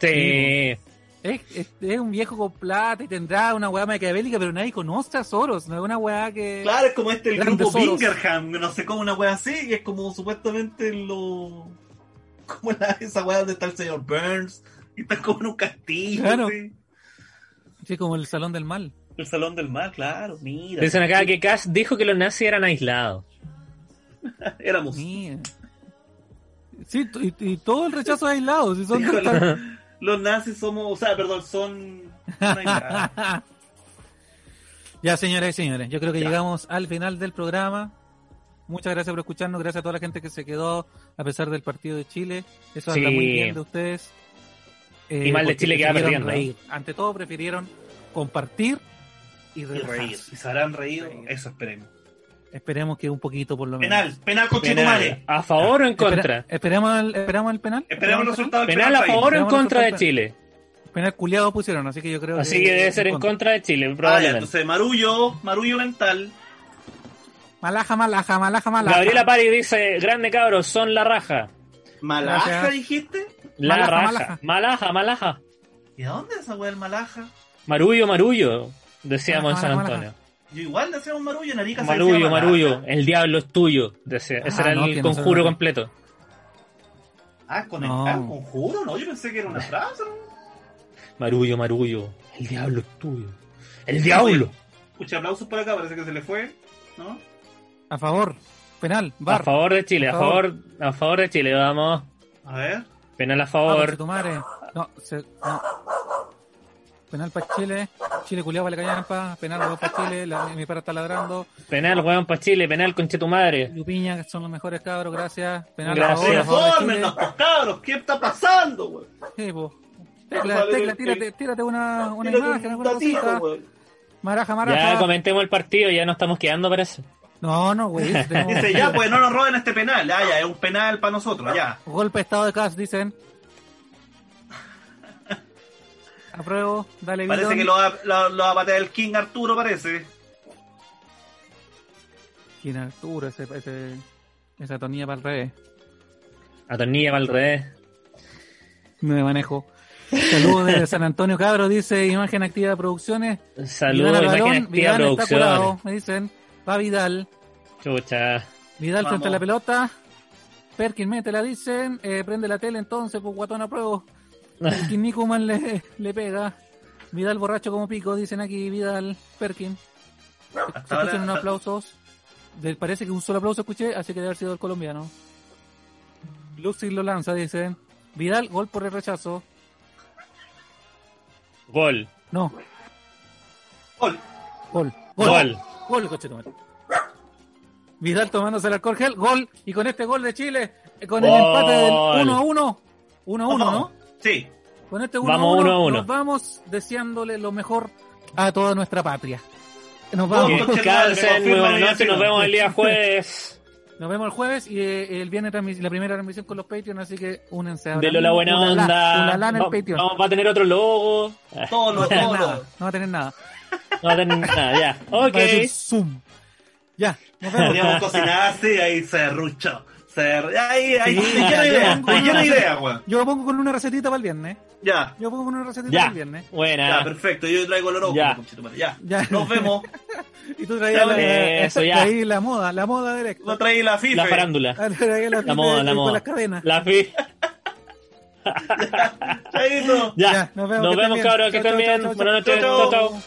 Sí.
Es, es, es un viejo con plata y tendrá una weá maquiavélica, pero nadie conoce a Soros, no es una weá que...
Claro, es como este el grupo
Soros.
Bingerham, no sé cómo una weá así, y es como supuestamente lo. como la, esa weá donde está el señor Burns, y está como en un castillo,
Claro.
así.
Sí, como el Salón del Mal.
El salón del mar, claro, mira.
Dicen acá que Cass dijo que los nazis eran aislados. (laughs)
Éramos.
Mira. Sí, y, y todo el rechazo aislado, si son (laughs)
Los nazis somos, o sea, perdón, son. (laughs)
ya, señoras y señores, yo creo que
Ya.
llegamos al final del programa. Muchas gracias por escucharnos, gracias a toda la gente que se quedó a pesar del partido de Chile. Eso habla
Sí.
muy bien de ustedes. Eh,
Y mal de Chile que va
prefirieron
perdiendo.
reír. Ante todo prefirieron compartir y
y reír. Si se habrán reído,
Reír.
eso esperemos.
Esperemos que un poquito por lo menos.
Penal, penal con
Penal.
Chetumare.
¿A favor o en
Espera-
contra?
esperemos, el, esperamos el penal.
Esperemos el resultado del
¿Penal a
penal
favor o en contra de Chile?
Penal Penal culiado pusieron, así que yo creo
Así que debe ser en contra de Chile,
Ah, ya,
probablemente.
entonces Marullo, Marullo mental.
Malaja, malaja, malaja, malaja.
Gabriela Pari dice, grande cabros, son la raja.
Malaja,
Gracias.
dijiste.
La
Malaja,
raja.
malaja.
Malaja, malaja.
¿Y a dónde es esa weá el Malaja?
Marullo, marullo, decíamos en San
malaja.
Antonio.
Yo igual decíamos Marullo, en Arica se
Marullo,
decía Malaja.
marullo, el diablo es tuyo. decía. Ese
Ah,
era
no,
el conjuro completo.
Ah, con
No.
el conjuro, ¿no? Yo pensé que era una frase, ¿no?
Marullo, marullo, el diablo es tuyo. ¡El diablo!
Escucha, aplausos por acá, parece que se le fue, ¿no?
A favor. Penal,
A
bar.
favor de Chile, a
favor.
favor, a favor de Chile, vamos.
A ver.
Penal a
Ah,
favor.
conche tu madre. No, se, no. Penal para Chile. Chile culiado vale callampa. Penal para Chile. La, mi perra está ladrando.
Penal, weón, para Chile, penal, conche tu madre.
Lupiña, que son los mejores cabros, gracias. Penal
Gracias.
a favor, a favor de
Infórmenos,
Chile.
pues, cabros, ¿qué está pasando, weón?
Sí. Tecla, tecla, tírate, tírate una, una
Tírate
imagen,
un
alguna
datito,
cosita.
weón.
Maraja,
Ya
maraja.
comentemos el partido, ya nos estamos quedando, parece.
No, no, güey. (laughs) tenemos-
Dice, ya, pues no nos roben este penal. Ya, es un penal para nosotros, ya.
Golpe de estado de Cas, dicen. Apruebo, dale
Parece
bidón.
que lo va, lo, lo va a patear el King Arturo, parece.
¿Quién es Arturo? Ese, ese, esa tonilla para el revés.
Atornilla para el revés.
Me manejo. Saludos desde San Antonio Cabro, dice Imagen Activa Producciones.
Saludos, imagen
balón,
activa
Vidal está curado, me dicen. Va Vidal.
Chucha.
Vidal
Vamos.
frente a la pelota. Perkin mete la dicen. Eh, prende la tele entonces, pues guatón apruebo. Perkin Nikuman le, le pega. Vidal borracho como pico, dicen aquí Vidal. Perkin. Se escuchan unos aplausos. Parece que un solo aplauso escuché, así que debe haber sido el colombiano. Luxi lo lanza, dicen. Vidal, gol por el rechazo.
Gol.
No,
Gol.
gol.
Gol.
Gol, coche tu madre. Vidal tomándose el alcohol gel, gol. Y con este gol de Chile, con el
Gol.
empate del 1 a 1. 1 a 1, ¿no?
Sí.
Con este 1 a
Vamos
1,
uno a uno.
nos vamos deseándole lo mejor a toda nuestra patria. Nos vamos.
Descansen, buenas
la
noches, nos vemos el día (laughs) jueves.
Nos vemos el jueves y eh, el viernes la primera transmisión con los Patreon, así que únense ahora.
De la buena onda.
en el
Va-
Patreon.
vamos, va a tener otro logo.
Todo
No va a tener
todo
nada.
lo-
No va a tener nada.
No va a tener nada, ya. Ok. (laughs)
Va a decir Zoom. Ya, nos vemos.
Podríamos cocinar así, ahí serrucho. Ser... Ahí, ahí,
Sí,
te quiero
ya,
idea,
ya.
te quiero idea, weón.
Yo lo pongo con una recetita para el viernes.
Ya,
Yo pongo con una recetita
Ya.
para el viernes.
ya,
Buena.
perfecto. Yo traigo el oro.
Ya.
Ya.
Ya.
Nos vemos.
Y tú traías la,
Eso, ya.
traí la moda, la moda del
Lo traí la FIFA.
La farándula.
Ah, traía la,
La moda, la moda.
las cadenas.
La fi.
Chaito.
Ya.
Ya, nos vemos,
Nos vemos, cabros, que estén bien.
chau,
Buenas
chau,
noches.
chau.
Chau, chau.